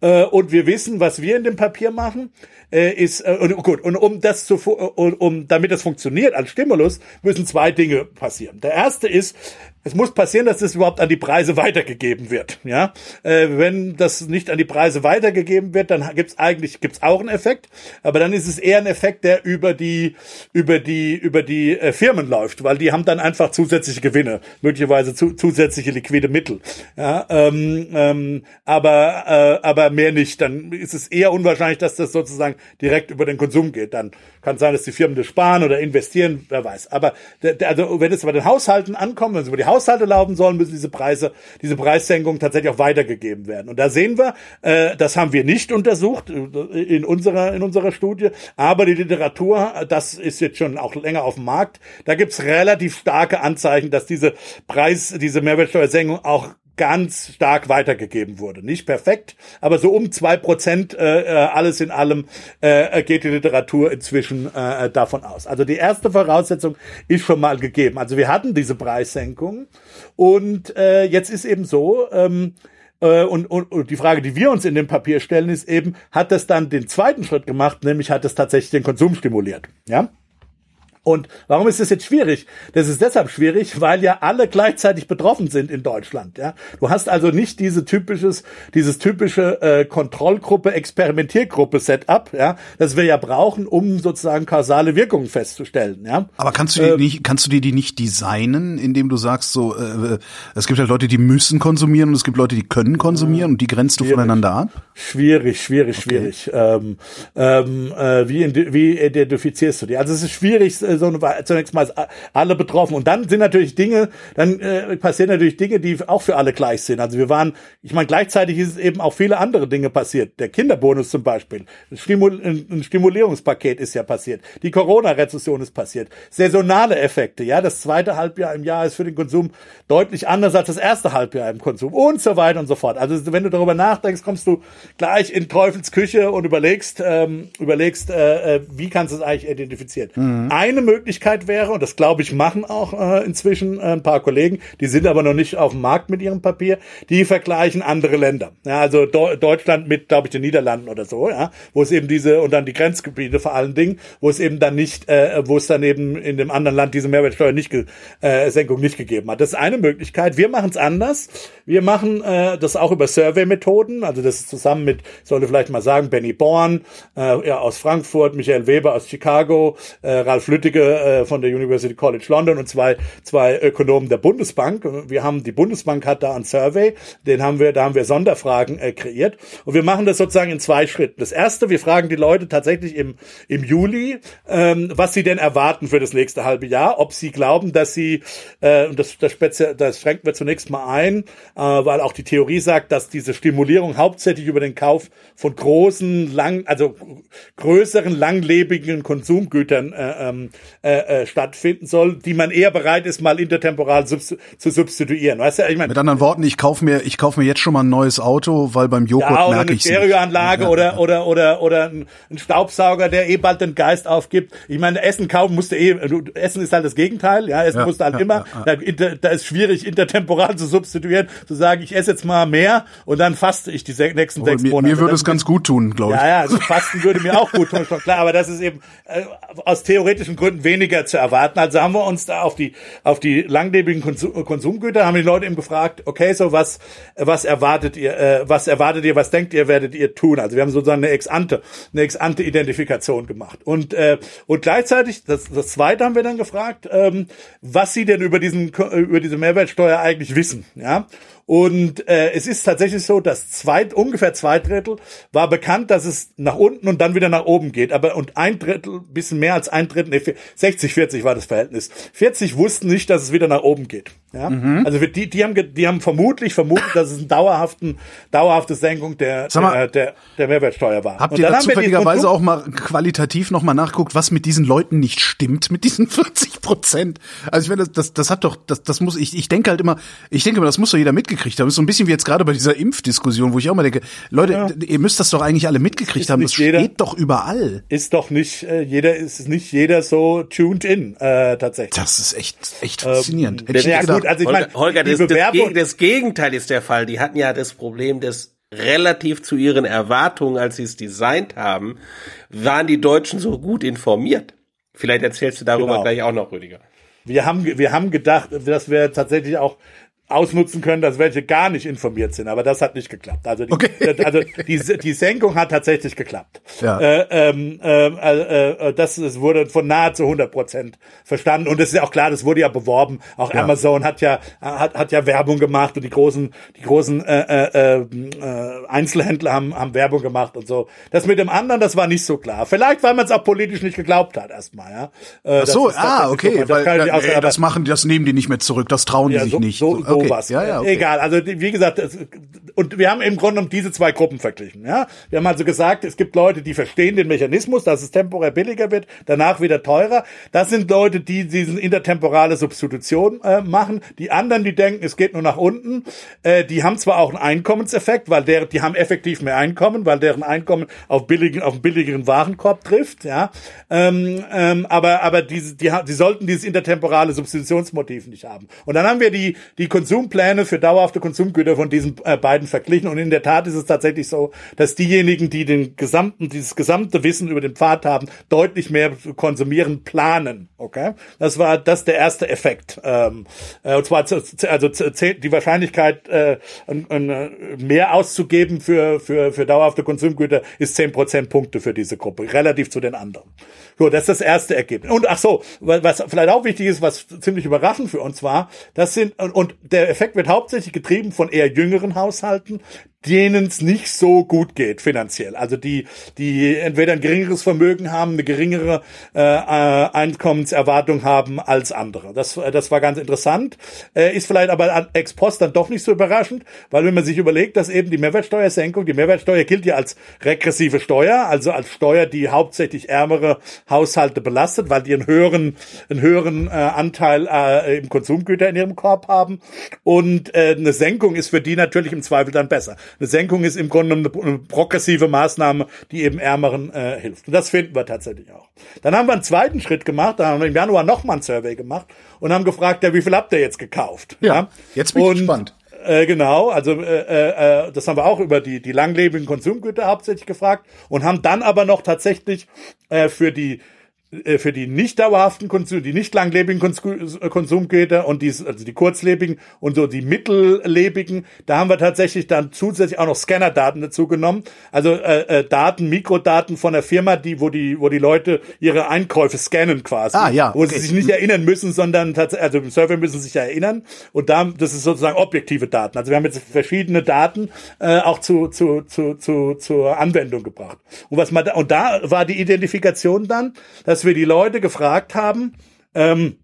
D: äh, und wir wissen, was wir in dem Papier machen äh, ist äh, und, gut und um das zu um, um damit das funktioniert als Stimulus müssen zwei Dinge passieren. Der erste ist es muss passieren, dass das überhaupt an die Preise weitergegeben wird. Ja, äh, wenn das nicht an die Preise weitergegeben wird, dann gibt's eigentlich gibt's auch einen Effekt, aber dann ist es eher ein Effekt, der über die über die über die äh, Firmen läuft, weil die haben dann einfach zusätzliche Gewinne, möglicherweise zu, zusätzliche liquide Mittel. Ja, ähm, ähm, aber äh, aber mehr nicht. Dann ist es eher unwahrscheinlich, dass das sozusagen direkt über den Konsum geht. Dann kann sein, dass die Firmen das sparen oder investieren, wer weiß. Aber also wenn es bei den Haushalten ankommt, wenn es über die Haushalte laufen sollen, müssen diese Preise, diese Preissenkungen tatsächlich auch weitergegeben werden. Und da sehen wir, äh, das haben wir nicht untersucht äh, in unserer, in unserer Studie, aber die Literatur, das ist jetzt schon auch länger auf dem Markt, da gibt's relativ starke Anzeichen, dass diese Preis, diese Mehrwertsteuersenkung auch ganz stark weitergegeben wurde. Nicht perfekt, aber so um zwei Prozent äh, äh, alles in allem äh, geht die Literatur inzwischen äh, davon aus. Also die erste Voraussetzung ist schon mal gegeben. Also wir hatten diese Preissenkung und äh, jetzt ist eben so, ähm, äh, und, und, und die Frage, die wir uns in dem Papier stellen, ist eben, hat das dann den zweiten Schritt gemacht, nämlich hat es tatsächlich den Konsum stimuliert. Ja? Und warum ist das jetzt schwierig? Das ist deshalb schwierig, weil ja alle gleichzeitig betroffen sind in Deutschland. Ja, du hast also nicht diese typisches, dieses typische äh, Kontrollgruppe, Experimentiergruppe Setup, ja, das wir ja brauchen, um sozusagen kausale Wirkungen festzustellen. Ja.
B: Aber kannst du die äh, nicht, kannst du dir die nicht designen, indem du sagst, so, äh, es gibt halt Leute, die müssen konsumieren und es gibt Leute, die können konsumieren und die grenzt du voneinander ab?
D: Schwierig, schwierig, okay. schwierig. Ähm, ähm, äh, wie, wie identifizierst du die? Also es ist schwierig äh, so eine, zunächst mal alle betroffen. Und dann sind natürlich Dinge, dann äh, passieren natürlich Dinge, die auch für alle gleich sind. Also wir waren, ich meine, gleichzeitig ist es eben auch viele andere Dinge passiert. Der Kinderbonus zum Beispiel, ein, Stimul ein Stimulierungspaket ist ja passiert. Die Corona-Rezession ist passiert. Saisonale Effekte, ja, das zweite Halbjahr im Jahr ist für den Konsum deutlich anders als das erste Halbjahr im Konsum und so weiter und so fort. Also wenn du darüber nachdenkst, kommst du gleich in Teufels Küche und überlegst, ähm, überlegst, äh, äh wie kannst du es eigentlich identifizieren. Mhm. Eine Möglichkeit wäre, und das glaube ich machen auch äh, inzwischen äh, ein paar Kollegen, die sind aber noch nicht auf dem Markt mit ihrem Papier, die vergleichen andere Länder. Ja, also Do Deutschland mit, glaube ich, den Niederlanden oder so, ja, wo es eben diese, und dann die Grenzgebiete vor allen Dingen, wo es eben dann nicht, äh, wo es dann eben in dem anderen Land diese Mehrwertsteuer nicht, äh, Senkung nicht gegeben hat. Das ist eine Möglichkeit. Wir machen es anders. Wir machen äh, das auch über Survey-Methoden, also das ist zusammen mit, sollte vielleicht mal sagen, Benny Born äh, ja, aus Frankfurt, Michael Weber aus Chicago, äh, Ralf Lüttige äh, von der University College London und zwei, zwei Ökonomen der Bundesbank. Wir haben, die Bundesbank hat da einen Survey, den haben wir, da haben wir Sonderfragen äh, kreiert. Und wir machen das sozusagen in zwei Schritten. Das erste, wir fragen die Leute tatsächlich im, im Juli, ähm, was sie denn erwarten für das nächste halbe Jahr, ob sie glauben, dass sie, äh, und das, das, das schränken wir zunächst mal ein, äh, weil auch die Theorie sagt, dass diese Stimulierung hauptsächlich über den Kauf von großen, lang, also größeren, langlebigen Konsumgütern äh, ähm, äh, äh, stattfinden soll, die man eher bereit ist, mal intertemporal subst zu substituieren. Weißt du,
B: ich meine, mit anderen Worten, ich kaufe mir, ich kaufe mir jetzt schon mal ein neues Auto, weil beim Joghurt ja, merke ich
D: Stereoanlage ja, oder oder oder oder ein Staubsauger, der eh bald den Geist aufgibt. Ich meine, Essen kaufen musste eh, Essen ist halt das Gegenteil, ja, Essen ja, musste halt ja, immer. Da, da, ist schwierig intertemporal zu substituieren, zu sagen, ich esse jetzt mal mehr und dann faste ich die nächsten oh, sechs
B: mir,
D: Monate.
B: Mir würde es ganz gut tun, glaube ich.
D: Ja, ja, also Fasten würde mir auch gut tun, schon klar, aber das ist eben äh, aus theoretischen Gründen weniger zu erwarten. Also haben wir uns da auf die auf die langlebigen Konsum, Konsumgüter haben die Leute eben gefragt, okay, so was was erwartet ihr, äh, was erwartet ihr, was denkt ihr, werdet ihr tun? Also wir haben sozusagen eine ex ante eine ex ante Identifikation gemacht und äh, und gleichzeitig das das zweite haben wir dann gefragt, ähm, was sie denn über diesen über diese Mehrwertsteuer eigentlich wissen, ja? Und äh, es ist tatsächlich so, dass zwei, ungefähr zwei Drittel war bekannt, dass es nach unten und dann wieder nach oben geht. Aber und ein Drittel, bisschen mehr als ein Drittel, nee, 60, 40 war das Verhältnis. 40 wussten nicht, dass es wieder nach oben geht. Ja? Mhm. Also die, die, haben, die haben vermutlich vermutet, dass es eine dauerhaften, dauerhafte Senkung der, mal, der, der, der Mehrwertsteuer war.
B: Habt ihr da zufälligerweise auch mal qualitativ nochmal nachguckt, was mit diesen Leuten nicht stimmt, mit diesen [laughs] 40 Prozent? Also ich meine, das, das, das hat doch, das, das muss, ich, ich denke halt immer, ich denke immer, das muss doch jeder mitgekriegt haben. ist so ein bisschen wie jetzt gerade bei dieser Impfdiskussion, wo ich auch mal denke, Leute, ja. ihr müsst das doch eigentlich alle mitgekriegt ist haben. Das jeder, steht doch überall.
D: Ist doch nicht äh, jeder, ist nicht jeder so tuned in äh, tatsächlich.
B: Das ist echt echt ähm, faszinierend.
C: Ähm, ja, gut, also ich Holger, mein, Holger das, das, das Gegenteil ist der Fall. Die hatten ja das Problem des relativ zu ihren Erwartungen, als sie es designt haben, waren die Deutschen so gut informiert. Vielleicht erzählst du darüber genau. gleich auch noch, Rüdiger.
D: Wir haben, wir haben gedacht, dass wir tatsächlich auch ausnutzen können, dass welche gar nicht informiert sind. Aber das hat nicht geklappt. Also die, okay. also die, die Senkung hat tatsächlich geklappt. Ja. Äh, ähm, äh, äh, das, das wurde von nahezu 100 Prozent verstanden. Und es ist ja auch klar, das wurde ja beworben. Auch ja. Amazon hat ja hat, hat ja Werbung gemacht und die großen die großen äh, äh, äh, Einzelhändler haben, haben Werbung gemacht und so. Das mit dem anderen, das war nicht so klar. Vielleicht, weil man es auch politisch nicht geglaubt hat erstmal. Ja.
B: Äh, Ach so, ah, okay. So, weil, das, ja, das machen, das nehmen die nicht mehr zurück. Das trauen die sich
D: so,
B: nicht.
D: So, okay. sowas. Ja, ja, okay. Egal, also wie gesagt, und wir haben im Grunde um diese zwei Gruppen verglichen. Ja, wir haben also gesagt, es gibt Leute, die verstehen den Mechanismus, dass es temporär billiger wird, danach wieder teurer. Das sind Leute, die diesen intertemporale Substitution äh, machen. Die anderen, die denken, es geht nur nach unten, äh, die haben zwar auch einen Einkommenseffekt, weil der, die haben effektiv mehr Einkommen, weil deren Einkommen auf billigen, auf einen billigeren Warenkorb trifft. Ja, ähm, ähm, aber aber diese, die, die sollten dieses intertemporale Substitutionsmotiv nicht haben. Und dann haben wir die die Konsumpläne Pläne für dauerhafte Konsumgüter von diesen äh, beiden verglichen. Und in der Tat ist es tatsächlich so, dass diejenigen, die den gesamten, dieses gesamte Wissen über den Pfad haben, deutlich mehr konsumieren, planen. Okay, das war das der erste Effekt. Ähm, äh, und zwar also die Wahrscheinlichkeit, äh, äh, mehr auszugeben für für für dauerhafte Konsumgüter ist zehn Prozentpunkte für diese Gruppe, relativ zu den anderen. So, das ist das erste Ergebnis. Und ach so, was vielleicht auch wichtig ist, was ziemlich überraschend für uns war, das sind und der Effekt wird hauptsächlich getrieben von eher jüngeren Haushalten, denen es nicht so gut geht finanziell. Also die, die entweder ein geringeres Vermögen haben, eine geringere äh, Einkommenserwartung haben als andere. Das, das war ganz interessant. Äh, ist vielleicht aber ex post dann doch nicht so überraschend, weil wenn man sich überlegt, dass eben die Mehrwertsteuersenkung, die Mehrwertsteuer gilt ja als regressive Steuer, also als Steuer, die hauptsächlich ärmere Haushalte belastet, weil die einen höheren, einen höheren äh, Anteil äh, im Konsumgüter in ihrem Korb haben. Und äh, eine Senkung ist für die natürlich im Zweifel dann besser. Eine Senkung ist im Grunde eine, eine progressive Maßnahme, die eben Ärmeren äh, hilft. Und das finden wir tatsächlich auch. Dann haben wir einen zweiten Schritt gemacht, da haben wir im Januar nochmal ein Survey gemacht und haben gefragt, ja, wie viel habt ihr jetzt gekauft?
B: Ja, jetzt bin ich
D: und,
B: gespannt.
D: Äh, genau, also äh, äh, das haben wir auch über die, die langlebigen Konsumgüter hauptsächlich gefragt und haben dann aber noch tatsächlich äh, für die für die nicht dauerhaften Konsum, die nicht langlebigen äh, Konsumgüter und die, also die kurzlebigen und so die mittellebigen, da haben wir tatsächlich dann zusätzlich auch noch Scannerdaten dazu genommen. Also äh, äh, Daten, Mikrodaten von der Firma, die, wo die, wo die Leute ihre Einkäufe scannen quasi.
B: Ah, ja,
D: Wo
B: okay.
D: sie sich nicht erinnern müssen, sondern tatsächlich, also im Survey müssen sie sich ja erinnern. Und da, das ist sozusagen objektive Daten. Also wir haben jetzt verschiedene Daten äh, auch zu, zu, zu, zu, zur Anwendung gebracht. Und was man da, und da war die Identifikation dann, dass wir die Leute gefragt haben, ähm,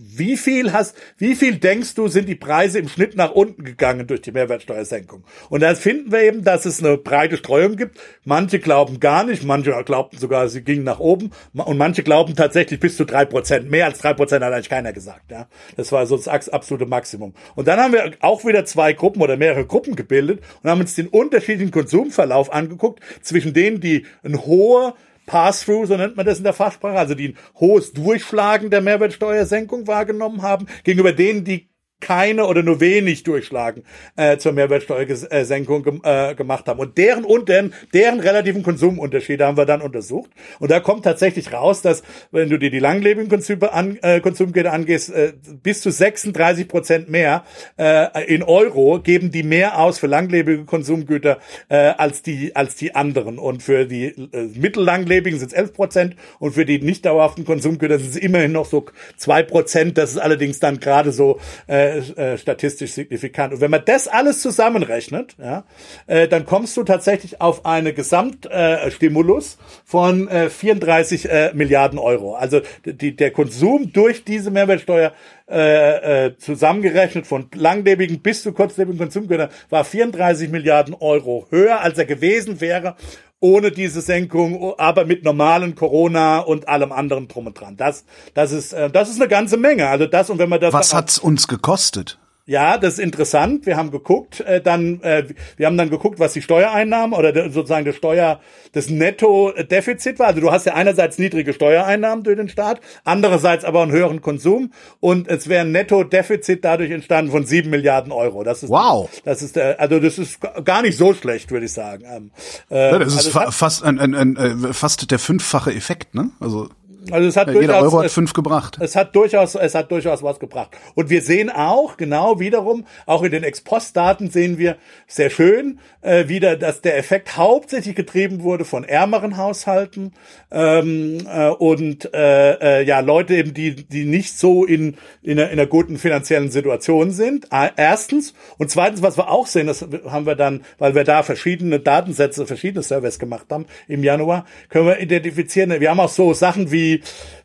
D: wie viel hast, wie viel denkst du, sind die Preise im Schnitt nach unten gegangen durch die Mehrwertsteuersenkung? Und da finden wir eben, dass es eine breite Streuung gibt. Manche glauben gar nicht, manche glaubten sogar, sie gingen nach oben und manche glauben tatsächlich bis zu drei Prozent. Mehr als drei Prozent hat eigentlich keiner gesagt, ja. Das war so das absolute Maximum. Und dann haben wir auch wieder zwei Gruppen oder mehrere Gruppen gebildet und haben uns den unterschiedlichen Konsumverlauf angeguckt zwischen denen, die ein hohe Pass-through, so nennt man das in der Fachsprache, also die ein hohes Durchschlagen der Mehrwertsteuersenkung wahrgenommen haben, gegenüber denen, die keine oder nur wenig Durchschlagen äh, zur Mehrwertsteuersenkung äh, gemacht haben. Und deren und deren, deren relativen Konsumunterschiede haben wir dann untersucht. Und da kommt tatsächlich raus, dass, wenn du dir die langlebigen Konsum, an, äh, Konsumgüter angehst, äh, bis zu 36 Prozent mehr äh, in Euro geben die mehr aus für langlebige Konsumgüter äh, als die als die anderen. Und für die äh, mittellanglebigen sind es 11 Prozent und für die nicht dauerhaften Konsumgüter sind es immerhin noch so zwei Prozent. Das ist allerdings dann gerade so äh, äh, statistisch signifikant. Und wenn man das alles zusammenrechnet, ja, äh, dann kommst du tatsächlich auf eine Gesamtstimulus äh, von äh, 34 äh, Milliarden Euro. Also die, der Konsum durch diese Mehrwertsteuer äh, äh, zusammengerechnet von langlebigen bis zu kurzlebigen Konsumgütern war 34 Milliarden Euro höher, als er gewesen wäre ohne diese Senkung, aber mit normalen Corona und allem anderen drum und dran. Das, das ist, äh, das ist eine ganze Menge. Also das und wenn man das
B: Was hat's uns gekostet?
D: Ja, das ist interessant. Wir haben geguckt, äh, dann äh, wir haben dann geguckt, was die Steuereinnahmen oder der, sozusagen der Steuer das Netto-Defizit war. Also du hast ja einerseits niedrige Steuereinnahmen durch den Staat, andererseits aber einen höheren Konsum und es wäre ein Netto-Defizit dadurch entstanden von sieben Milliarden Euro. Das ist
B: Wow.
D: Das ist der, also das ist gar nicht so schlecht, würde ich sagen. Ähm, äh,
B: Ja, das ist
D: also
B: fa fast ein, ein, ein, äh, fast der fünffache Effekt, ne? Also
D: Also es hat
B: ja, jeder
D: durchaus,
B: Euro hat
D: es-
B: fünf gebracht.
D: Es hat durchaus, es hat durchaus was gebracht. Und wir sehen auch, genau wiederum, auch in den Ex-Post-Daten sehen wir sehr schön äh, wieder, dass der Effekt hauptsächlich getrieben wurde von ärmeren Haushalten ähm, äh, und äh, äh, ja Leute eben, die die nicht so in in einer, in einer guten finanziellen Situation sind. Erstens und zweitens, was wir auch sehen, das haben wir dann, weil wir da verschiedene Datensätze, verschiedene Surveys gemacht haben im Januar, können wir identifizieren. Wir haben auch so Sachen wie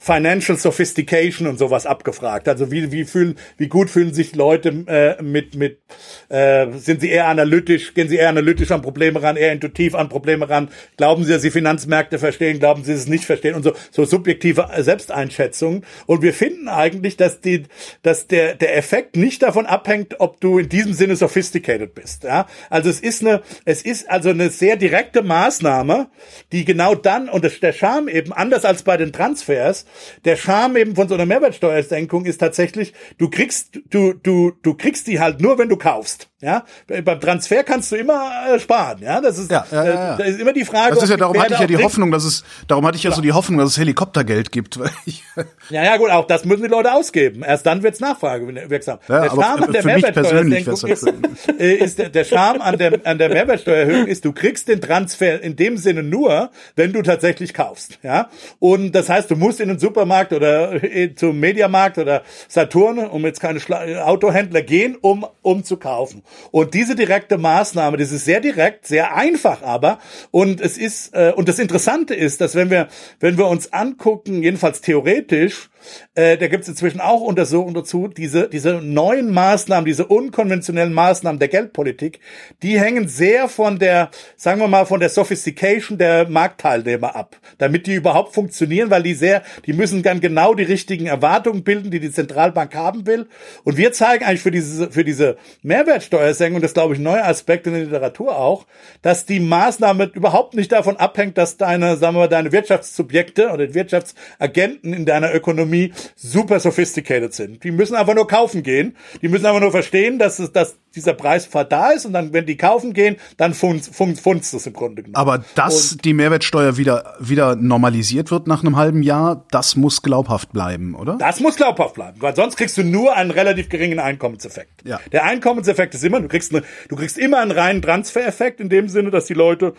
D: Financial Sophistication und sowas abgefragt. Also wie wie fühlen, wie gut fühlen sich Leute äh, mit mit äh, sind sie eher analytisch, gehen sie eher analytisch an Probleme ran, eher intuitiv an Probleme ran? Glauben sie, dass sie Finanzmärkte verstehen? Glauben sie, dass sie es nicht verstehen? Und so so subjektive Selbsteinschätzungen. Und wir finden eigentlich, dass die dass der der Effekt nicht davon abhängt, ob du in diesem Sinne sophisticated bist. Ja, also es ist eine es ist also eine sehr direkte Maßnahme, die genau dann und der Charme eben anders als bei den Transfers, der Charme eben von so einer Mehrwertsteuersenkung ist tatsächlich, du kriegst du du du kriegst die halt nur, wenn du kaufst. Ja, beim Transfer kannst du immer äh, sparen. Ja, das ist
B: Ja, ja, ja, ja.
D: Äh, da ist immer die Frage.
B: Das ist ja, darum hatte ich ja die
D: kriegt.
B: Hoffnung, dass es, darum hatte ich ja so die Hoffnung, dass es Helikoptergeld gibt, [laughs]
D: Ja, ja, gut, auch das müssen die Leute ausgeben. Erst dann wird's nachfragewirksam. Der Charme an der Mehrwertsteuersenkung ist, [laughs] äh, ist der, der Charme an der, an der Mehrwertsteuererhöhung ist, du kriegst den Transfer in dem Sinne nur, wenn du tatsächlich kaufst. Ja, und das heißt, du musst in den Supermarkt oder äh, zum Mediamarkt oder Saturn, um jetzt keine Schla Autohändler gehen, um um zu kaufen. Und diese direkte Maßnahme, das ist sehr direkt, sehr einfach, aber. Und es ist äh, und das Interessante ist, dass wenn wir wenn wir uns angucken, jedenfalls theoretisch äh, da gibt es inzwischen auch Untersuchungen dazu, diese, diese neuen Maßnahmen, diese unkonventionellen Maßnahmen der Geldpolitik, die hängen sehr von der, sagen wir mal, von der Sophistication der Marktteilnehmer ab, damit die überhaupt funktionieren, weil die sehr, die müssen dann genau die richtigen Erwartungen bilden, die die Zentralbank haben will. Und wir zeigen eigentlich für diese, für diese Mehrwertsteuersenkung, das glaube ich ein neuer Aspekt in der Literatur auch, dass die Maßnahme überhaupt nicht davon abhängt, dass deine, sagen wir mal, deine Wirtschaftssubjekte oder Wirtschaftsagenten in deiner Ökonomie super sophisticated sind. Die müssen einfach nur kaufen gehen. Die müssen einfach nur verstehen, dass es, dass dieser Preisfall da ist und dann, wenn die kaufen gehen, dann funzt, funzt es im Grunde genommen.
B: Aber dass und die Mehrwertsteuer wieder, wieder normalisiert wird nach einem halben Jahr, das muss glaubhaft bleiben, oder?
D: Das muss glaubhaft bleiben, weil sonst kriegst du nur einen relativ geringen Einkommenseffekt.
B: Ja.
D: Der Einkommenseffekt ist immer, du kriegst, eine, du kriegst immer einen reinen Transfereffekt in dem Sinne, dass die Leute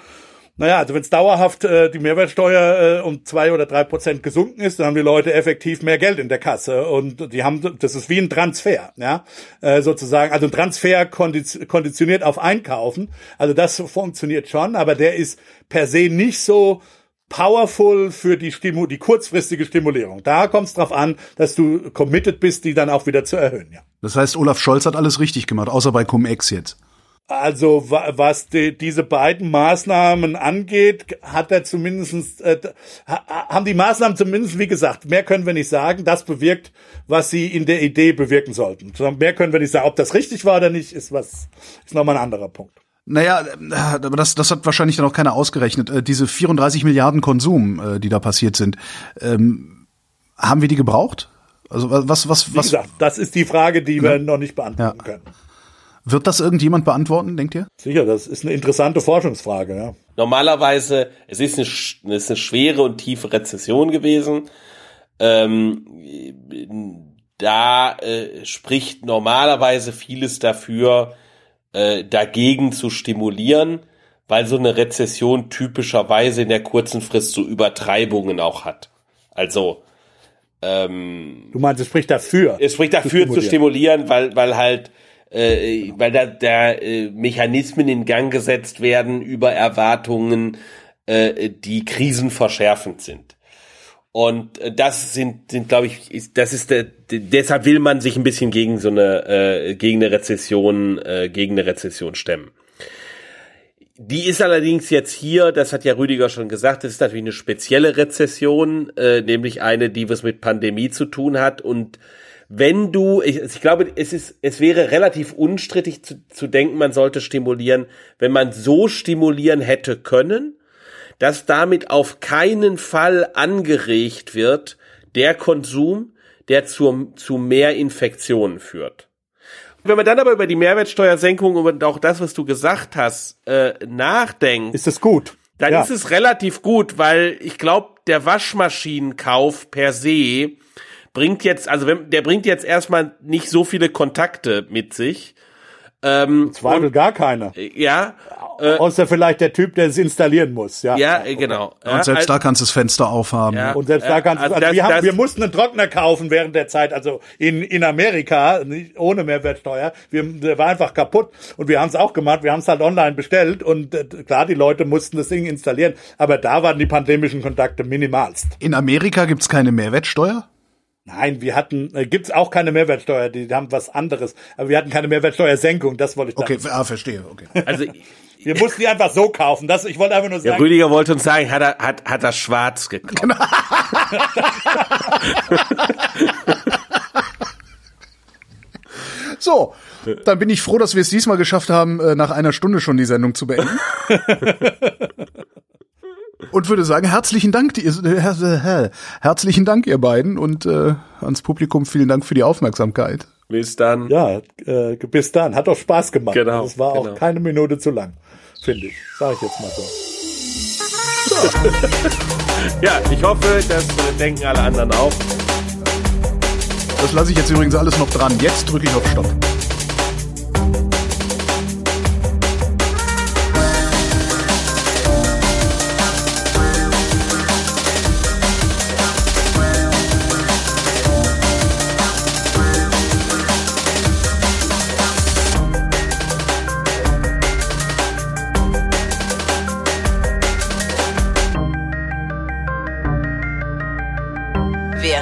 D: naja, also wenn es dauerhaft äh, die Mehrwertsteuer äh, um zwei oder drei Prozent gesunken ist, dann haben die Leute effektiv mehr Geld in der Kasse und die haben, das ist wie ein Transfer, ja, äh, sozusagen, also ein Transfer konditioniert auf Einkaufen, also das funktioniert schon, aber der ist per se nicht so powerful für die, Stimu die kurzfristige Stimulierung. Da kommt es drauf an, dass du committed bist, die dann auch wieder zu erhöhen, ja.
B: Das heißt, Olaf Scholz hat alles richtig gemacht, außer bei Cum-Ex jetzt.
D: Also was die, diese beiden Maßnahmen angeht, hat er zumindestens äh, haben die Maßnahmen zumindest, wie gesagt, mehr können wir nicht sagen. Das bewirkt, was sie in der Idee bewirken sollten. Mehr können wir nicht sagen. Ob das richtig war oder nicht, ist was ist nochmal ein anderer Punkt.
B: Naja, äh, aber das, das hat wahrscheinlich dann auch keiner ausgerechnet. Äh, diese 34 Milliarden Konsum, äh, die da passiert sind, ähm, haben wir die gebraucht? Also was, was, was?
D: Wie gesagt, das ist die Frage, die ja. wir noch nicht beantworten ja. können.
B: Wird das irgendjemand beantworten, denkt ihr?
D: Sicher, das ist eine interessante Forschungsfrage, ja.
C: Normalerweise, es ist eine, es ist eine schwere und tiefe Rezession gewesen. Ähm, da äh, spricht normalerweise vieles dafür, äh, dagegen zu stimulieren, weil so eine Rezession typischerweise in der kurzen Frist so Übertreibungen auch hat. Also ähm,
D: Du meinst, es spricht dafür?
C: Es spricht dafür zu stimulieren, zu stimulieren weil, weil halt äh, weil da, da äh, Mechanismen in Gang gesetzt werden über Erwartungen, äh, die krisenverschärfend sind. Und äh, das sind, sind glaube ich, ist, das ist der, deshalb will man sich ein bisschen gegen so eine, äh, gegen eine Rezession, äh, gegen eine Rezession stemmen. Die ist allerdings jetzt hier, das hat ja Rüdiger schon gesagt, das ist natürlich eine spezielle Rezession, äh, nämlich eine, die was mit Pandemie zu tun hat und wenn du, ich, ich glaube, es ist, es wäre relativ unstrittig zu, zu denken, man sollte stimulieren, wenn man so stimulieren hätte können, dass damit auf keinen Fall angeregt wird der Konsum, der zu, zu mehr Infektionen führt. Wenn man dann aber über die Mehrwertsteuersenkung und auch das, was du gesagt hast, äh, nachdenkt,
D: ist es gut.
C: Dann ja. ist es relativ gut, weil ich glaube, der Waschmaschinenkauf per se bringt jetzt, also wenn, der bringt jetzt erstmal nicht so viele Kontakte mit sich.
D: Ähm, Zweifel und, gar keine.
C: Ja.
D: Äh, Außer vielleicht der Typ, der es installieren muss. Ja,
C: ja genau.
B: Und selbst da kannst du das Fenster aufhaben.
D: Ja, und selbst da kannst also, also das, wir, haben, wir mussten einen Trockner kaufen während der Zeit, also in, in Amerika, nicht, ohne Mehrwertsteuer. Wir, der war einfach kaputt und wir haben es auch gemacht. Wir haben es halt online bestellt und äh, klar, die Leute mussten das Ding installieren, aber da waren die pandemischen Kontakte minimalst.
B: In Amerika gibt's keine Mehrwertsteuer?
D: Nein, wir hatten, äh, gibt's auch keine Mehrwertsteuer, die, haben was anderes. Aber wir hatten keine Mehrwertsteuersenkung, das wollte ich
B: sagen. Okay, ah, verstehe, okay.
C: Also, [laughs]
D: wir mussten die einfach so kaufen. Das, ich wollte einfach nur sagen.
C: Ja, Rüdiger wollte uns sagen, hat er, hat, hat er schwarz gekauft. Genau.
B: so, dann bin ich froh, dass wir es diesmal geschafft haben, äh, nach einer Stunde schon die Sendung zu beenden. [laughs] und würde sagen, herzlichen Dank, die, äh, herzlichen Dank, ihr beiden, und äh, ans Publikum vielen Dank für die Aufmerksamkeit.
C: Bis dann.
D: Ja, äh, bis dann. Hat doch Spaß gemacht.
C: Genau.
D: Es war
C: genau.
D: auch keine Minute zu lang, finde ich. Sag ich jetzt mal so. [laughs]
C: ja, ich hoffe, das denken alle anderen auch.
B: Das lasse ich jetzt übrigens alles noch dran. Jetzt drücke ich auf Stopp.